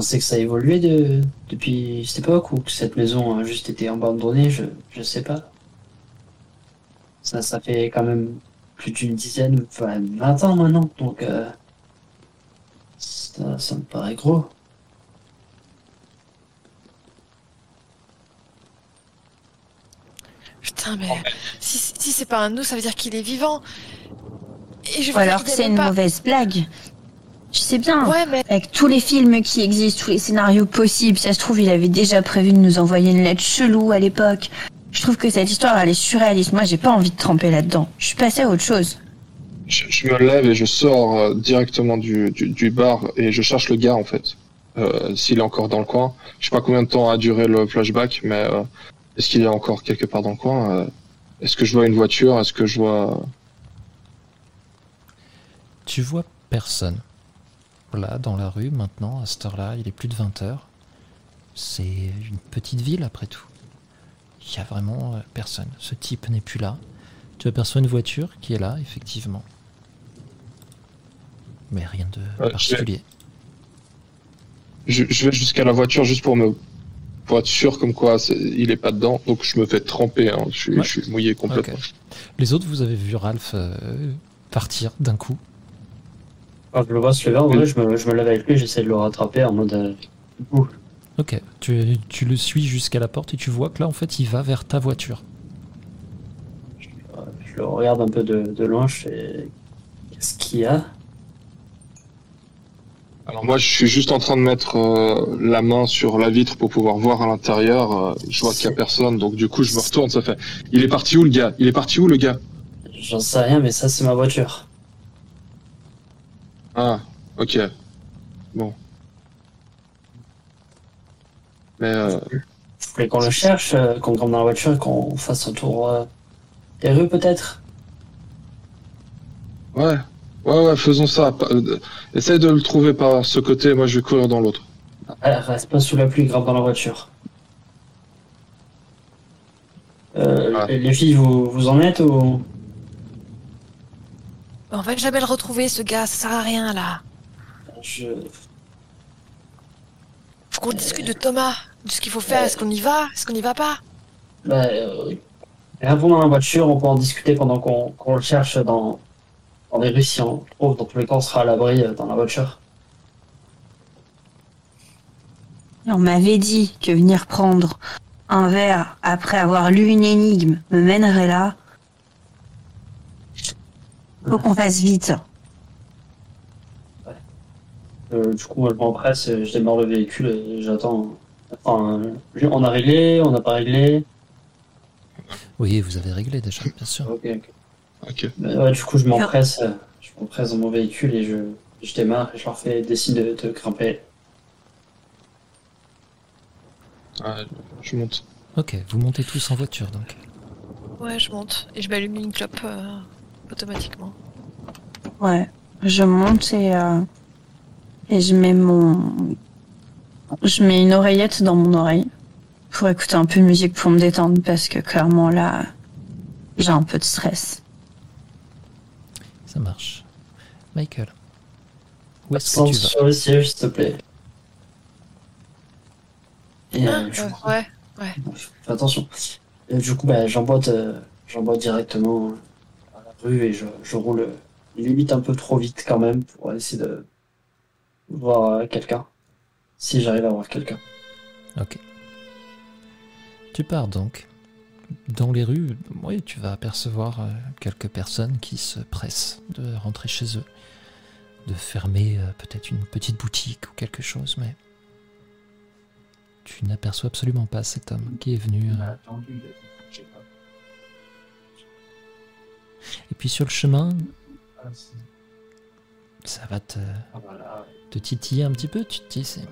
On sait que ça a évolué de, depuis cette époque ou que cette maison a juste été abandonnée, je, je sais pas. Ça, ça fait quand même plus d'une dizaine, enfin 20 ans maintenant, donc euh, ça, ça me paraît gros. Putain, mais si, si c'est pas un nous, ça veut dire qu'il est vivant. Et je Ou alors que c'est une pas- mauvaise blague. Je sais bien. Ouais, mais Avec tous les films qui existent, tous les scénarios possibles, ça se trouve, il avait déjà prévu de nous envoyer une lettre chelou à l'époque. Je trouve que cette histoire, elle est surréaliste. Moi, j'ai pas envie de tremper là-dedans. Je suis passée à autre chose. Je, je me lève et je sors euh, directement du, du, du bar et je cherche le gars en fait. Euh, S'il est encore dans le coin. Je sais pas combien de temps a duré le flashback, mais euh, est-ce qu'il est encore quelque part dans le coin euh, Est-ce que je vois une voiture Est-ce que je vois... Tu vois personne. Là, dans la rue, maintenant, à cette heure-là, il est plus de 20 heures. C'est une petite ville, après tout. Il y a vraiment euh, personne. Ce type n'est plus là. Tu aperçois une voiture qui est là, effectivement. Mais rien de Ouais, particulier. Je, je vais jusqu'à la voiture juste pour me... Pour être sûr comme quoi il est pas dedans, donc je me fais tremper, hein. je, suis, Ouais. je suis mouillé complètement. Les autres, vous avez vu Ralph euh, partir d'un coup. Quand je le vois se lever, en vrai, je me, je me lève avec lui, j'essaie de le rattraper en mode. euh, ouh. Ok, tu, tu le suis jusqu'à la porte et tu vois que là, en fait, il va vers ta voiture. Je le regarde un peu de, de loin, je fais. Qu'est-ce qu'il y a? Alors moi, je suis juste en train de mettre euh, la main sur la vitre pour pouvoir voir à l'intérieur. euh, je vois qu'il y a personne, donc du coup, je me retourne. Ça fait. Il est parti où le gars? Il est parti où le gars? J'en sais rien, mais ça, c'est ma voiture. Ah, ok. Bon. Mais euh, voulez qu'on le cherche, euh, qu'on grimpe dans la voiture qu'on fasse un tour euh, des rues, peut-être ouais, ouais, ouais, faisons ça. Euh, Essaye de le trouver par ce côté. Moi, je vais courir dans l'autre. Ah, Reste pas sous la pluie, grimpe dans la voiture. Euh, Ah. Les filles, vous, vous en êtes ou? On va jamais le retrouver, ce gars, ça sert à rien, là. Je... Faut qu'on discute de Thomas, de ce qu'il faut faire. Est-ce qu'on y va? Est-ce qu'on y va pas? Bah, euh, grimpons dans la voiture, on peut en discuter pendant qu'on qu'on le cherche dans, dans les rues si on le trouve. Dans tous les cas, on sera à l'abri euh, dans la voiture. On m'avait dit que venir prendre un verre après avoir lu une énigme me mènerait là. Faut qu'on fasse vite. Euh, du coup, moi, je m'empresse, euh, je démarre le véhicule et j'attends. Enfin, euh, on a réglé, on n'a pas réglé. Oui, vous avez réglé déjà, bien sûr. Ok, ok. Ok. Bah, ouais, du coup, je m'empresse, euh, je m'empresse dans mon véhicule et je, je démarre et je leur fais signes de, de grimper. Ouais, je monte. Ok, vous montez tous en voiture donc. Ouais, je monte. Et je m'allume une clope euh, automatiquement. Ouais, je monte et euh, et je mets mon je mets une oreillette dans mon oreille pour écouter un peu de musique pour me détendre parce que clairement là j'ai un peu de stress. Ça marche. Michael, où est-ce que tu vas sur le siège, s'il te plaît. Et euh, Ah, euh, coup, ouais. fais attention. Et du coup, bah, j'emboîte, euh, j'emboîte directement rue et je, je roule limite un peu trop vite quand même pour essayer de voir euh, quelqu'un. Si j'arrive à voir quelqu'un. Ok. Tu pars donc. Dans les rues, oui, tu vas apercevoir euh, quelques personnes qui se pressent de rentrer chez eux, de fermer euh, peut-être une petite boutique ou quelque chose, mais tu n'aperçois absolument pas cet homme qui est venu. euh, puis sur le chemin, ça va te, te titiller un petit peu, tu te dis, c'est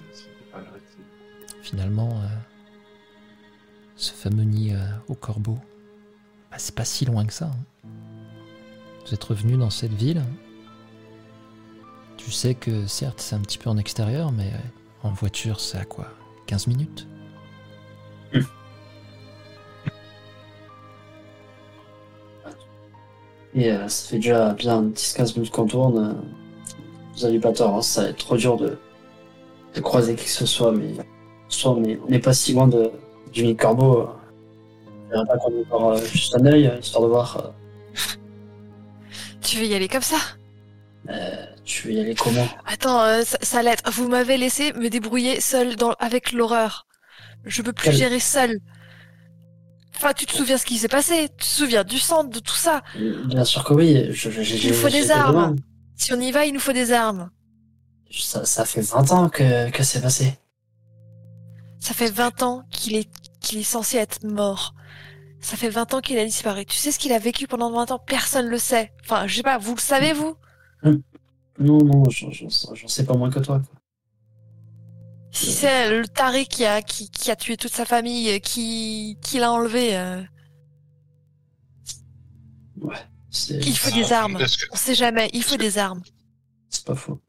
finalement euh, ce fameux nid euh, au corbeau, bah, c'est pas si loin que ça. hein. Vous êtes revenu dans cette ville. Tu sais que certes c'est un petit peu en extérieur, mais euh, en voiture c'est à quoi? 15 minutes? Et euh, ça fait déjà bien 10-15 minutes qu'on tourne. euh, vous avez pas tort, hein, ça va être trop dur de, de croiser qui que ce soit, mais, soit on est- on n'est pas si loin de, du nid corbeau. euh. Je verrais pas qu'on euh, juste un œil, euh, histoire de voir. euh, Tu veux y aller comme ça? Euh, tu veux y aller comment? Attends, euh, ça, ça l'aide. Vous m'avez laissé me débrouiller seul dans, avec l'horreur. Je peux plus Quel- gérer seul. Enfin, tu te souviens ce qui s'est passé Tu te souviens du sang, de tout ça Bien sûr que oui. Je, Il nous faut des armes. Si on y va, il nous faut des armes. Ça, ça fait 20 ans que, que c'est passé. Ça fait 20 ans qu'il est, qu'il est censé être mort. Ça fait 20 ans qu'il a disparu. Tu sais ce qu'il a vécu pendant 20 ans? Personne le sait. Enfin, je sais pas, vous le savez, vous? Non, non, sais- j'en sais pas moins que toi. quoi. Si c'est le taré qui a, qui, qui a tué toute sa famille, euh, qui, qui l'a enlevé, euh, C'est il faut des armes. Que- On sait jamais, il faut des armes. c'est pas faux.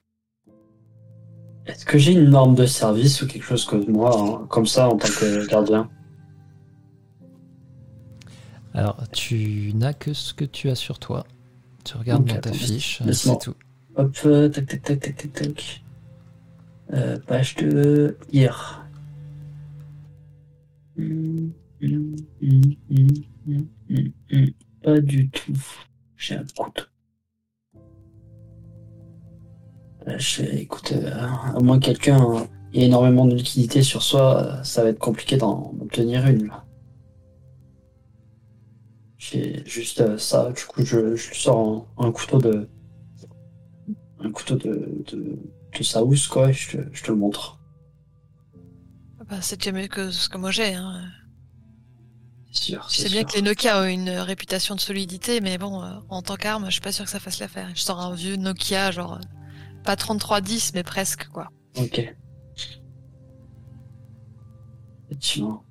Est-ce que j'ai une norme de service ou quelque chose comme moi, hein, comme ça, en tant que gardien? Alors, tu n'as que ce que tu as sur toi. Tu regardes dans ta attends, fiche, c'est tout. Hop, euh, tac, tac, tac, tac, tac, tac. Euh, page de hier. Pas du tout. J'ai un couteau. Euh, je- écoute, euh, à moins que quelqu'un euh, ait énormément de liquidité sur soi, euh, ça va être compliqué d'en obtenir une. J'ai juste euh, ça, du coup je, je sors un, un couteau de, un couteau de, de, ça housse, quoi, et je te, je te le montre. Bah, c'est déjà mieux que ce que moi j'ai. Hein. C'est sûr. Je sais bien que les Nokia ont une réputation de solidité, mais bon, euh, en tant qu'arme, je suis pas sûr que ça fasse l'affaire. Je sors un vieux Nokia, genre, euh, pas 3310, mais presque, quoi. Ok. Effectivement.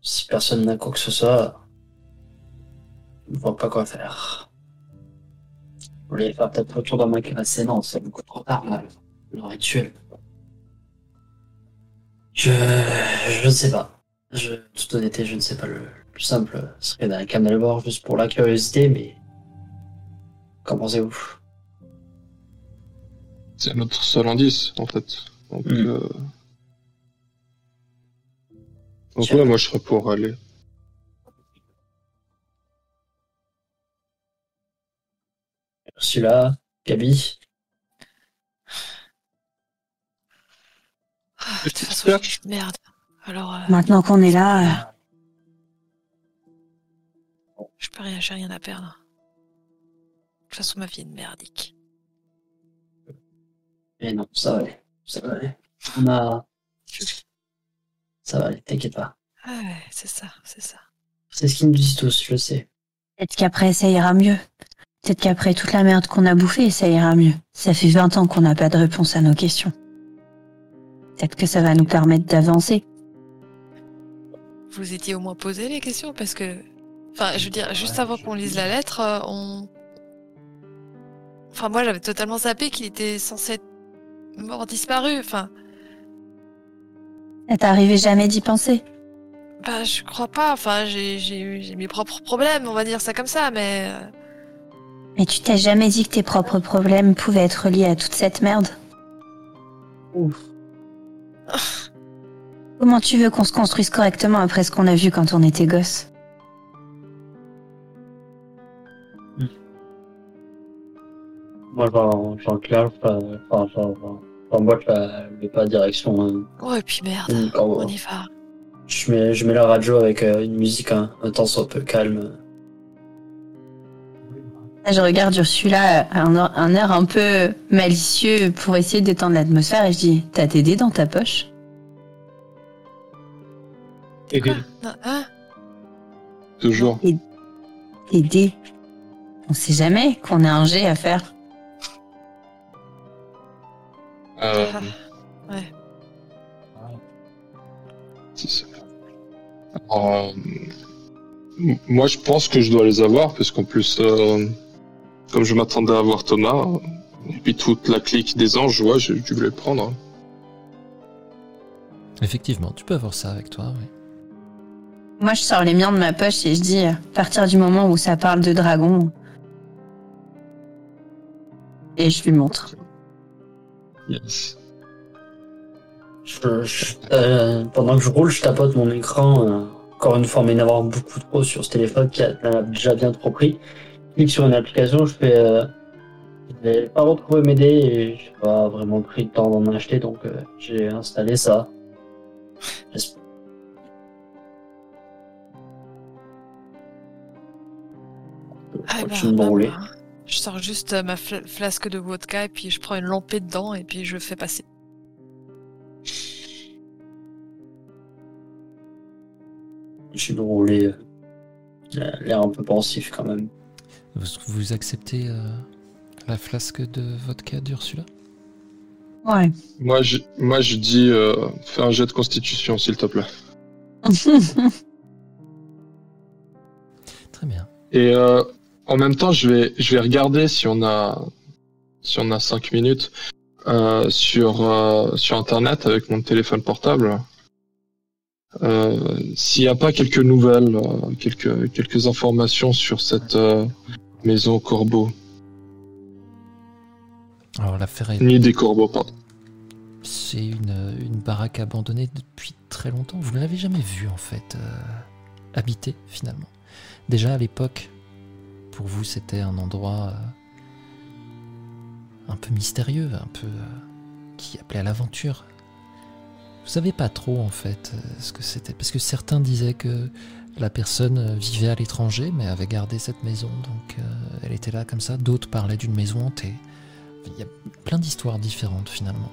Si personne n'a quoi que ce soit, je ne vois pas quoi faire. Voulez faire peut-être retour dans ma classe Non, c'est beaucoup trop tard, là. Le rituel. Je... Je ne sais pas. Je... Toute honnêteté, je ne sais pas. Le, le plus simple serait d'aller calmer le bord juste pour la curiosité, mais... Qu'en pensez-vous? C'est notre seul indice, en fait. Donc, Hmm. euh... Donc ouais, moi je serais pour aller. Celui-là, Gabi Ah, de toute façon, j'ai une merde. Alors, euh, Maintenant qu'on est là, euh, je peux rien, j'ai rien à perdre. De toute façon, ma vie est une merdique. Mais non, ça va aller. Ça va aller. On a... Ça va aller, t'inquiète pas. Ah ouais, c'est ça, c'est ça. C'est ce qu'ils nous disent tous, je le sais. peut-être qu'après ça ira mieux. Peut-être qu'après toute la merde qu'on a bouffée, ça ira mieux. Ça fait 20 ans qu'on n'a pas de réponse à nos questions. Peut-être que ça va nous permettre d'avancer. Vous étiez au moins posé les questions parce que. Enfin, je veux dire, juste Ouais, avant qu'on lise la lettre, euh, on. Enfin, moi, j'avais totalement zappé qu'il était censé être mort, disparu. Enfin, Ça t'arrivait jamais d'y penser? Bah, je crois pas. Enfin, j'ai j'ai eu- j'ai mes propres problèmes, on va dire ça comme ça, mais. Mais tu t'as jamais dit que tes propres problèmes pouvaient être liés à toute cette merde Ouf. Comment tu veux qu'on se construise correctement après ce qu'on a vu quand on était gosse Moi, j'en j'en clair, enfin, j'en- moi, je la mets pas direction. hein. Oh, et puis merde, Mm, quand- on y va. Je mets, je mets la radio avec euh, une musique un, un temps soit peu calme. Je regarde Ursula à un, un air un peu malicieux pour essayer de détendre l'atmosphère et je dis T'as tes dés dans ta poche? Quoi Non, hein Toujours. Tes dés On sait jamais qu'on a un jet à faire. Euh, Ah, ouais. si c'est- Alors, euh, moi je pense que je dois les avoir parce qu'en plus, euh, comme je m'attendais à voir Thomas, et puis toute la clique des anges, ouais, j'ai dû les prendre. hein. Effectivement, tu peux avoir ça avec toi, oui. Moi, je sors les miens de ma poche et je dis à partir du moment où ça parle de dragon. Et je lui montre. Yes. Je, je- euh, pendant que je roule, je tapote mon écran. euh, encore une fois, mais d'avoir beaucoup trop sur ce téléphone qui a déjà bien trop pris. Je clique sur une application, je fais. Euh, je n'ai pas retrouvé mes dés et j'ai pas vraiment pris le temps d'en acheter, donc euh, j'ai installé ça. Ah, bah, Continue de bah, bah, Je sors juste euh, ma fla- flasque de vodka et puis je prends une lampée dedans et puis je fais passer. J'ai de rouler. euh, l'air un peu pensif quand même. Vous, vous acceptez euh, la flasque de vodka d'Ursula? Ouais. Moi, je, moi, je dis, euh, fais un jet de constitution, s'il te plaît. Très bien. Et euh, en même temps, je vais, je vais regarder si on a, si on a cinq minutes euh, sur euh, sur internet avec mon téléphone portable. Euh, S'il n'y a pas quelques nouvelles, euh, quelques quelques informations sur cette euh, maison corbeau, Alors l'affaire est... ni des corbeaux, pardon. C'est une, une baraque abandonnée depuis très longtemps. Vous ne l'avez jamais vue en fait, euh, habitée finalement. Déjà à l'époque, pour vous c'était un endroit euh, un peu mystérieux, un peu euh, qui appelait à l'aventure. Vous savez pas trop en fait euh, ce que c'était, parce que certains disaient que la personne euh, vivait à l'étranger mais avait gardé cette maison, donc euh, elle était là comme ça. D'autres parlaient d'une maison hantée. Il y a plein d'histoires différentes finalement.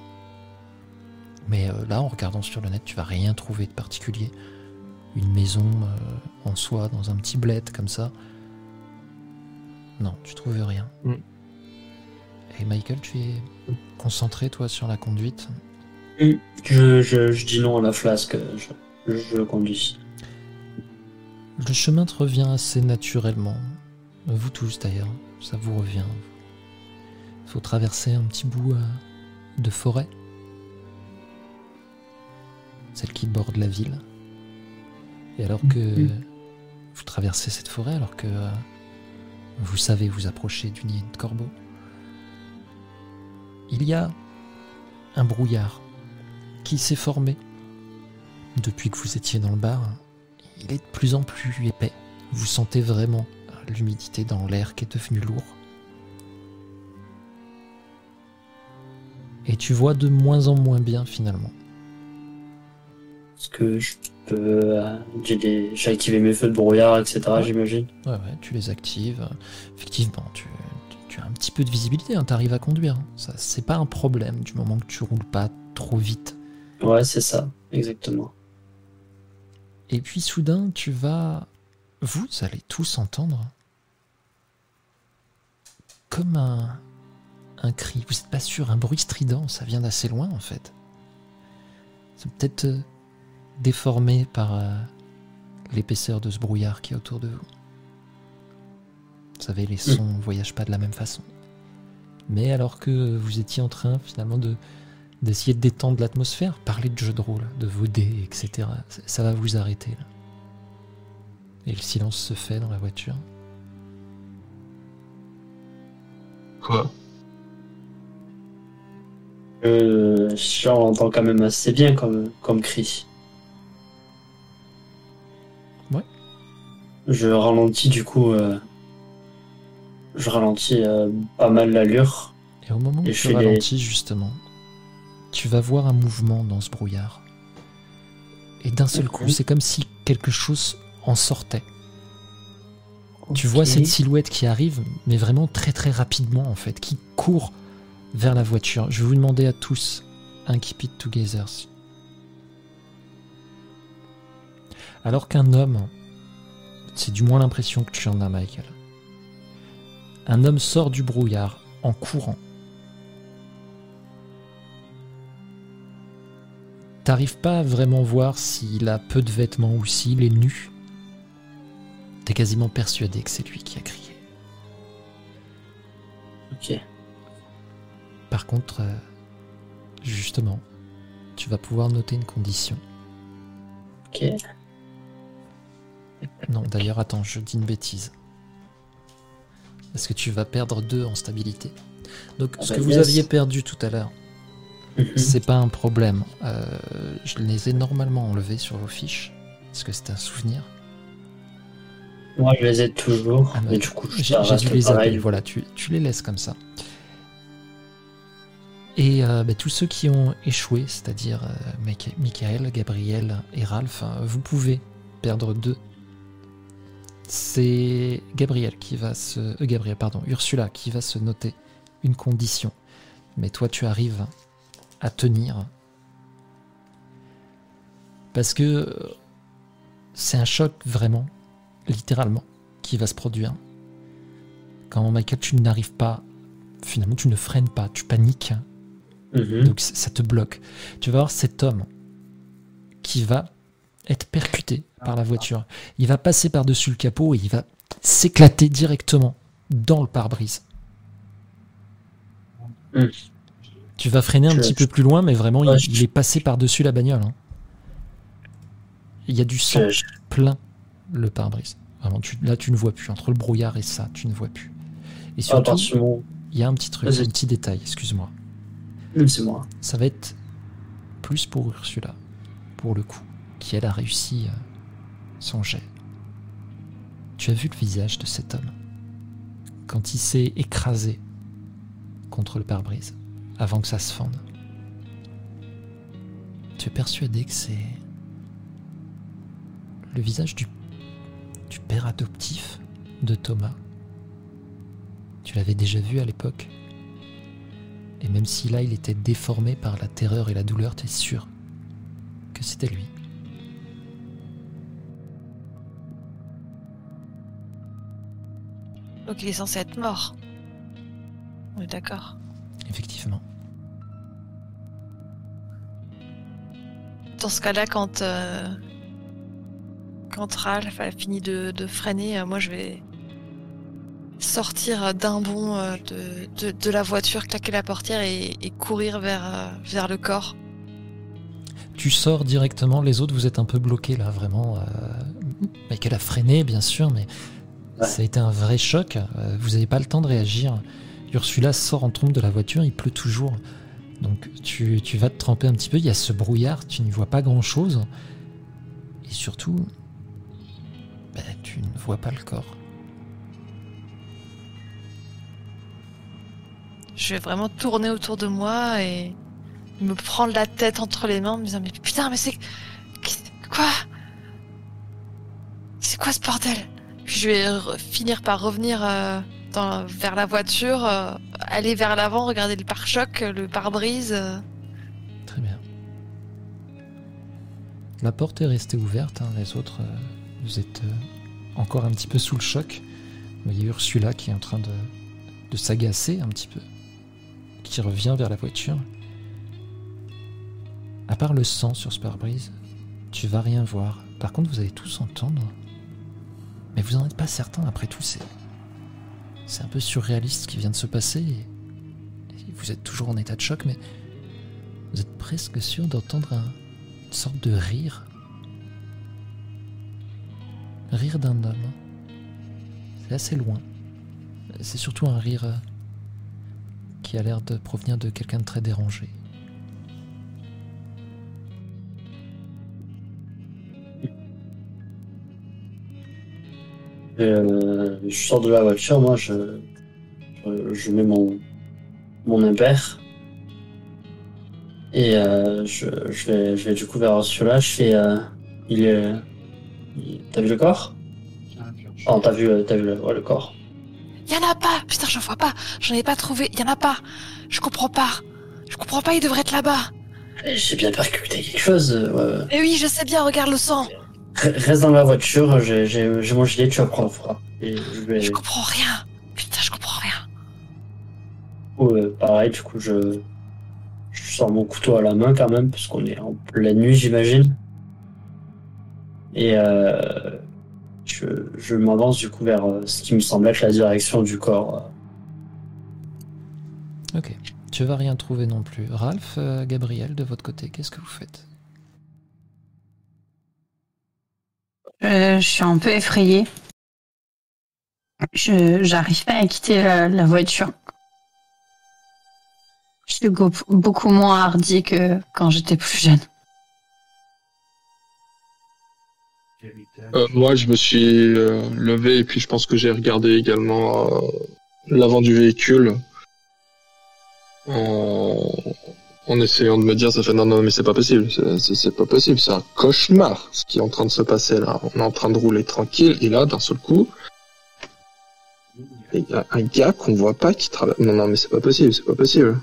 Mais euh, là, en regardant sur le net, tu vas rien trouver de particulier. Une maison euh, en soi, dans un petit bled comme ça. Non, tu trouves rien. Mm. Et Michael, tu es concentré, toi, sur la conduite? Je, je, je dis non à la flasque, je, je conduis. Le chemin te revient assez naturellement. Vous tous d'ailleurs, ça vous revient. Il faut traverser un petit bout euh, de forêt. Celle qui borde la ville. Et alors que Mhm. vous traversez cette forêt, alors que euh, vous savez vous approcher du nid de corbeau, il y a un brouillard qui s'est formé depuis que vous étiez dans le bar. Il est de plus en plus épais. Vous sentez vraiment l'humidité dans l'air qui est devenu lourd. Et tu vois de moins en moins bien finalement. Est-ce que je peux. euh, J'ai activé mes feux de brouillard, etc., Ouais. j'imagine. Ouais, ouais, tu les actives. Effectivement, tu, tu- tu as un petit peu de visibilité, tu arrives à conduire. Ça, c'est pas un problème du moment que tu roules pas trop vite. Ouais, c'est ça, exactement. Et puis soudain, tu vas. Vous allez tous entendre. Comme un. Un cri. Vous n'êtes pas sûr, un bruit strident, ça vient d'assez loin en fait. C'est peut-être euh, déformé par euh, l'épaisseur de ce brouillard qui est autour de vous. Vous savez, les sons ne voyagent pas de la même façon. Mais alors que vous étiez en train finalement de d'essayer de détendre l'atmosphère, parler de jeux de rôle, de vos dés, etc. Ça- va vous arrêter là. Et le silence se fait dans la voiture. Quoi? Euh, J'en entends quand même assez bien comme, comme cri. Ouais. Je ralentis du coup. euh, Je ralentis euh, pas mal l'allure. Et au moment où Et tu ralentis, justement, tu vas voir un mouvement dans ce brouillard. Et d'un seul coup, c'est comme si quelque chose en sortait. Tu vois cette silhouette qui arrive, mais vraiment très très rapidement en fait, qui court vers la voiture. Je vais vous demander à tous un Keep It Together. Alors qu'un homme, c'est du moins l'impression que tu en as Michael, un homme sort du brouillard en courant. T'arrives pas à vraiment voir s'il a peu de vêtements ou s'il est nu. T'es quasiment persuadé que c'est lui qui a crié. Ok. Par contre, euh, justement, tu vas pouvoir noter une condition. Ok. Non, d'ailleurs, attends, je dis une bêtise. Parce que tu vas perdre 2 en stabilité. Donc, Ah ce bah que vous aviez perdu tout à l'heure, Mhm. c'est pas un problème. Euh, je les ai normalement enlevés sur vos fiches. Parce que c'est un souvenir. Moi, je les ai toujours. Ah, bah, mais du coup, J'ai dû les appeler, voilà, tu, tu les laisses comme ça. Et euh, bah, tous ceux qui ont échoué, c'est-à-dire euh, Michael, Gabriel et Ralph, hein, vous pouvez perdre deux. C'est Gabriel qui va se. euh, Gabriel, pardon, Ursula qui va se noter une condition. Mais toi, tu arrives à tenir. Parce que euh, c'est un choc vraiment, littéralement, qui va se produire. Quand Michael, tu n'arrives pas, finalement, tu ne freines pas, tu paniques. Mhm. Donc ça te bloque. Tu vas voir cet homme qui va être percuté par la voiture. Il va passer par-dessus le capot et il va s'éclater directement dans le pare-brise. Mm. Tu vas freiner un Je- petit peu plus loin, mais vraiment, il, Ouais, je- il est passé par-dessus la bagnole. hein. Il y a du sang plein le pare-brise. Vraiment, tu- là, tu ne vois plus. Entre le brouillard et ça, tu ne vois plus. Et à surtout, il y a un petit truc, un petit détail, excuse-moi. c'est moi. Ça va être plus pour Ursula, pour le coup, qui elle a réussi euh, son jet. Tu as vu le visage de cet homme? Quand il s'est écrasé contre le pare-brise, avant que ça se fende. Tu es persuadé que c'est le visage du, du père adoptif de Thomas. Tu l'avais déjà vu à l'époque Et même si là il était déformé par la terreur et la douleur, t'es sûr que c'était lui. Donc il est censé être mort. On est d'accord. Effectivement. Dans ce cas-là, quand, euh, quand Ralph a fini de, de freiner, euh, moi je vais sortir d'un bond euh, de, de, de la voiture, claquer la portière et, et courir vers, vers le corps. Tu sors directement, les autres vous êtes un peu bloqués là, vraiment. Euh, mais qu'elle a freiné, bien sûr, mais Ouais. ça a été un vrai choc. Vous n'avez pas le temps de réagir. Ursula sort en trompe de la voiture, il pleut toujours. Donc tu, vas te tremper un petit peu, il y a ce brouillard, tu n'y vois pas grand chose. Et surtout, ben, tu ne vois pas le corps. Je vais vraiment tourner autour de moi et me prendre la tête entre les mains en me disant mais putain mais c'est quoi? C'est quoi ce bordel? Je vais finir par revenir euh, vers la voiture, euh, aller vers l'avant, regarder le pare-choc, le pare-brise. euh. Très bien. La porte est restée ouverte, hein, les autres, euh, vous êtes encore un petit peu sous le choc. Vous voyez Ursula qui est en train de, de s'agacer un petit peu, qui revient vers la voiture. À part le sang sur ce pare-brise, tu vas rien voir. Par contre, vous allez tous entendre. Mais vous n'en êtes pas certain, après tout, c'est. C'est un peu surréaliste ce qui vient de se passer. et- vous êtes toujours en état de choc, mais vous êtes presque sûr d'entendre un- une sorte de rire. Rire d'un homme. C'est assez loin. C'est surtout un rire euh, qui a l'air de provenir de quelqu'un de très dérangé. Euh, je sors de la voiture, moi, je, je, je mets mon, mon impair. Et euh, je, je, vais, je vais du coup vers celui-là, je fais. euh, il est. il- T'as vu le corps? Oh, t'as vu, euh, t'as vu le, ouais, le corps. Y en a pas Putain, j'en vois pas J'en ai pas trouvé, y en a pas Je comprends pas Je comprends pas, il devrait être là-bas J'ai bien percuté quelque chose. euh, ouais, ouais. Eh oui, je sais bien, regarde le sang Reste dans la voiture, j'ai mon gilet, tu vas prendre froid. Et je vais. Je comprends rien Putain, je comprends rien coup, euh, pareil, du coup, je, je sors mon couteau à la main quand même, parce qu'on est en pleine nuit, j'imagine. Et euh, je, je m'avance du coup vers euh, ce qui me semble être la direction du corps. Ok. Tu vas rien trouver non plus. Ralph, euh, Gabriel, de votre côté, qu'est-ce que vous faites? Je suis un peu effrayée. Je j'arrive pas à quitter la, voiture. Je suis beaucoup moins hardie que quand j'étais plus jeune. Euh, moi, je me suis euh, levé et puis je pense que j'ai regardé également euh, l'avant du véhicule en... essayant de me dire, ça fait non, non, mais c'est pas possible, c'est- pas possible, c'est un cauchemar ce qui est en train de se passer là. On est en train de rouler tranquille et là, d'un seul coup, il y a un gars qu'on voit pas qui travaille. Non, non, mais c'est pas possible, c'est pas possible.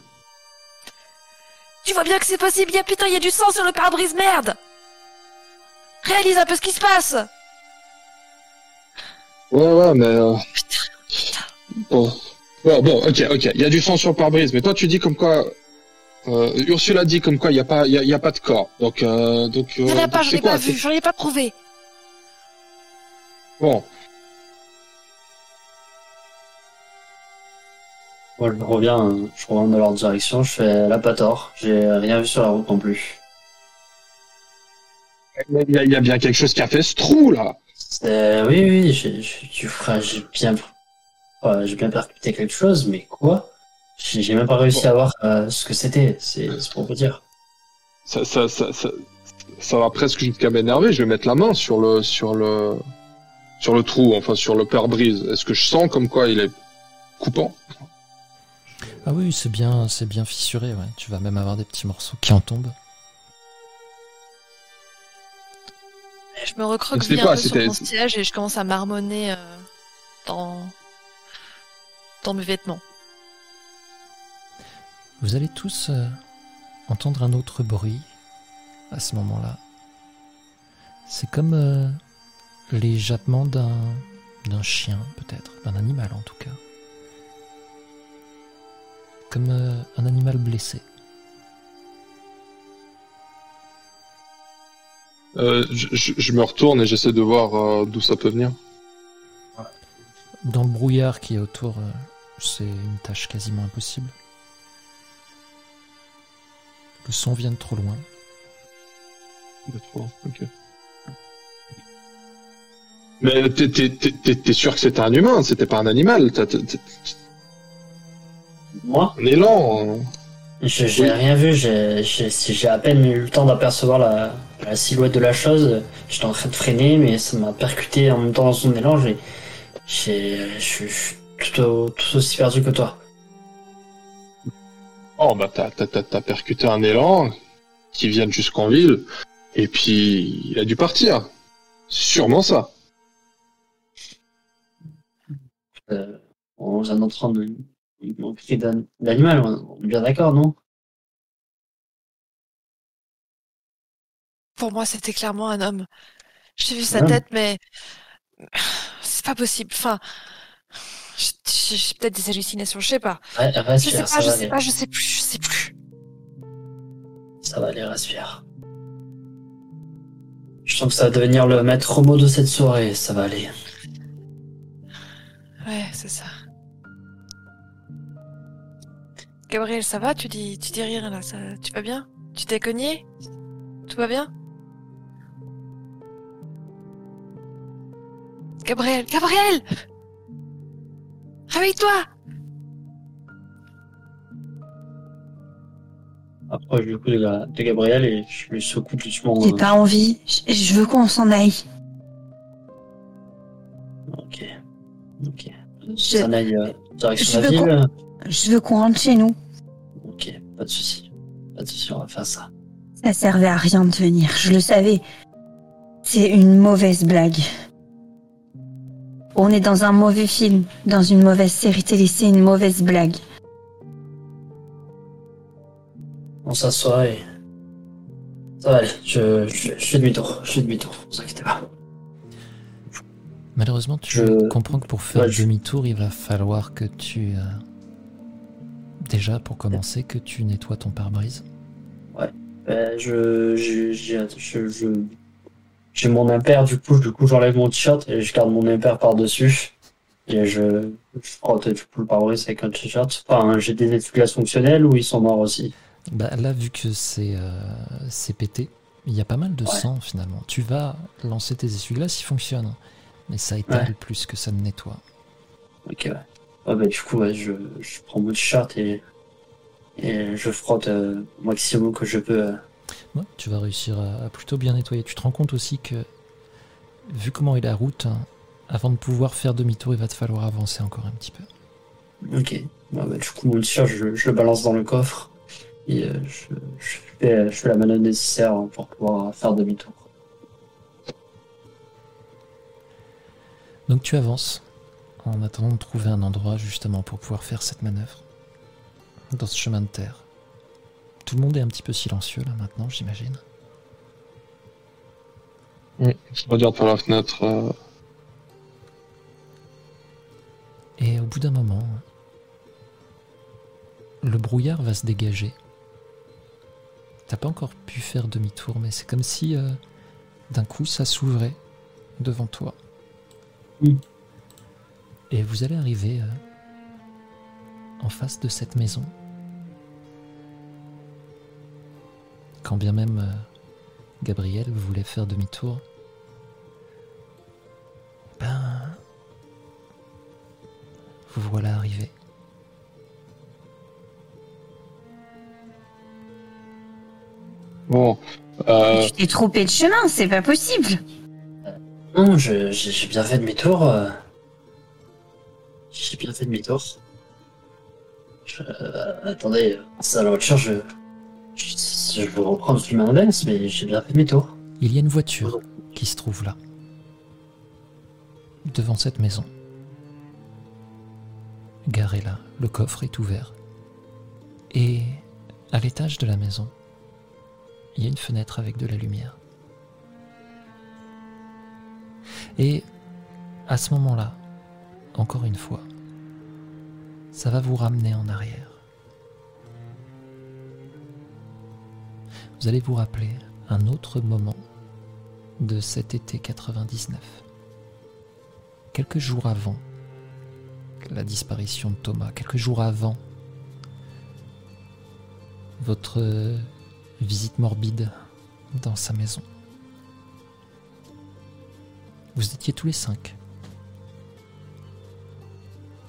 Tu vois bien que c'est possible, y a putain, y a du sang sur le pare-brise, merde Réalise un peu ce qui se passe Ouais, ouais, mais euh, Putain, Bon, bon, bon, ok, ok. Il y a du sang sur le pare-brise, mais toi tu dis comme quoi. Euh, Ursula dit comme quoi il y a pas, il y a, il y a pas de corps. Donc, euh, donc. en euh, a pas, donc j'en c'est ai quoi, pas vu, j'en ai pas trouvé Bon, Moi, je reviens, euh, je reviens dans leur direction, je fais la pas tort, j'ai rien vu sur la route non plus. il y, a, il y a bien quelque chose qui a fait ce trou là. C'est- Oui, oui, j'ai j'ai- tu feras- j'ai bien, ouais, j'ai bien percuté quelque chose, mais quoi? J'ai même pas réussi Bon. à voir euh, ce que c'était, c'est pour vous dire. Ça, ça, ça, ça, ça va presque jusqu'à m'énerver. Je vais mettre la main sur le, sur le, sur le trou, enfin sur le pare-brise. Est-ce que je sens comme quoi il est coupant? Ah oui, c'est bien, c'est bien fissuré, ouais. Tu vas même avoir des petits morceaux qui en tombent. Je me recroqueville C'était un peu sur mon siège et je commence à marmonner euh, dans... dans mes vêtements. Vous allez tous euh, entendre un autre bruit à ce moment-là. C'est comme euh, les jappements d'un d'un chien, peut-être, d'un animal en tout cas. Comme euh, un animal blessé. Euh, je, je- je me retourne et j'essaie de voir euh, d'où ça peut venir. Dans le brouillard qui est autour, euh, c'est une tâche quasiment impossible. Le son vient de trop loin. De trop, ok. Mais t'es- t'es t'es- t'es- t'es sûr que c'était un humain, c'était pas un animal. Moi, Un élan. euh. je- j'ai Oui. rien vu. J'ai j'ai- si j'ai à peine eu le temps d'apercevoir la, la silhouette de la chose. J'étais en train de freiner, mais ça m'a percuté en même temps dans son élan. J'ai, je suis tout aussi perdu que toi. Oh bah t'as t'as- t'as- t'as percuté un élan qui vient jusqu'en ville et puis il a dû partir. C'est sûrement ça. Euh, on vient d'entendre le le cri d'un- d'animal. On est bien d'accord, non? Pour moi, c'était clairement un homme. J'ai vu sa tête, mais c'est pas possible. Enfin, j'ai peut-être des hallucinations, je sais pas. Ouais, Je sais pas, je sais aller. pas, je sais plus, je sais plus. Ça va aller, respire. Je sens que ça va devenir le maître mot de cette soirée. Ça va aller. Ouais, c'est ça. Gabriel, ça va? Tu dis, tu dis rien là, ça, tu vas bien? Tu t'es cogné? Tout va bien? Gabriel, Gabriel Réveille-toi Approche du coup de, de Gabriel et je lui secoue doucement. J'ai euh, pas envie. Je, je veux qu'on s'en aille. Ok. Ok. Je- Ça aille euh, direction je la veux ville. Je veux qu'on rentre chez nous. Ok, pas de souci. Pas de souci, on va faire ça. Ça servait à rien de venir, je le savais. C'est une mauvaise blague. On est dans un mauvais film, dans une mauvaise série télé, c'est une mauvaise blague. On s'assoit et. Ça va aller. Je, je, je fais demi-tour. Je fais demi-tour. Ne vous inquiétez pas. Malheureusement, tu Je- comprends que pour faire Ouais, je- demi-tour, il va falloir que tu... euh, Déjà, pour commencer, que tu nettoies ton pare-brise. Euh, je, je, je, j'ai mon impair, du coup, du coup, j'enlève mon t-shirt et je garde mon impair par-dessus. Et je, je frotte du coup le pare-brise avec un t-shirt. Enfin, j'ai des essuie-glaces fonctionnels ou ils sont morts aussi. Bah, là, vu que c'est euh, pété, il y a pas mal de Ouais. sang finalement. Tu vas lancer tes essuie-glaces, ils fonctionnent. Mais ça étale Ouais. plus que ça ne nettoie. Ok, ouais. Ouais, bah, du coup, ouais, je, je prends mon t-shirt et, et je frotte euh, au maximum que je peux. euh. Ouais, tu vas réussir à, à plutôt bien nettoyer. Tu te rends compte aussi que, vu comment est la route, hein, avant de pouvoir faire demi-tour, il va te falloir avancer encore un petit peu. Ok. Bah, du coup, mon t-shirt, je, je le balance dans le coffre et euh, je, je, fais, je fais la manœuvre nécessaire pour pouvoir faire demi-tour. Donc tu avances en attendant de trouver un endroit justement pour pouvoir faire cette manœuvre dans ce chemin de terre. Tout le monde est un petit peu silencieux là maintenant, j'imagine. Je regarde par la fenêtre. euh, Et au bout d'un moment, le brouillard va se dégager. T'as pas encore pu faire demi-tour, mais c'est comme si euh, d'un coup ça s'ouvrait devant toi. Mm. Et vous allez arriver euh, en face de cette maison. Quand bien même euh, Gabriel voulait faire demi-tour, ben vous voilà arrivé. Bon. Euh, Tu t'es trompé de chemin, c'est pas possible. Non, je- j'ai j'ai bien fait demi-tour. euh. J'ai bien fait demi-tour. Je- euh, attendez, c'est à la voiture, je, je, je veux reprendre le chemin inverse, mais j'ai bien fait demi-tour. Il y a une voiture qui se trouve là, devant cette maison. Garée là, le coffre est ouvert. Et À l'étage de la maison, il y a une fenêtre avec de la lumière. Et à ce moment-là, encore une fois, ça va vous ramener en arrière. Vous allez vous rappeler un autre moment de cet été 99. Quelques jours avant la disparition de Thomas, quelques jours avant votre visite morbide dans sa maison. Vous étiez tous les cinq.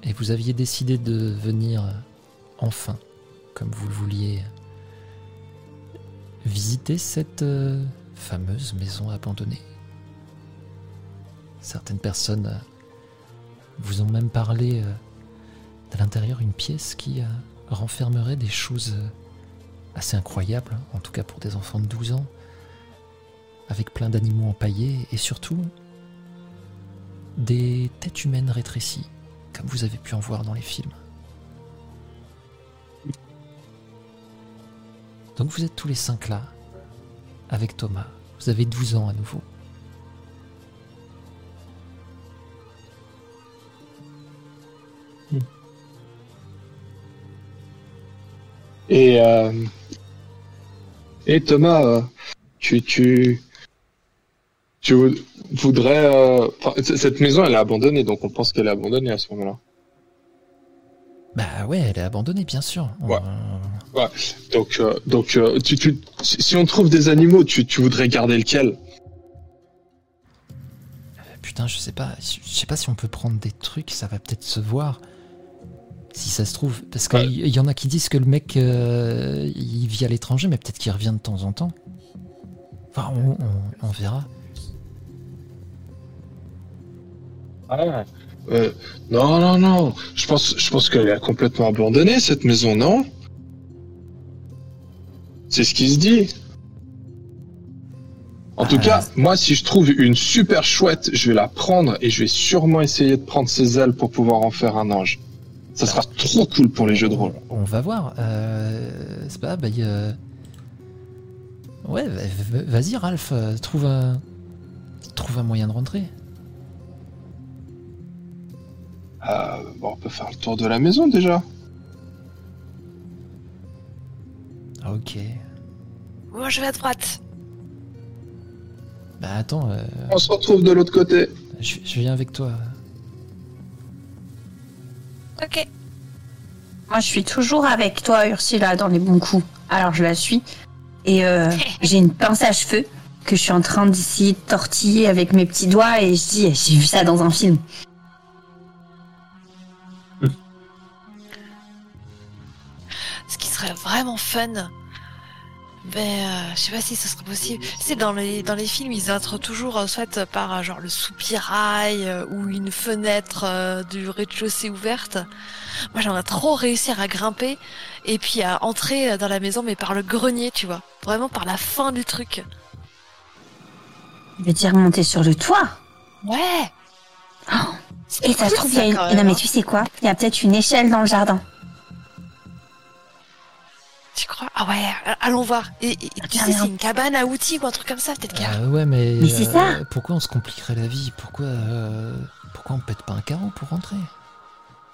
Et vous aviez décidé de venir enfin, comme vous le vouliez, visiter cette euh, fameuse maison abandonnée. Certaines personnes euh, vous ont même parlé euh, d'à l'intérieur une pièce qui renfermerait des choses assez incroyables, en tout cas pour des enfants de 12 ans, avec plein d'animaux empaillés et surtout des têtes humaines rétrécies, comme vous avez pu en voir dans les films. Donc vous êtes tous les cinq là, avec Thomas. Vous avez 12 ans à nouveau. Et, euh, et Thomas, euh, tu, tu, tu voudrais... Euh, cette maison, elle est abandonnée, donc on pense qu'elle est abandonnée à ce moment-là. Bah ouais, elle est abandonnée, bien sûr. Ouais. ouais. Donc, euh, donc euh, tu, tu, si on trouve des animaux, tu, tu voudrais garder lequel? Putain, je sais pas. Je sais pas si on peut prendre des trucs, ça va peut-être se voir. Si ça se trouve. Parce qu'il y en a qui disent que le mec, euh, il vit à l'étranger, mais peut-être qu'il revient de temps en temps. Enfin, on, on, on verra. Ah. Euh, non, non, non. Je pense, je pense qu'elle est complètement abandonnée, cette maison, non? C'est ce qui se dit. En tout ah. cas, moi, si je trouve une super chouette, je vais la prendre et je vais sûrement essayer de prendre ses ailes pour pouvoir en faire un ange. Ça sera trop cool pour les jeux de rôle. On va voir. Euh, c'est pas, bah, a... Ouais, vas-y, Ralph, euh, trouve un... trouve un moyen de rentrer. Euh, bon, on peut faire le tour de la maison déjà. Ok. Moi, je vais à droite. Bah attends. Euh, on se retrouve de l'autre côté. Je, viens avec toi. Ok. Moi, je suis toujours avec toi, Ursula, dans les bons coups. Alors, je la suis. Et euh, j'ai une pince à cheveux que je suis en train d'essayer de tortiller avec mes petits doigts et je dis, j'ai vu ça dans un film. Vraiment fun. Mais euh, je sais pas si ce serait possible. C'est dans les dans les films, ils entrent toujours euh, soit par euh, genre le soupirail ou une fenêtre du rez-de-chaussée ouverte. Moi, j'aimerais trop réussir à grimper et puis à entrer dans la maison, mais par le grenier, tu vois, vraiment par la fin du truc. Tu veux dire monter sur le toit Ouais. Oh. et ça se trouve, il y a une... non mais hein. tu sais quoi? Il y a peut-être une échelle dans le jardin. Tu crois? Ah ouais, allons voir. Et, tu sais, c'est une cabane à outils ou un truc comme ça, peut-être qu'il euh, Ouais, mais. Mais c'est ça euh, Pourquoi on se compliquerait la vie? Pourquoi, euh, pourquoi on pète pas un carreau pour rentrer?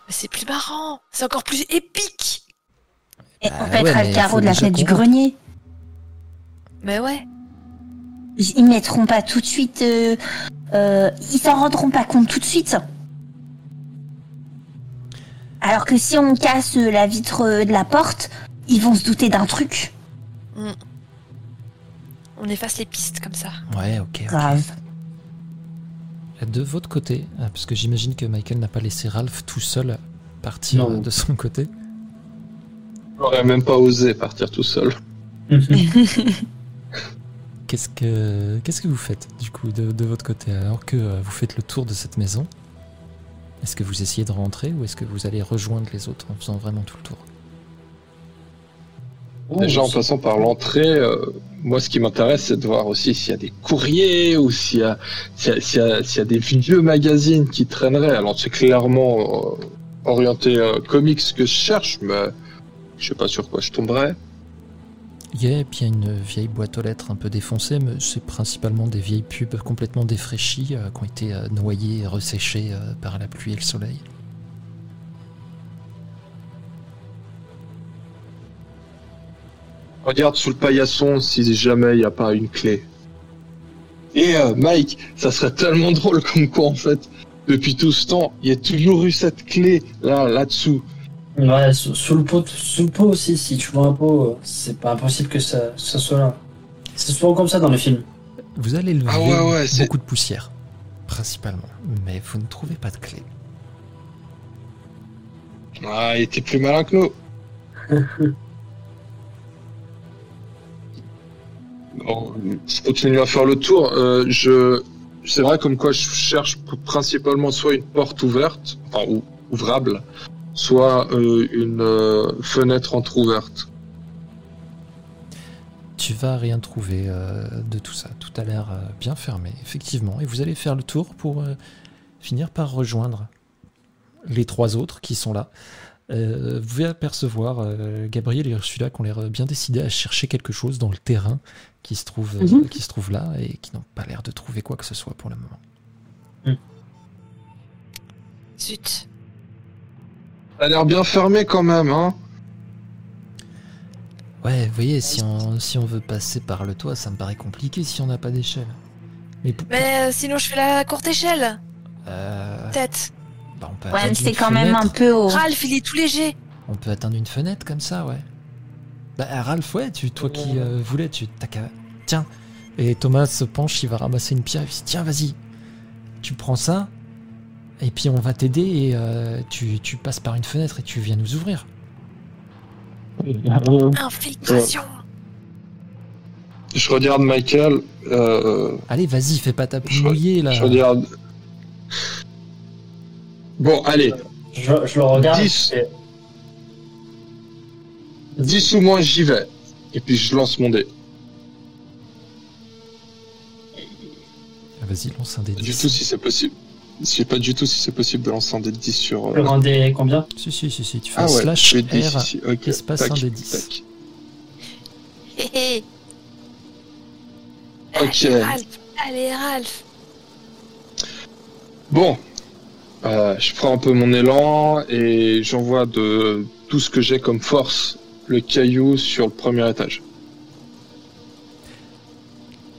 C'est plus marrant, c'est encore plus épique. Et on bah pètera le carreau de la fenêtre du grenier. Mais ouais. Ils mettront pas tout de suite. ils s'en rendront pas compte tout de suite. Alors que si on casse la vitre de la porte, ils vont se douter d'un truc. Mm. On efface les pistes comme ça. Ouais, ok. Grave. De votre côté, euh, parce que j'imagine que Michael n'a pas laissé Ralph tout seul partir de son côté. J'aurais même pas osé partir tout seul. qu'est-ce que qu'est-ce que vous faites du coup de, votre côté alors que euh, vous faites le tour de cette maison? Est-ce que vous essayez de rentrer ou est-ce que vous allez rejoindre les autres en faisant vraiment tout le tour? Déjà, en passant par l'entrée, euh, moi, ce qui m'intéresse, c'est de voir aussi s'il y a des courriers ou s'il y, y, y, a des vieux magazines qui traîneraient. Alors, c'est clairement euh, orienté euh, comics que je cherche, mais je sais pas sur quoi je tomberais. Yeah, et puis il y a une vieille boîte aux lettres un peu défoncée, mais c'est principalement des vieilles pubs complètement défraîchies euh, qui ont été euh, noyées et resséchées euh, par la pluie et le soleil. Regarde sous le paillasson si jamais il n'y a pas une clé. Et euh, Mike, ça serait tellement drôle comme quoi en fait, depuis tout ce temps, il y a toujours eu cette clé là, là-dessous. Ouais, sous, sous le pot, sous le pot aussi, si tu vois un pot, euh, c'est pas impossible que ça, ça soit là. C'est souvent comme ça dans les films. Vous allez lever Ah ouais, ouais, c'est- beaucoup de poussière, principalement, mais vous ne trouvez pas de clé. Ah, il était plus malin que nous. Bon, je continue à faire le tour. Euh, c'est vrai comme quoi je cherche principalement soit une porte ouverte, ou, ouvrable, soit euh, une euh, fenêtre entrouverte. Tu vas rien trouver euh, de tout ça. Tout a l'air bien fermé, effectivement. Et vous allez faire le tour pour finir par rejoindre les trois autres qui sont là. Vous pouvez apercevoir Gabriel et Ursula qui ont l'air bien décidés à chercher quelque chose dans le terrain qui se trouve, euh, Mhm. qui se trouve là et qui n'ont pas l'air de trouver quoi que ce soit pour le moment. Zut. Ça a l'air bien fermé quand même, hein. Ouais, vous voyez, si on, si on veut passer par le toit, ça me paraît compliqué si on n'a pas d'échelle. Mais, pour- Mais euh, sinon, je fais la courte échelle. euh, Peut-être. bah, on peut Ouais, atteindre c'est une quand même un fenêtre. peu haut. Ralph, il est tout léger. On peut atteindre une fenêtre comme ça, ouais. Bah, Ralph, ouais, tu, toi qui euh, voulais, tu t'as qu'à. Tiens. Et Thomas se penche, il va ramasser une pierre. Il dit Tiens, vas-y. Tu prends ça. Et puis on va t'aider et euh, tu, tu passes par une fenêtre et tu viens nous ouvrir. Infiltration. Je regarde Michael. Euh, Allez, vas-y, fais pas ta mouillée là. je regarde. Bon, allez, Je, je le regarde. Et- 10 ou moins, j'y vais. Et puis je lance mon dé. Ah, Vas-y, lance un Pas du 10. tout si c'est possible. Je sais pas du tout si c'est possible de lancer un dé de 10 sur. euh, Le grand dé combien? Si, si, si, si, tu fais Ah un ouais, slash je fais 10 R. ici. Ok, espace tac, un des 10. tac. Hé hé. Ok. Allez, Ralph. Allez, Ralph. Bon, Euh, je prends un peu mon élan et j'envoie de tout ce que j'ai comme force le caillou sur le premier étage.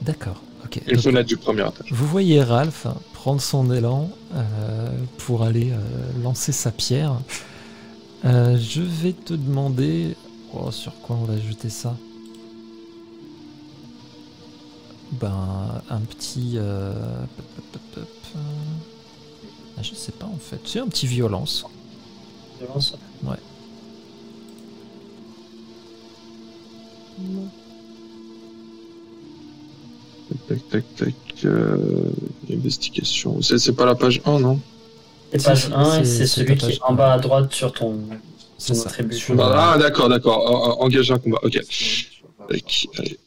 D'accord, ok. Et le Donc, fenêtre du premier étage. Vous voyez Ralph prendre son élan euh, pour aller euh, lancer sa pierre. Euh, je vais te demander oh, sur quoi on va jeter ça? Ben un petit. ah, je sais pas en fait. C'est un petit violence. Violence. Tac, tac, tac. euh, investigation. C'est c'est pas la page 1, non? C'est page si, 1 et c'est- celui qui est en bas à droite sur ton, C'est ton ça. attribut. Sur- Ah, d'accord, d'accord. En- en- Engager un combat. Ok. Tac, allez.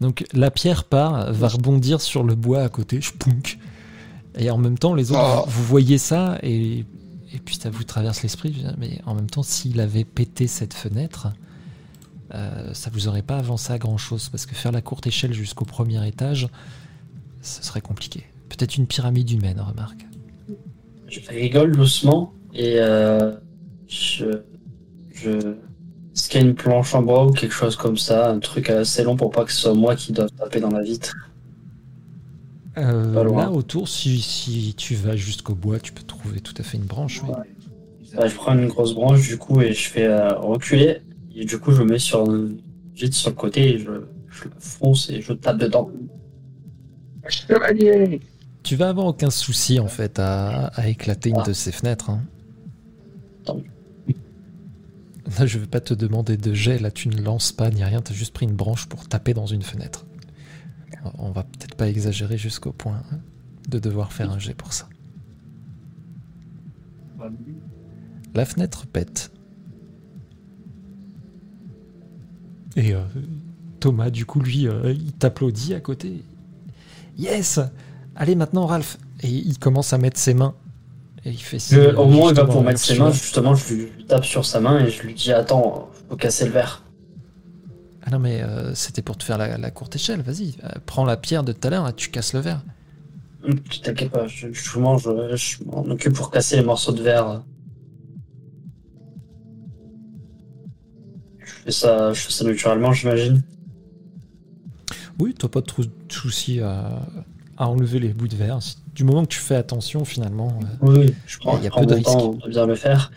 Donc la pierre part, va rebondir sur le bois à côté, spunk. Et en même temps, les autres, Oh. vous, vous voyez ça et, et puis ça vous traverse l'esprit. Mais en même temps, s'il avait pété cette fenêtre, euh, ça vous aurait pas avancé à grand chose parce que faire la courte échelle jusqu'au premier étage, ce serait compliqué. Peut-être une pyramide humaine, remarque. Je rigole doucement et euh, je, je scanne une planche en bois ou quelque chose comme ça, un truc assez long pour pas que ce soit moi qui doive taper dans la vitre. Euh, là autour, si, si tu vas jusqu'au bois, tu peux trouver tout à fait une branche. oui. Bah, je prends une grosse branche du coup et je fais euh, reculer et du coup je me mets sur vite sur le côté et je, je le fonce et je tape dedans. Chevalier Tu vas avoir aucun souci en fait à, à éclater une de ces fenêtres. hein. Là, je vais pas te demander de jet, là tu ne lances pas ni rien, tu as juste pris une branche pour taper dans une fenêtre. On va peut-être pas exagérer jusqu'au point de devoir faire un jet pour ça. La fenêtre pète. Et euh, Thomas, du coup, lui, euh, il t'applaudit à côté. Yes Allez maintenant, Ralph Et il commence à mettre ses mains Et il fait signe, au moment où il va pour mettre ses mains, justement, je lui tape sur sa main et je lui dis Attends, faut casser le verre. Ah non, mais euh, c'était pour te faire la, la courte échelle, vas-y. euh, prends la pierre de tout à l'heure et tu casses le verre. Hum, Tu t'inquiètes pas, je, je mange, je, je m'en occupe pour casser les morceaux de verre. Je fais ça, je fais ça naturellement, j'imagine. Oui, t'as pas de trou- de souci à, à enlever les bouts de verre. Du moment que tu fais attention, finalement. euh, Oui, je prends, Il y a peu de bien le faire.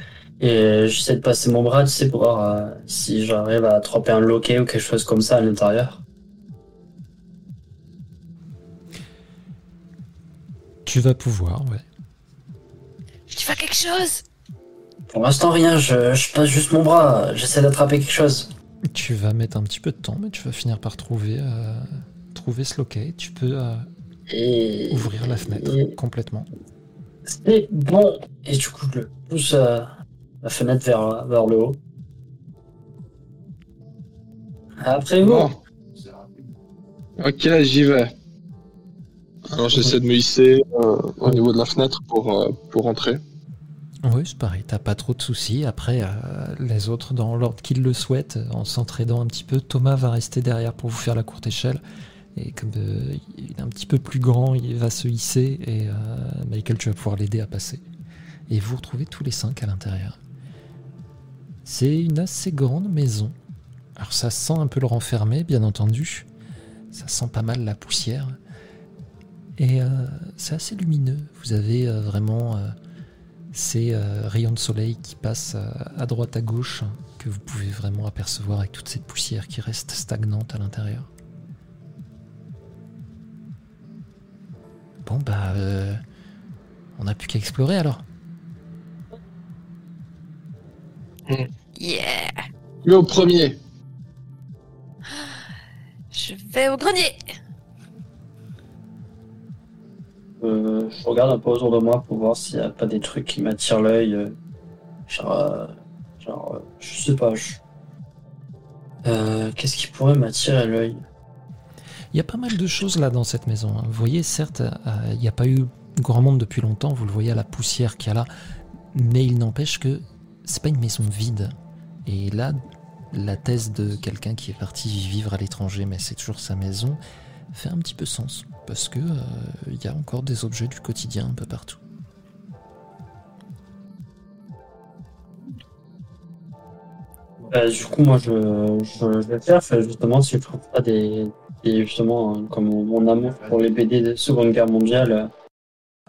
Et j'essaie de passer mon bras, tu sais, pour voir euh, si j'arrive à attraper un loquet ou quelque chose comme ça à l'intérieur. tu vas pouvoir, ouais. Tu fais quelque chose Pour l'instant, rien, je, je passe juste mon bras, j'essaie d'attraper quelque chose. Tu vas mettre un petit peu de temps, mais tu vas finir par trouver, euh, trouver ce loquet. Tu peux euh, Et. ouvrir la fenêtre et- complètement. C'est bon. Et du coup, je le pousse euh, la fenêtre vers, vers le haut. Après vous. Bon. Ok, j'y vais. Alors j'essaie de me hisser euh, au niveau de la fenêtre pour, euh, pour entrer. Oui, c'est pareil, t'as pas trop de soucis. Après, euh, les autres, dans l'ordre qu'ils le souhaitent, en s'entraidant un petit peu, Thomas va rester derrière pour vous faire la courte échelle. Et comme euh, il est un petit peu plus grand, il va se hisser et euh, Michael, tu vas pouvoir l'aider à passer. Et vous retrouvez tous les cinq à l'intérieur. C'est une assez grande maison. Alors ça sent un peu le renfermé, bien entendu. Ça sent pas mal la poussière. Et euh, c'est assez lumineux. Vous avez euh, vraiment euh, ces rayons de soleil qui passent à droite à gauche que vous pouvez vraiment apercevoir avec toute cette poussière qui reste stagnante à l'intérieur. Bon bah on n'a plus qu'à explorer alors. Yeah Mais au premier. Je vais au grenier Euh, je regarde un peu autour de moi pour voir s'il n'y a pas des trucs qui m'attirent l'œil. euh, genre, euh, genre, euh, je sais pas. je- Euh, Qu'est-ce qui pourrait m'attirer l'œil? Il y a pas mal de choses là dans cette maison. hein. Vous voyez, certes, euh, il n'y a pas eu grand monde depuis longtemps, vous le voyez à la poussière qu'il y a là, mais il n'empêche que c'est pas une maison vide. Et là, la thèse de quelqu'un qui est parti vivre à l'étranger, mais c'est toujours sa maison, fait un petit peu sens. Parce que euh, il y a encore des objets du quotidien un peu partout. Bah, du coup, moi, je, je, vais faire, justement, si je trouve pas des, justement, hein, comme mon, mon amour pour les BD de Seconde Guerre mondiale, euh,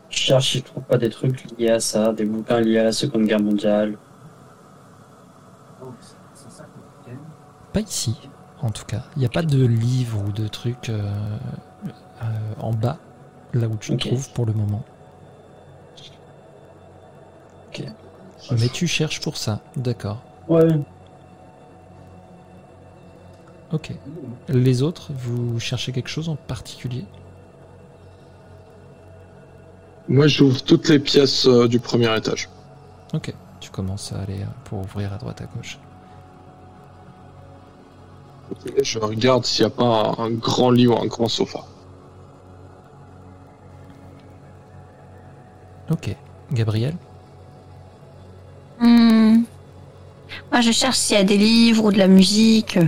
je cherche si je trouve pas des trucs liés à ça, des bouquins liés à la Seconde Guerre mondiale. Pas ici, en tout cas. Il n'y a pas de livres ou de trucs euh, euh, en bas, là où tu te trouves pour le moment. Ok. Mais tu cherches pour ça, d'accord. Ouais. Ok. Les autres, vous cherchez quelque chose en particulier? Moi j'ouvre toutes les pièces euh, du premier étage. Ok. Tu commences à aller pour ouvrir à droite à gauche. Je regarde s'il n'y a pas un, un grand lit ou un grand sofa. Ok. Gabriel? Hmm. Moi, je cherche s'il y a des livres ou de la musique,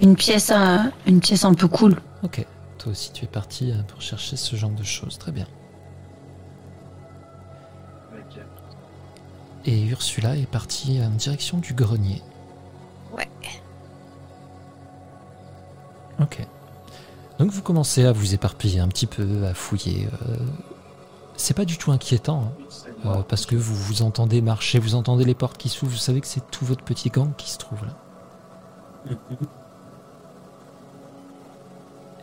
une pièce, un- une pièce un peu cool. Ok. Toi aussi, tu es parti euh, pour chercher ce genre de choses. Très bien. Et Ursula est partie en direction du grenier. Ouais. Ok. Donc vous commencez à vous éparpiller un petit peu, à fouiller. euh, C'est pas du tout inquiétant, hein, euh, parce que vous vous entendez marcher, vous entendez les portes qui s'ouvrent, vous savez que c'est tout votre petit gang qui se trouve là.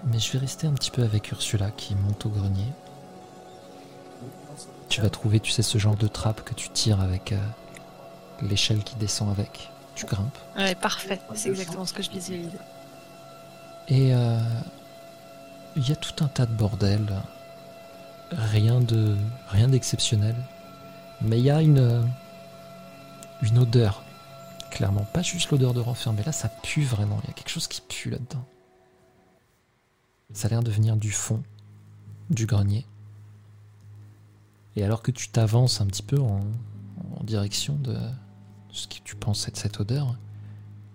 Mais je vais rester un petit peu avec Ursula qui monte au grenier. Tu vas trouver, tu sais, ce genre de trappe que tu tires avec euh, l'échelle qui descend avec. Tu grimpes. Ouais, parfait. C'est exactement ce que je visualise. Et euh, il y a tout un tas de bordel. Rien de rien d'exceptionnel. Mais il y a une euh, une odeur. Clairement, pas juste l'odeur de renfermé. Là, ça pue vraiment. Il y a quelque chose qui pue là-dedans. Ça a l'air de venir du fond du grenier. Et alors que tu t'avances un petit peu en, direction de ce que tu penses être cette odeur,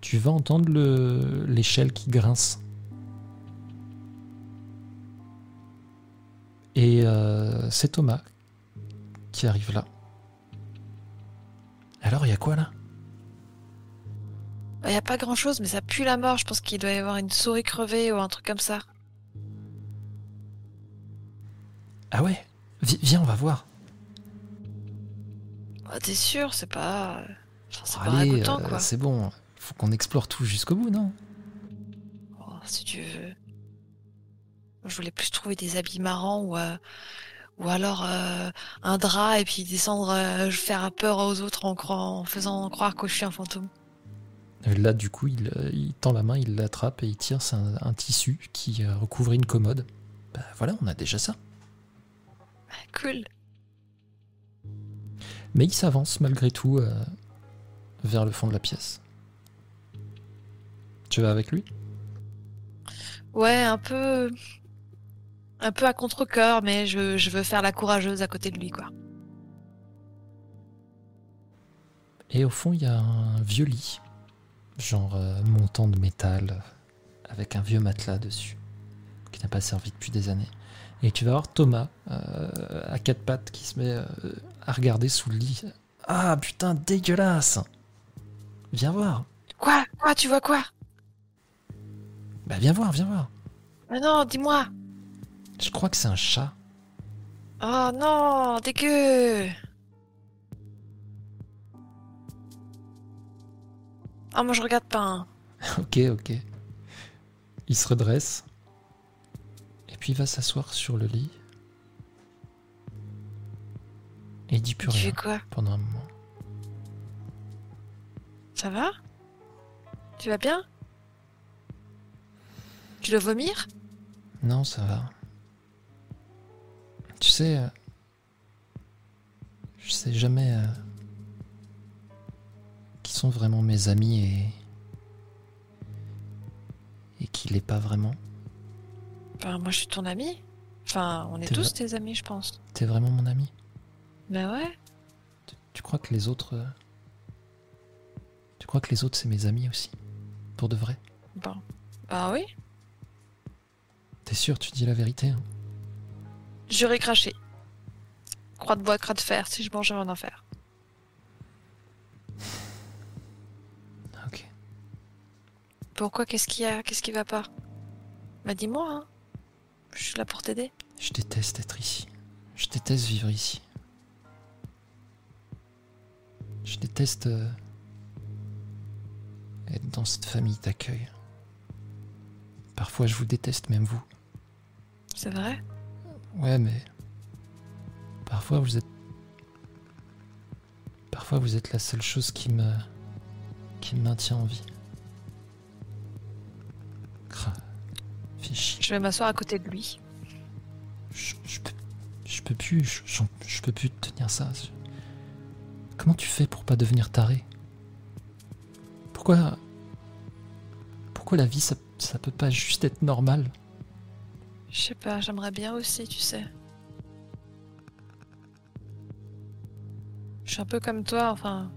tu vas entendre le- l'échelle qui grince. Et euh, c'est Thomas qui arrive là. Alors, il y a quoi là? Il n'y a pas grand chose, mais ça pue la mort. Je pense qu'il doit y avoir une souris crevée ou un truc comme ça. Ah ouais? Vi- Viens, on va voir. Ah, T'es sûr? C'est pas. enfin, c'est euh, quoi. c'est bon. Faut qu'on explore tout jusqu'au bout, non? Oh, si tu veux. Je voulais plus trouver des habits marrants ou, euh, ou alors euh, un drap et puis descendre, euh, faire peur aux autres en, croyant- en faisant croire que je suis un fantôme. Là, du coup, il, il tend la main, il l'attrape et il tire. Un, un tissu qui recouvre une commode. Bah voilà, on a déjà ça. Cool. Mais il s'avance malgré tout vers le fond de la pièce. Tu vas avec lui? Ouais, un peu. Un peu à contre-coeur, mais je, je veux faire la courageuse à côté de lui, quoi. Et au fond, il y a un vieux lit, genre euh, montant de métal, euh, avec un vieux matelas dessus, qui n'a pas servi depuis des années. Et tu vas voir Thomas, euh, à quatre pattes, qui se met euh, à regarder sous le lit. Ah putain, dégueulasse! Viens voir. Quoi? Quoi? Tu vois quoi? Bah viens voir, viens voir. Mais non, dis-moi Je crois que c'est un chat. Oh non, dégueu Ah, moi je regarde pas. hein. ok, ok. Il se redresse. Et puis il va s'asseoir sur le lit. Et il dit plus Tu rien fais quoi? pendant un moment. Ça va? Tu vas bien? Tu dois vomir? Non, ça va. Tu sais, euh, je sais jamais euh, qui sont vraiment mes amis et et qui l'est pas vraiment. Enfin, moi je suis ton ami. Enfin, on est tous tes amis, je pense. T'es vraiment mon ami? Bah ouais. Tu, tu crois que les autres, euh, tu crois que les autres c'est mes amis aussi, pour de vrai? Bon. Bah oui. T'es sûr, tu dis la vérité. hein J'aurais craché. Croix de bois, croix de fer, si je mangeais en enfer. ok. Pourquoi Qu'est-ce qu'il y a Qu'est-ce qui va pas? Bah dis-moi, hein. Je suis là pour t'aider. Je déteste être ici. Je déteste vivre ici. Je déteste euh, être dans cette famille d'accueil. Parfois, je vous déteste, même vous. C'est vrai? Ouais, mais parfois vous êtes, parfois vous êtes la seule chose qui me, qui me maintient en vie. Je vais m'asseoir à côté de lui. Je, je peux, je peux plus, je, peux plus tenir ça. Comment tu fais pour pas devenir taré? Pourquoi, pourquoi la vie ça, ça peut pas juste être normal? Je sais pas, j'aimerais bien aussi, tu sais. Je suis un peu comme toi, enfin.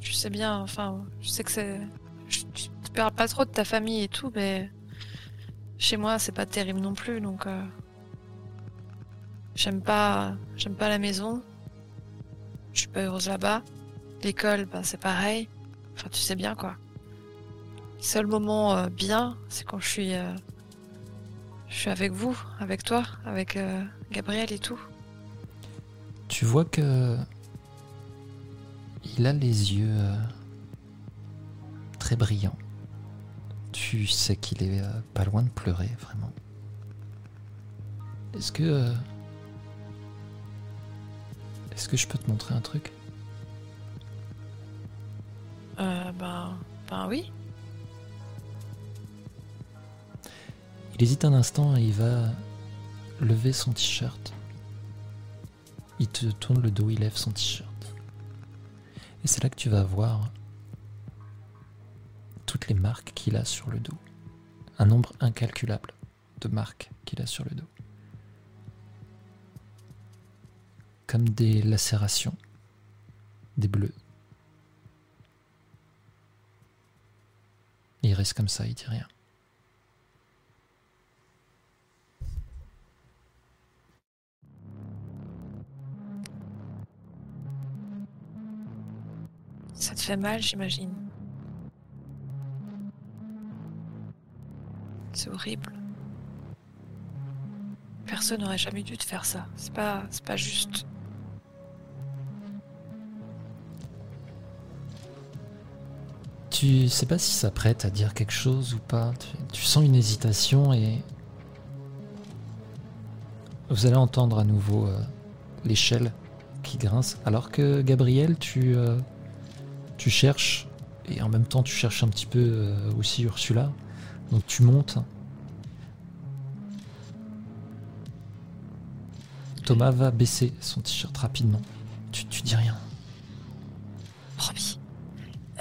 Je, sais bien, enfin, je sais que c'est. Tu tu parles pas trop de ta famille et tout, mais. Chez moi, c'est pas terrible non plus, donc. euh, J'aime pas. J'aime pas la maison. Je suis pas heureuse là-bas. L'école, ben, c'est pareil. Enfin, tu sais bien, quoi. Le seul moment euh, bien, c'est quand je suis. euh, je suis avec vous, avec toi, avec euh, Gabriel et tout. Tu vois que il a les yeux euh, très brillants. Tu sais qu'il est euh, pas loin de pleurer, vraiment. Est-ce que euh, est-ce que je peux te montrer un truc? Euh, ben, ben oui. Il hésite un instant et il va lever son t-shirt. Il te tourne le dos, il lève son t-shirt. Et c'est là que tu vas voir toutes les marques qu'il a sur le dos. Un nombre incalculable de marques qu'il a sur le dos. comme des lacérations, des bleus. Il reste comme ça, il dit rien. Ça te fait mal, j'imagine. C'est horrible. Personne n'aurait jamais dû te faire ça. C'est pas, c'est pas juste. Tu sais pas si ça prête à dire quelque chose ou pas. Tu, sens une hésitation et vous allez entendre à nouveau euh, l'échelle qui grince. Alors que Gabriel, tu euh, tu cherches et en même temps tu cherches un petit peu euh, aussi Ursula. Donc tu montes. Thomas va baisser son t-shirt rapidement. Tu, tu dis rien. Promis.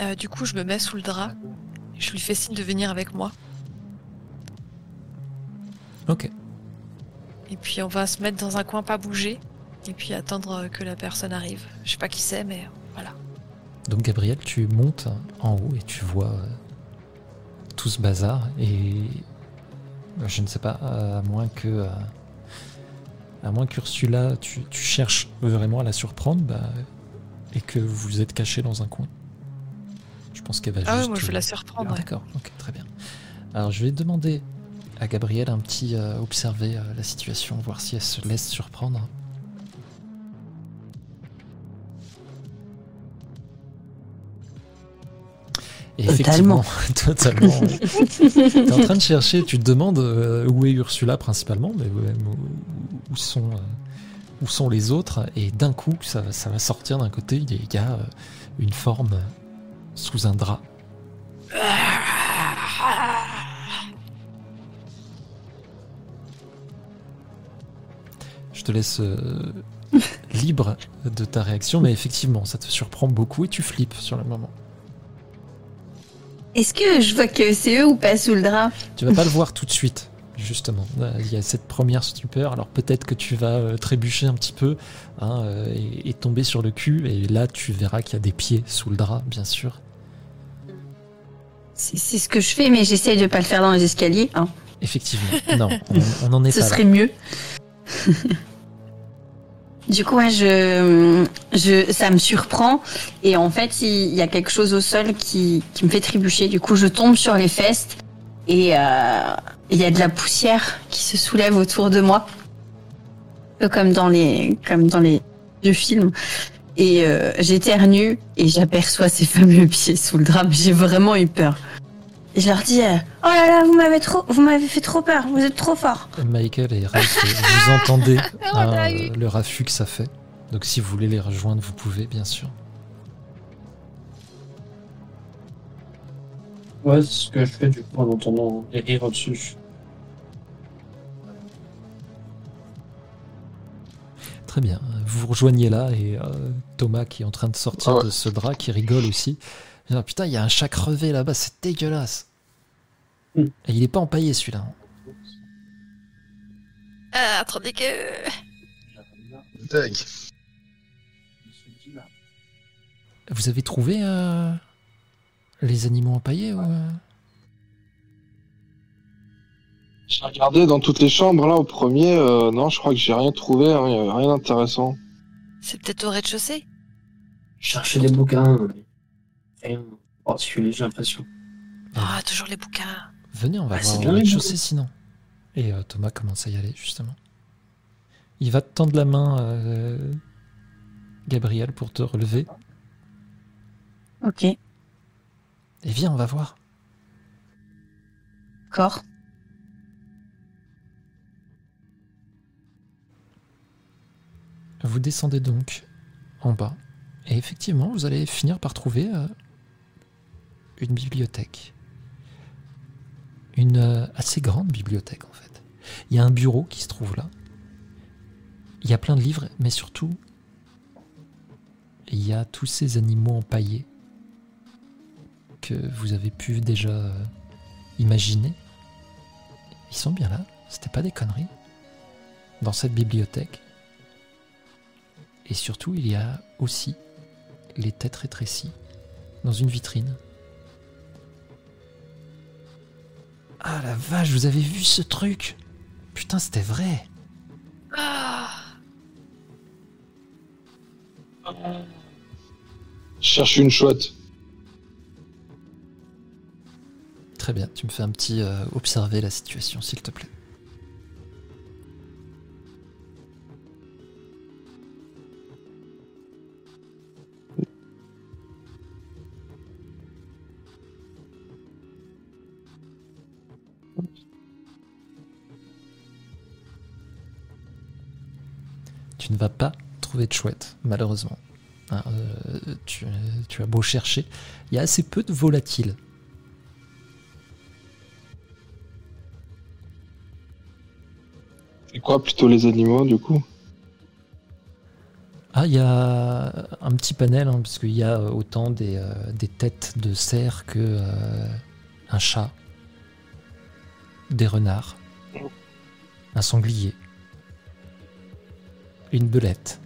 Euh, du coup, je me mets sous le drap. Je lui fais signe de venir avec moi. Ok. Et puis on va se mettre dans un coin, pas bouger. Et puis attendre que la personne arrive. Je sais pas qui c'est, mais voilà. Donc Gabriel, tu montes en haut et tu vois euh, tout ce bazar et euh, je ne sais pas, à moins que euh, à moins qu'Ursula, tu, tu cherches vraiment à la surprendre bah, et que vous êtes caché dans un coin. Je pense qu'elle va Ah juste. moi je vais la Ah, surprendre. ouais. D'accord, ok, très bien. Alors je vais demander à Gabriel un petit euh, observer euh, la situation, voir si elle se laisse surprendre. Et Totalement. effectivement, totalement. T'es en train de chercher, tu te demandes euh, où est Ursula principalement, mais où, sont, euh, où sont les autres, et d'un coup, ça, ça va sortir d'un côté, il y a- euh, une forme sous un drap. Je te laisse euh, libre de ta réaction, mais effectivement, ça te surprend beaucoup et tu flippes sur le moment. Est-ce que je vois que c'est eux ou pas sous le drap Tu vas pas le voir tout de suite, justement. Euh, Il y a cette première stupeur, alors peut-être que tu vas euh, trébucher un petit peu hein, euh, et, et tomber sur le cul, et là tu verras qu'il y a des pieds sous le drap, bien sûr. C'est ce que je fais, mais j'essaye de pas le faire dans les escaliers. Hein. Effectivement, non, on n'en est Ce pas serait mieux. Du coup, ouais, je, je, ça me surprend. Et en fait, il y a quelque chose au sol qui, qui me fait trébucher. Du coup, je tombe sur les fesses et euh, il y a de la poussière qui se soulève autour de moi. Un peu comme dans les, comme dans les vieux films. Et euh, j'éternue et j'aperçois ces fameux pieds sous le drap. J'ai vraiment eu peur. Et je leur dis, euh, oh là là, vous m'avez trop, vous m'avez fait trop peur. Vous êtes trop fort. Michael et Ralph, vous entendez hein, l'a euh, eu. le raffut que ça fait. Donc si vous voulez les rejoindre, vous pouvez, bien sûr. Ouais, c'est ce que je fais du coup en entendant les rires au-dessus. Très bien. Vous vous rejoignez là et euh, Thomas qui est en train de sortir Ah ouais. de ce drap, qui rigole aussi. Ah, putain, il y a un chat crevé là-bas, c'est dégueulasse. Hmm. Et il est pas empaillé celui-là. Ah, attendez que. Deg. Vous avez trouvé euh, les animaux empaillés ou, euh? J'ai regardé dans toutes les chambres là au premier, euh, non, je crois que j'ai rien trouvé, hein, y avait rien d'intéressant. C'est peut-être au rez-de-chaussée Chercher des bouquins, mais rien en particulier, j'ai l'impression. Ah, toujours les bouquins. Venez, on va Ah, voir rez-de-chaussée sinon. Et euh, Thomas commence à y aller justement. Il va te tendre la main, euh, Gabriel, pour te relever. Ok, Et viens, on va voir. d'accord. Vous descendez donc en bas. Et effectivement, vous allez finir par trouver euh, une bibliothèque. Une euh, assez grande bibliothèque en fait. Il y a un bureau qui se trouve là. Il y a plein de livres, mais surtout, il y a tous ces animaux empaillés que vous avez pu déjà euh, imaginer. Ils sont bien là, c'était pas des conneries. Dans cette bibliothèque. Et surtout, il y a aussi les têtes rétrécies dans une vitrine. Ah la vache, vous avez vu ce truc? Putain, c'était vrai. Ah Je cherche une chouette. Très bien, tu me fais un petit euh, observer la situation, s'il te plaît. Tu ne vas pas trouver de chouette, malheureusement. Hein, euh, tu, tu as beau chercher, il y a assez peu de volatiles. C'est quoi plutôt les animaux du coup? Ah, il y a un petit panel, hein, parce qu'il y a autant des, euh, des têtes de cerf que euh, un chat, des renards, un sanglier, une belette.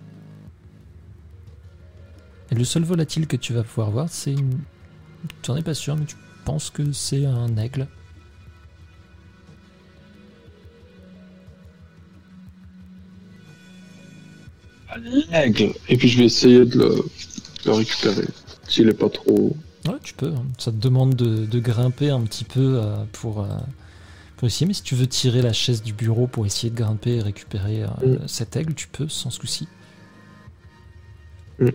Et le seul volatile que tu vas pouvoir voir, c'est une. Tu n'en es pas sûr, mais tu penses que c'est un aigle. L'aigle. Et puis je vais essayer de le, de le récupérer. S'il est pas trop. Ouais, tu peux. hein. Ça te demande de, de grimper un petit peu euh, pour, euh, essayer. Mais si tu veux tirer la chaise du bureau pour essayer de grimper et récupérer euh, cet aigle, tu peux sans souci. Mm.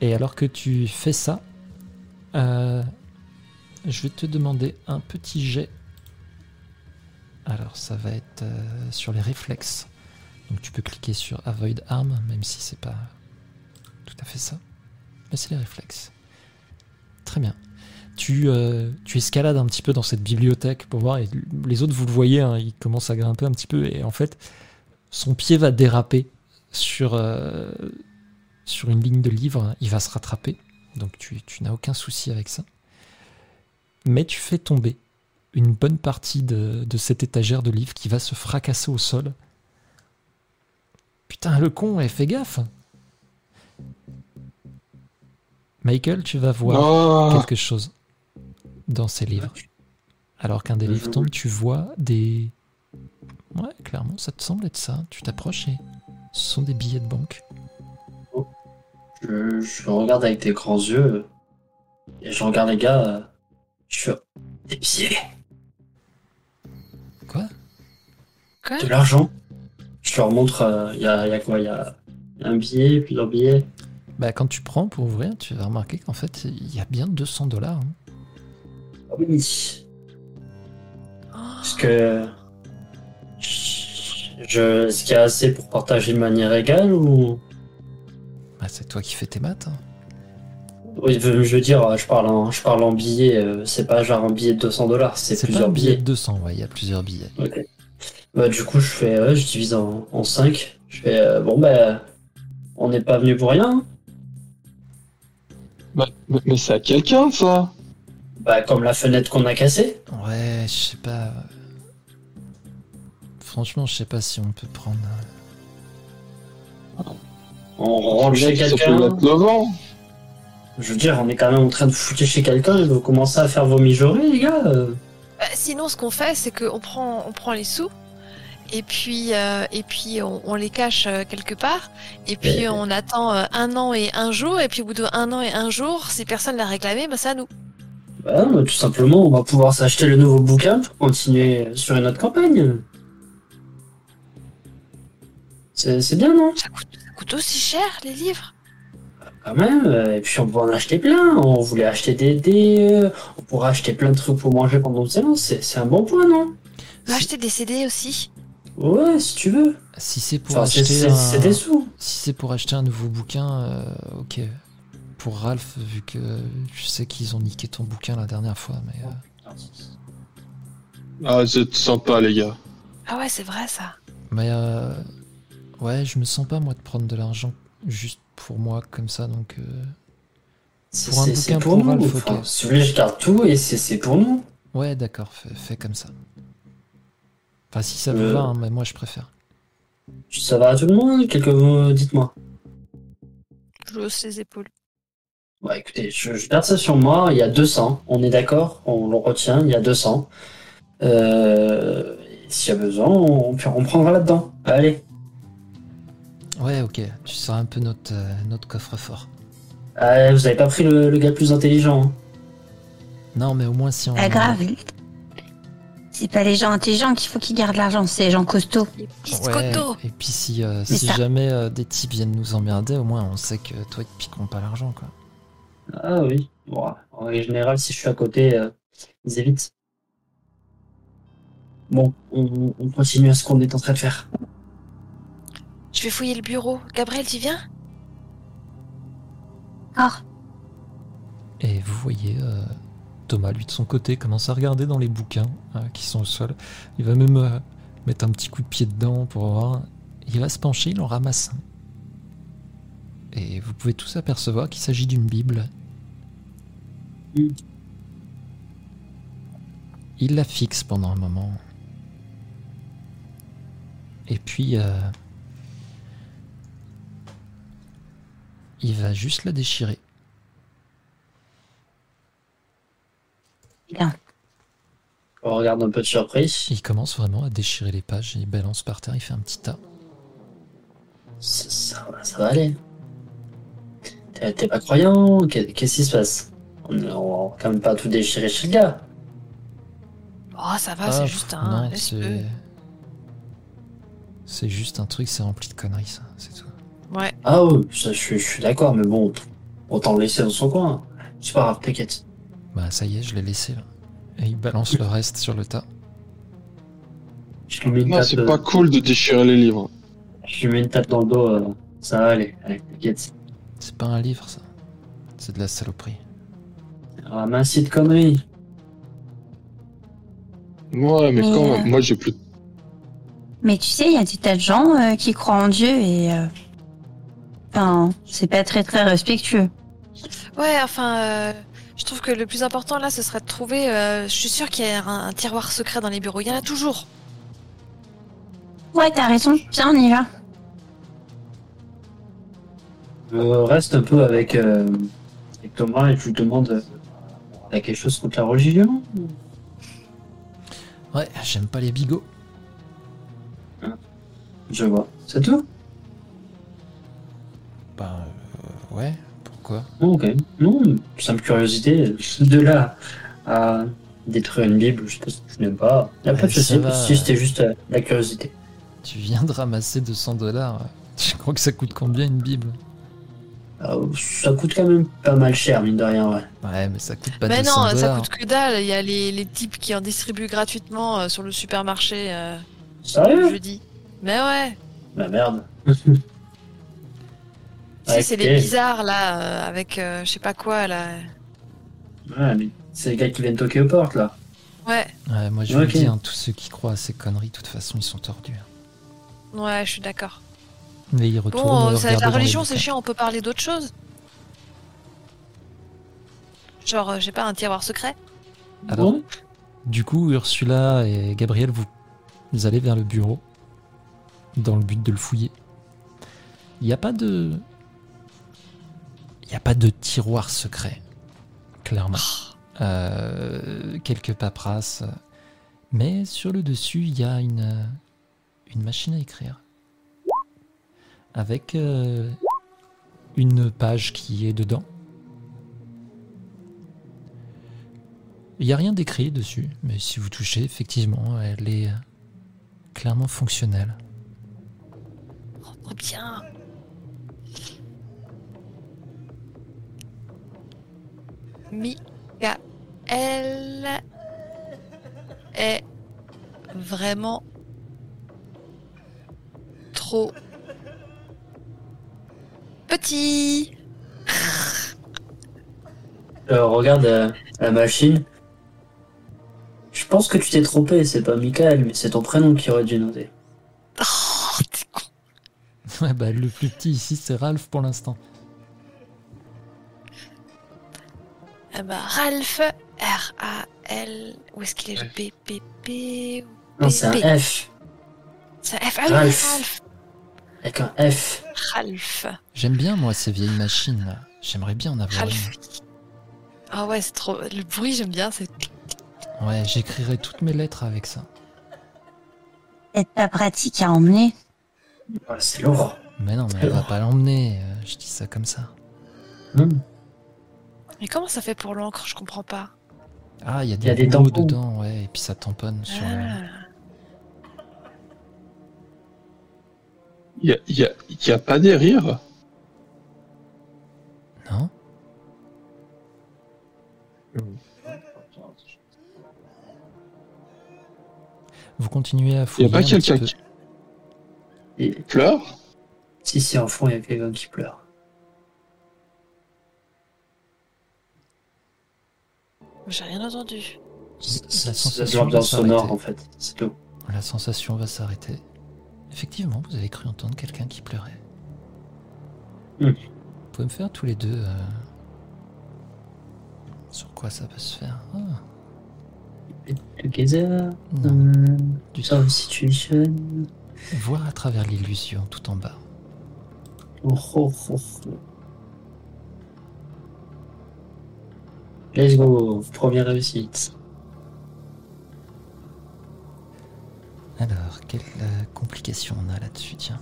Et alors que tu fais ça, euh, je vais te demander un petit jet. Alors ça va être euh, sur les réflexes. Donc tu peux cliquer sur Avoid Arm, même si c'est pas tout à fait ça. Mais c'est les réflexes. Très bien. Tu, euh, tu escalades un petit peu dans cette bibliothèque pour voir. Et les autres, vous le voyez, hein, il commence à grimper un petit peu. Et en fait, son pied va déraper sur, euh, sur une ligne de livres. Il va se rattraper. Donc tu, tu n'as aucun souci avec ça. Mais tu fais tomber une bonne partie de, de cette étagère de livres qui va se fracasser au sol. Putain, le con, elle fait gaffe. Michael, tu vas voir Oh quelque chose dans ces livres. Alors qu'un des livres tombe, tu vois des. Ouais, clairement, ça te semble être ça. Tu t'approches et ce sont des billets de banque. Je, je le regarde avec des grands yeux. Et je regarde les gars. euh, Je fais des billets, Quoi? Quoi? De l'argent. Je leur montre, il y, a, y a quoi? Il y a, y a un billet, plusieurs billets. Bah, quand tu prends pour ouvrir, tu vas remarquer qu'en fait, il y a bien 200 dollars. hein. Ah oui. Parce que. Je, Est-ce qu'il y a assez pour partager de manière égale ou? Bah, c'est toi qui fais tes maths. hein. Oui, je veux dire, je parle en, je parle en billets, euh, c'est pas genre un billet de 200 dollars, c'est C'est pas plusieurs un billet billets. de 200, ouais, il y a plusieurs billets. Ok. Bah, du coup, je fais, ouais, je divise en, en 5. Je fais, euh, bon, bah, on n'est pas venu pour rien. Bah, mais, mais c'est à quelqu'un ça Bah, comme la fenêtre qu'on a cassée. Ouais, je sais pas. Franchement, je sais pas si on peut prendre. euh, On rentre chez quelqu'un. Je veux dire, on est quand même en train de foutre chez quelqu'un et vous commencez à faire vos les gars. Bah, sinon, ce qu'on fait, c'est qu'on prend, on prend les sous. Et puis, euh, et puis on, on les cache euh, quelque part. Et puis Et- on attend un an et un jour. Et puis au bout de un an et un jour, si personne l'a réclamé, bah c'est à nous. Bah, non, mais tout simplement, on va pouvoir s'acheter le nouveau bouquin pour continuer sur une autre campagne. C'est c'est bien, non? Ça coûte, ça coûte aussi cher les livres. Quand même. euh, Et puis on peut en acheter plein. On voulait acheter des dés. euh, On pourra acheter plein de trucs pour manger pendant le séance. C'est c'est un bon point, non? On va acheter des CD aussi. Ouais, si tu veux. Si c'est pour Enfin, acheter un... c'est des sous. Si c'est pour acheter un nouveau bouquin, euh, ok. Pour Ralph, vu que je sais qu'ils ont niqué ton bouquin la dernière fois, mais euh, Ah, c'est sympa les gars. Ah ouais, c'est vrai ça. mais euh, ouais, je me sens pas moi de prendre de l'argent juste pour moi comme ça, donc euh, C'est Pour un bouquin pour pour nous. Ralph, Enfin, ok. Si vous voulez, je garde tout et c'est c'est pour nous. ouais, d'accord, fais, fais comme ça. Enfin, si ça vous Euh. va, hein, mais moi je préfère. Ça va à tout le monde? Quelques mots, dites-moi. Je hausse les épaules. Ouais, écoutez, je, je garde ça sur moi. Il y a 200. On est d'accord On le retient. Il y a 200. Euh, S'il y a besoin, on, on prendra là-dedans. Allez. Ouais, ok. Tu seras un peu notre, euh, notre coffre-fort. Ah, vous avez pas pris le, le gars le plus intelligent. hein. Non, mais au moins si on. Pas grave. C'est pas les gens intelligents qu'il faut qu'ils gardent l'argent, c'est les gens costauds. Les Ouais, et puis si, euh, si jamais euh, des types viennent nous emmerder, au moins on sait que toi ils te piqueront pas l'argent quoi. Ah oui. Bon, en règle générale, si je suis à côté, euh, ils évitent. Bon, on, on continue à ce qu'on est en train de faire. Je vais fouiller le bureau. Gabriel, tu viens? Oh, Et vous voyez, euh, Thomas, lui de son côté, commence à regarder dans les bouquins euh, qui sont au sol. Il va même euh, mettre un petit coup de pied dedans pour voir. Il va se pencher, il en ramasse un. Et vous pouvez tous apercevoir qu'il s'agit d'une Bible. Il la fixe pendant un moment. Et puis, euh, il va juste la déchirer. bien. On regarde un peu de surprise. Il commence vraiment à déchirer les pages, il balance par terre, il fait un petit tas. Ça, ça va, ça va aller. T'es pas croyant? Qu'est- Qu'est-ce qui se passe? On, on va quand même pas tout déchirer chez le gars. Oh, ça va, Ah, c'est juste un. Non, c'est. C'est juste un truc, c'est rempli de conneries, ça, c'est tout. Ouais. Ah oui, ça, je, suis- je suis d'accord, mais bon, autant le laisser dans son coin. C'est pas grave, t'inquiète. Bah, ça y est, je l'ai laissé là. Et il balance le reste sur le tas. Je lui mets une Non, c'est euh, pas cool de déchirer les livres. je lui mets une tape dans le dos. euh, ça va aller. Allez, t'inquiète. C'est pas un livre, ça. C'est de la saloperie. Ramassis de conneries. Ouais, mais Mais, quand euh, moi j'ai plus. Mais tu sais, il y a des tas de gens euh, qui croient en Dieu et. euh, Enfin, c'est pas très très respectueux. Ouais, enfin, euh, je trouve que le plus important là, ce serait de trouver. euh, je suis sûre qu'il y a un, un tiroir secret dans les bureaux. Il y en a toujours. Ouais, t'as raison. Viens, on y va. Je reste un peu avec, euh, avec Thomas et je lui demande euh, T'as quelque chose contre la religion Ouais, j'aime pas les bigots. Je vois. C'est tout Bah, euh, ouais, pourquoi? Oh, Ok. Non, simple curiosité. De là à détruire une Bible, je, je n'aime pas. Y a pas Ouais, de souci. Si c'était juste euh, la curiosité. Tu viens de ramasser 200 dollars. Tu crois que ça coûte combien une Bible? Euh, ça coûte quand même pas mal cher, mine de rien, ouais. Ouais, mais ça coûte pas Mais 200 non, ça dollars. coûte que dalle. Il y a les, les types qui en distribuent gratuitement euh, sur le supermarché euh, Sérieux? jeudi. Mais ouais. Bah merde. Tu sais, Ouais, c'est les bizarres là, euh, avec euh, je sais pas quoi là. Ouais, mais c'est les gars qui viennent toquer aux portes, là. Ouais, Ouais, moi je vous Ok. le dis, hein, tous ceux qui croient à ces conneries, de toute façon, ils sont tordus. ouais, je suis d'accord. Mais ils retournent. Bon, euh, ça- la religion, c'est chiant. On peut parler d'autre chose. Genre, euh, j'ai pas un tiroir secret. Alors, Bon Du coup, Ursula et Gabriel, vous, vous allez vers le bureau dans le but de le fouiller. Il n'y a pas de. Il n'y a pas de tiroir secret, clairement. Euh, quelques paperasses. Mais sur le dessus, il y a une, une machine à écrire. Avec euh, une page qui est dedans. Il n'y a rien d'écrit dessus, mais si vous touchez, effectivement, elle est euh, clairement fonctionnelle. Oh, bien. Michael est vraiment trop petit. Euh, regarde euh, la machine. Je pense que tu t'es trompé, c'est pas Michael, mais c'est ton prénom qui aurait dû noter. Oh, t'es con. Ouais, bah, le plus petit ici, c'est Ralph pour l'instant. Eh ben, Ralph, R-A-L. Où est-ce qu'il est? Le B, B, B Non, c'est un F. C'est un F. Ah oui, Ralph. Ralph. Avec un F. Ralph. J'aime bien, moi, ces vieilles machines. là. J'aimerais bien en avoir Ralph. Ah ouais, c'est trop. Le bruit, j'aime bien. C'est. une. Ouais, j'écrirai toutes mes lettres avec ça. Peut-être pas pratique à emmener. Ouais, c'est lourd. Mais non, mais elle va pas l'emmener. euh, Je dis ça comme ça. Hmm. Mais comment ça fait pour l'encre? Je comprends pas. Ah, il y a Il y a des, des dedans, ouais, et puis ça tamponne sur Il y a, il y, a, il y a pas des rires Non Vous continuez à Il y fouiller a pas quelqu'un qui pleure? Si, si, en fond, il y a quelqu'un qui pleure. J'ai rien entendu. C'est La sensation de l'ambiance va s'arrêter. sonore, en fait. C'est tout. La sensation va s'arrêter. Effectivement, vous avez cru entendre quelqu'un qui pleurait. Hmm. Vous pouvez me faire tous les deux... euh, Sur quoi ça peut se faire Ah, Together, Non, euh, du tout. situation. Voir à travers l'illusion tout en bas. Oh, oh, oh, oh. Let's go, première réussite. Alors, quelle euh, complication on a là-dessus, tiens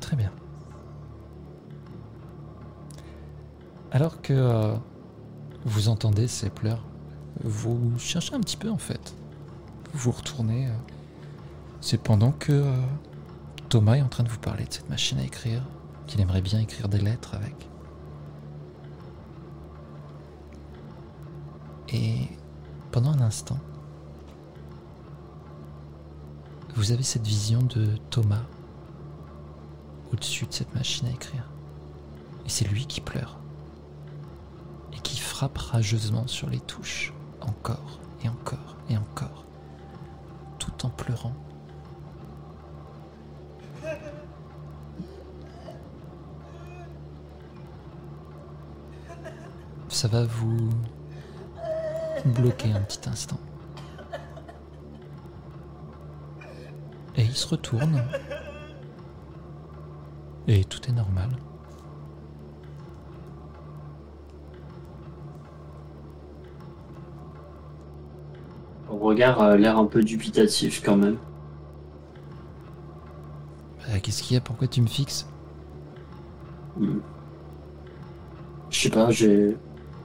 Très bien. Alors que euh, vous entendez ces pleurs, vous cherchez un petit peu en fait. Vous retournez. euh, C'est pendant que euh, Thomas est en train de vous parler de cette machine à écrire, qu'il aimerait bien écrire des lettres avec. Et pendant un instant, vous avez cette vision de Thomas au-dessus de cette machine à écrire. Et c'est lui qui pleure. Et qui frappe rageusement sur les touches, encore et encore et encore, tout en pleurant ça va vous bloquer un petit instant. Et il se retourne. Et tout est normal. Ton regard a l'air un peu dubitatif quand même. Euh, Qu'est-ce qu'il y a? Pourquoi tu me fixes? Hmm. Je sais pas, j'ai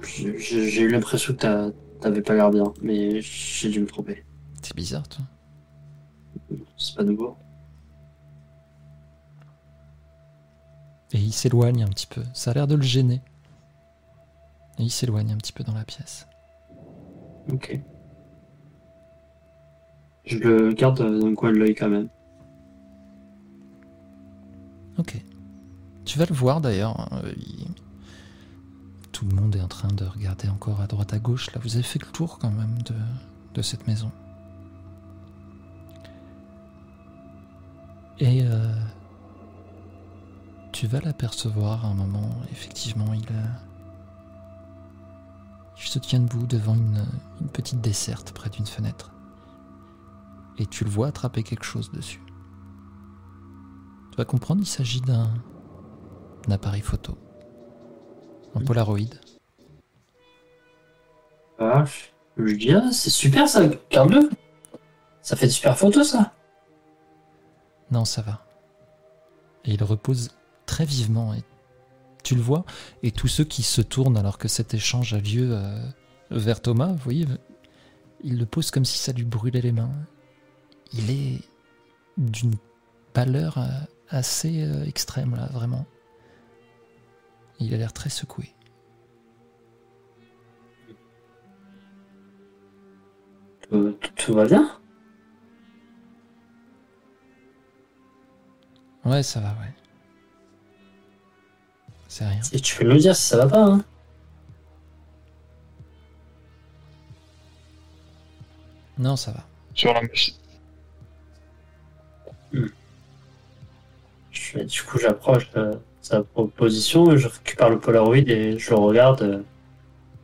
j'ai eu l'impression que t'avais pas l'air bien, mais j'ai dû me tromper. C'est bizarre, toi. C'est pas nouveau. Et il s'éloigne un petit peu. Ça a l'air de le gêner. Et il s'éloigne un petit peu dans la pièce. Ok. Je le garde dans le coin de l'œil quand même. Ok. Tu vas le voir d'ailleurs. euh, il- Tout le monde est en train de regarder encore à droite à gauche. Là, vous avez fait le tour quand même de, cette maison. Et euh, tu vas l'apercevoir à un moment. Effectivement, il, euh, il se tient debout devant une, une petite desserte près d'une fenêtre. Et tu le vois attraper quelque chose dessus. Tu vas comprendre, il s'agit d'un appareil photo. Un Polaroid. Ah, je dis, ah, c'est super ça, garde-le. Ça fait de super photos ça. Non, ça va. Et il repose très vivement. Et tu le vois. Et tous ceux qui se tournent alors que cet échange a lieu euh, vers Thomas, vous voyez, il le pose comme si ça lui brûlait les mains. Il est d'une pâleur euh, assez euh, extrême là, vraiment. Il a l'air très secoué. Tout, tout- va bien? Ouais, ça va, ouais. C'est rien. Si tu peux nous dire si ça va pas, hein. Non, ça va. sur la machine. Je- du coup, j'approche, euh, sa proposition, je récupère le Polaroid et je le regarde, euh,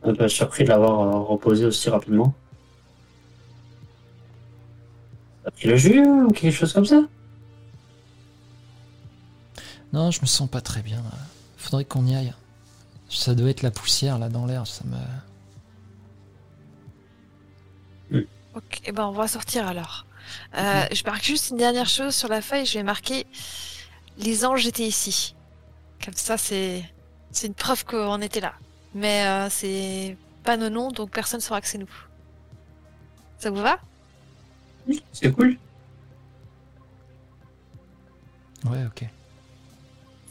un peu surpris de l'avoir euh, reposé aussi rapidement. T'as pris le jus ou quelque chose comme ça? Non, je me sens pas très bien. Faudrait qu'on y aille. Ça doit être la poussière là dans l'air, ça me. Ok, eh ben on va sortir alors. Euh, Je marque juste une dernière chose sur la feuille. Je vais marquer les anges étaient ici. Comme ça, c'est c'est une preuve qu'on était là. Mais euh, c'est pas nos noms, donc personne saura que c'est nous. Ça vous va? C'est cool. Ouais, ok.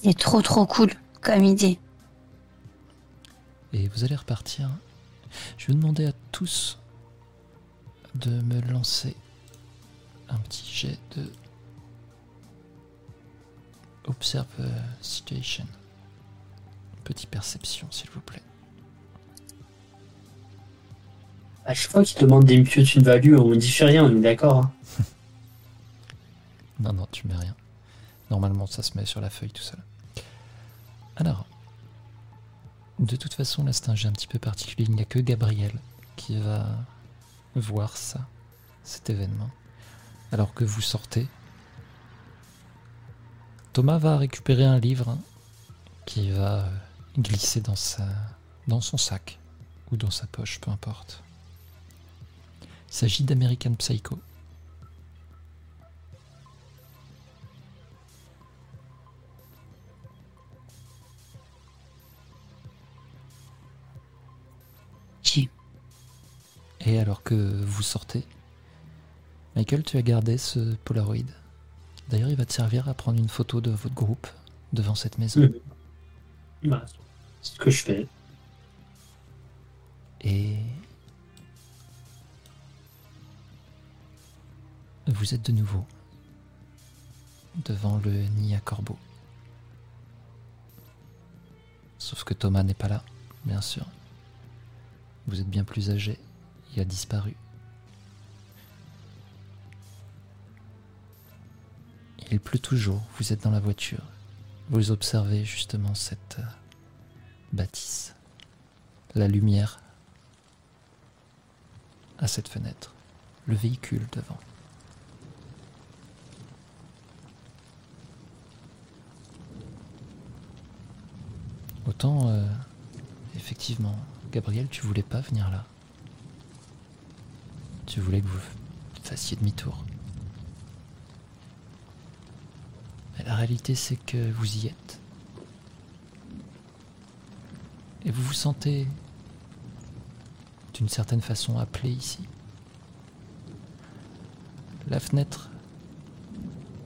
C'est trop trop cool comme idée. Et vous allez repartir. Je vais vous demander à tous de me lancer un petit jet de Observe Situation. Petite perception, s'il vous plaît. À chaque fois qu'il demande des une value, on ne dit rien, on est d'accord. hein. Non, non, tu mets rien. Normalement, ça se met sur la feuille tout seul. Alors, de toute façon, là, c'est un jet un petit peu particulier. Il n'y a que Gabriel qui va voir ça, cet événement. Alors que vous sortez, Thomas va récupérer un livre qui va glisser dans, sa, dans son sac ou dans sa poche, peu importe. Il s'agit d'American Psycho. Et alors que vous sortez, Michael, tu as gardé ce Polaroid? D'ailleurs, il va te servir à prendre une photo de votre groupe devant cette maison. Mhm. Voilà. C'est ce que je fais. Et vous êtes de nouveau devant le nid à corbeau. Sauf que Thomas n'est pas là, bien sûr. Vous êtes bien plus âgé, il a disparu. Il pleut toujours, vous êtes dans la voiture. Vous observez justement cette euh, bâtisse. La lumière à cette fenêtre. Le véhicule devant. Autant, euh, effectivement, Gabriel, tu voulais pas venir là. Tu voulais que vous fassiez demi-tour. Mais la réalité, c'est que vous y êtes. Et vous vous sentez d'une certaine façon appelé ici. La fenêtre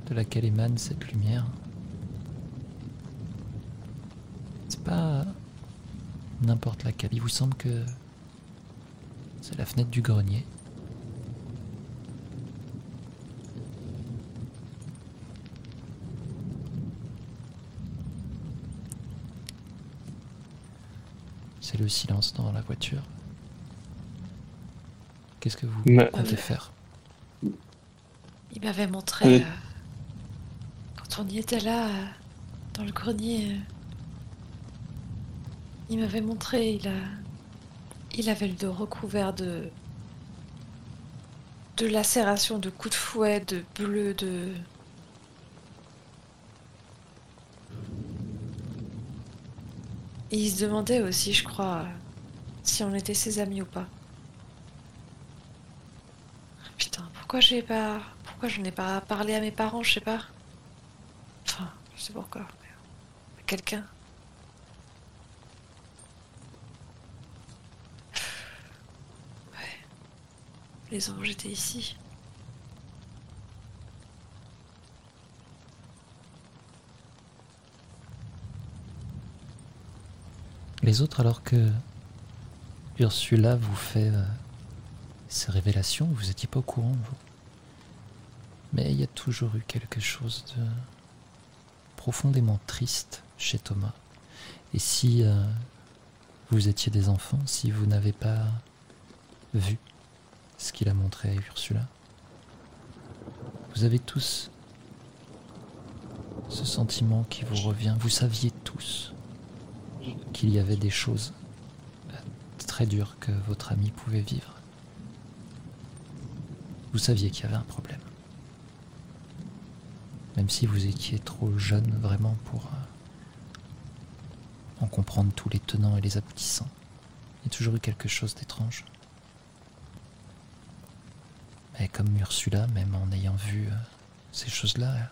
de laquelle émane cette lumière, c'est pas n'importe laquelle. Il vous semble que c'est la fenêtre du grenier. C'est le silence dans la voiture. Qu'est-ce que vous Mais- comptez faire Il m'avait montré Oui. euh, quand on y était là euh, dans le grenier. euh, il m'avait montré, il a, il avait le dos recouvert de de lacérations, de coups de fouet, de bleus, de Il se demandait aussi, je crois, si on était ses amis ou pas. Putain, pourquoi j'ai pas. Pourquoi je n'ai pas parlé à mes parents, je sais pas. Enfin, je sais pas pourquoi. mais À quelqu'un. Ouais. Les anges étaient ici. Les autres, alors que Ursula vous fait euh, ces révélations, vous n'étiez pas au courant, vous. Mais il y a toujours eu quelque chose de profondément triste chez Thomas. Et si euh, vous étiez des enfants, si vous n'avez pas vu ce qu'il a montré à Ursula, vous avez tous ce sentiment qui vous revient. Vous saviez tous qu'il y avait des choses euh, très dures que votre ami pouvait vivre. Vous saviez qu'il y avait un problème. Même si vous étiez trop jeune vraiment pour euh, en comprendre tous les tenants et les aboutissants. Il y a toujours eu quelque chose d'étrange. Mais comme Ursula, même en ayant vu euh, ces choses-là,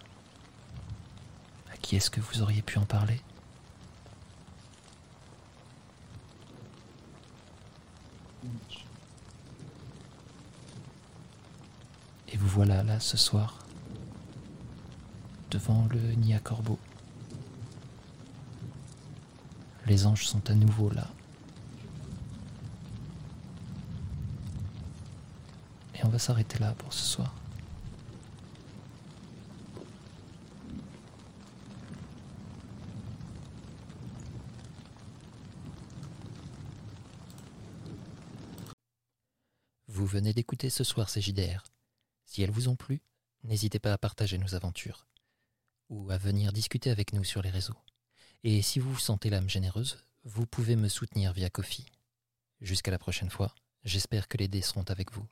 à qui est-ce que vous auriez pu en parler? Et vous voilà là ce soir, devant le nid à corbeau. Les anges sont à nouveau là. Et on va s'arrêter là pour ce soir. Vous venez d'écouter ce soir ces JDR. Si elles vous ont plu, n'hésitez pas à partager nos aventures ou à venir discuter avec nous sur les réseaux. Et si vous vous sentez l'âme généreuse, vous pouvez me soutenir via Kofi. Jusqu'à la prochaine fois, j'espère que les dés seront avec vous.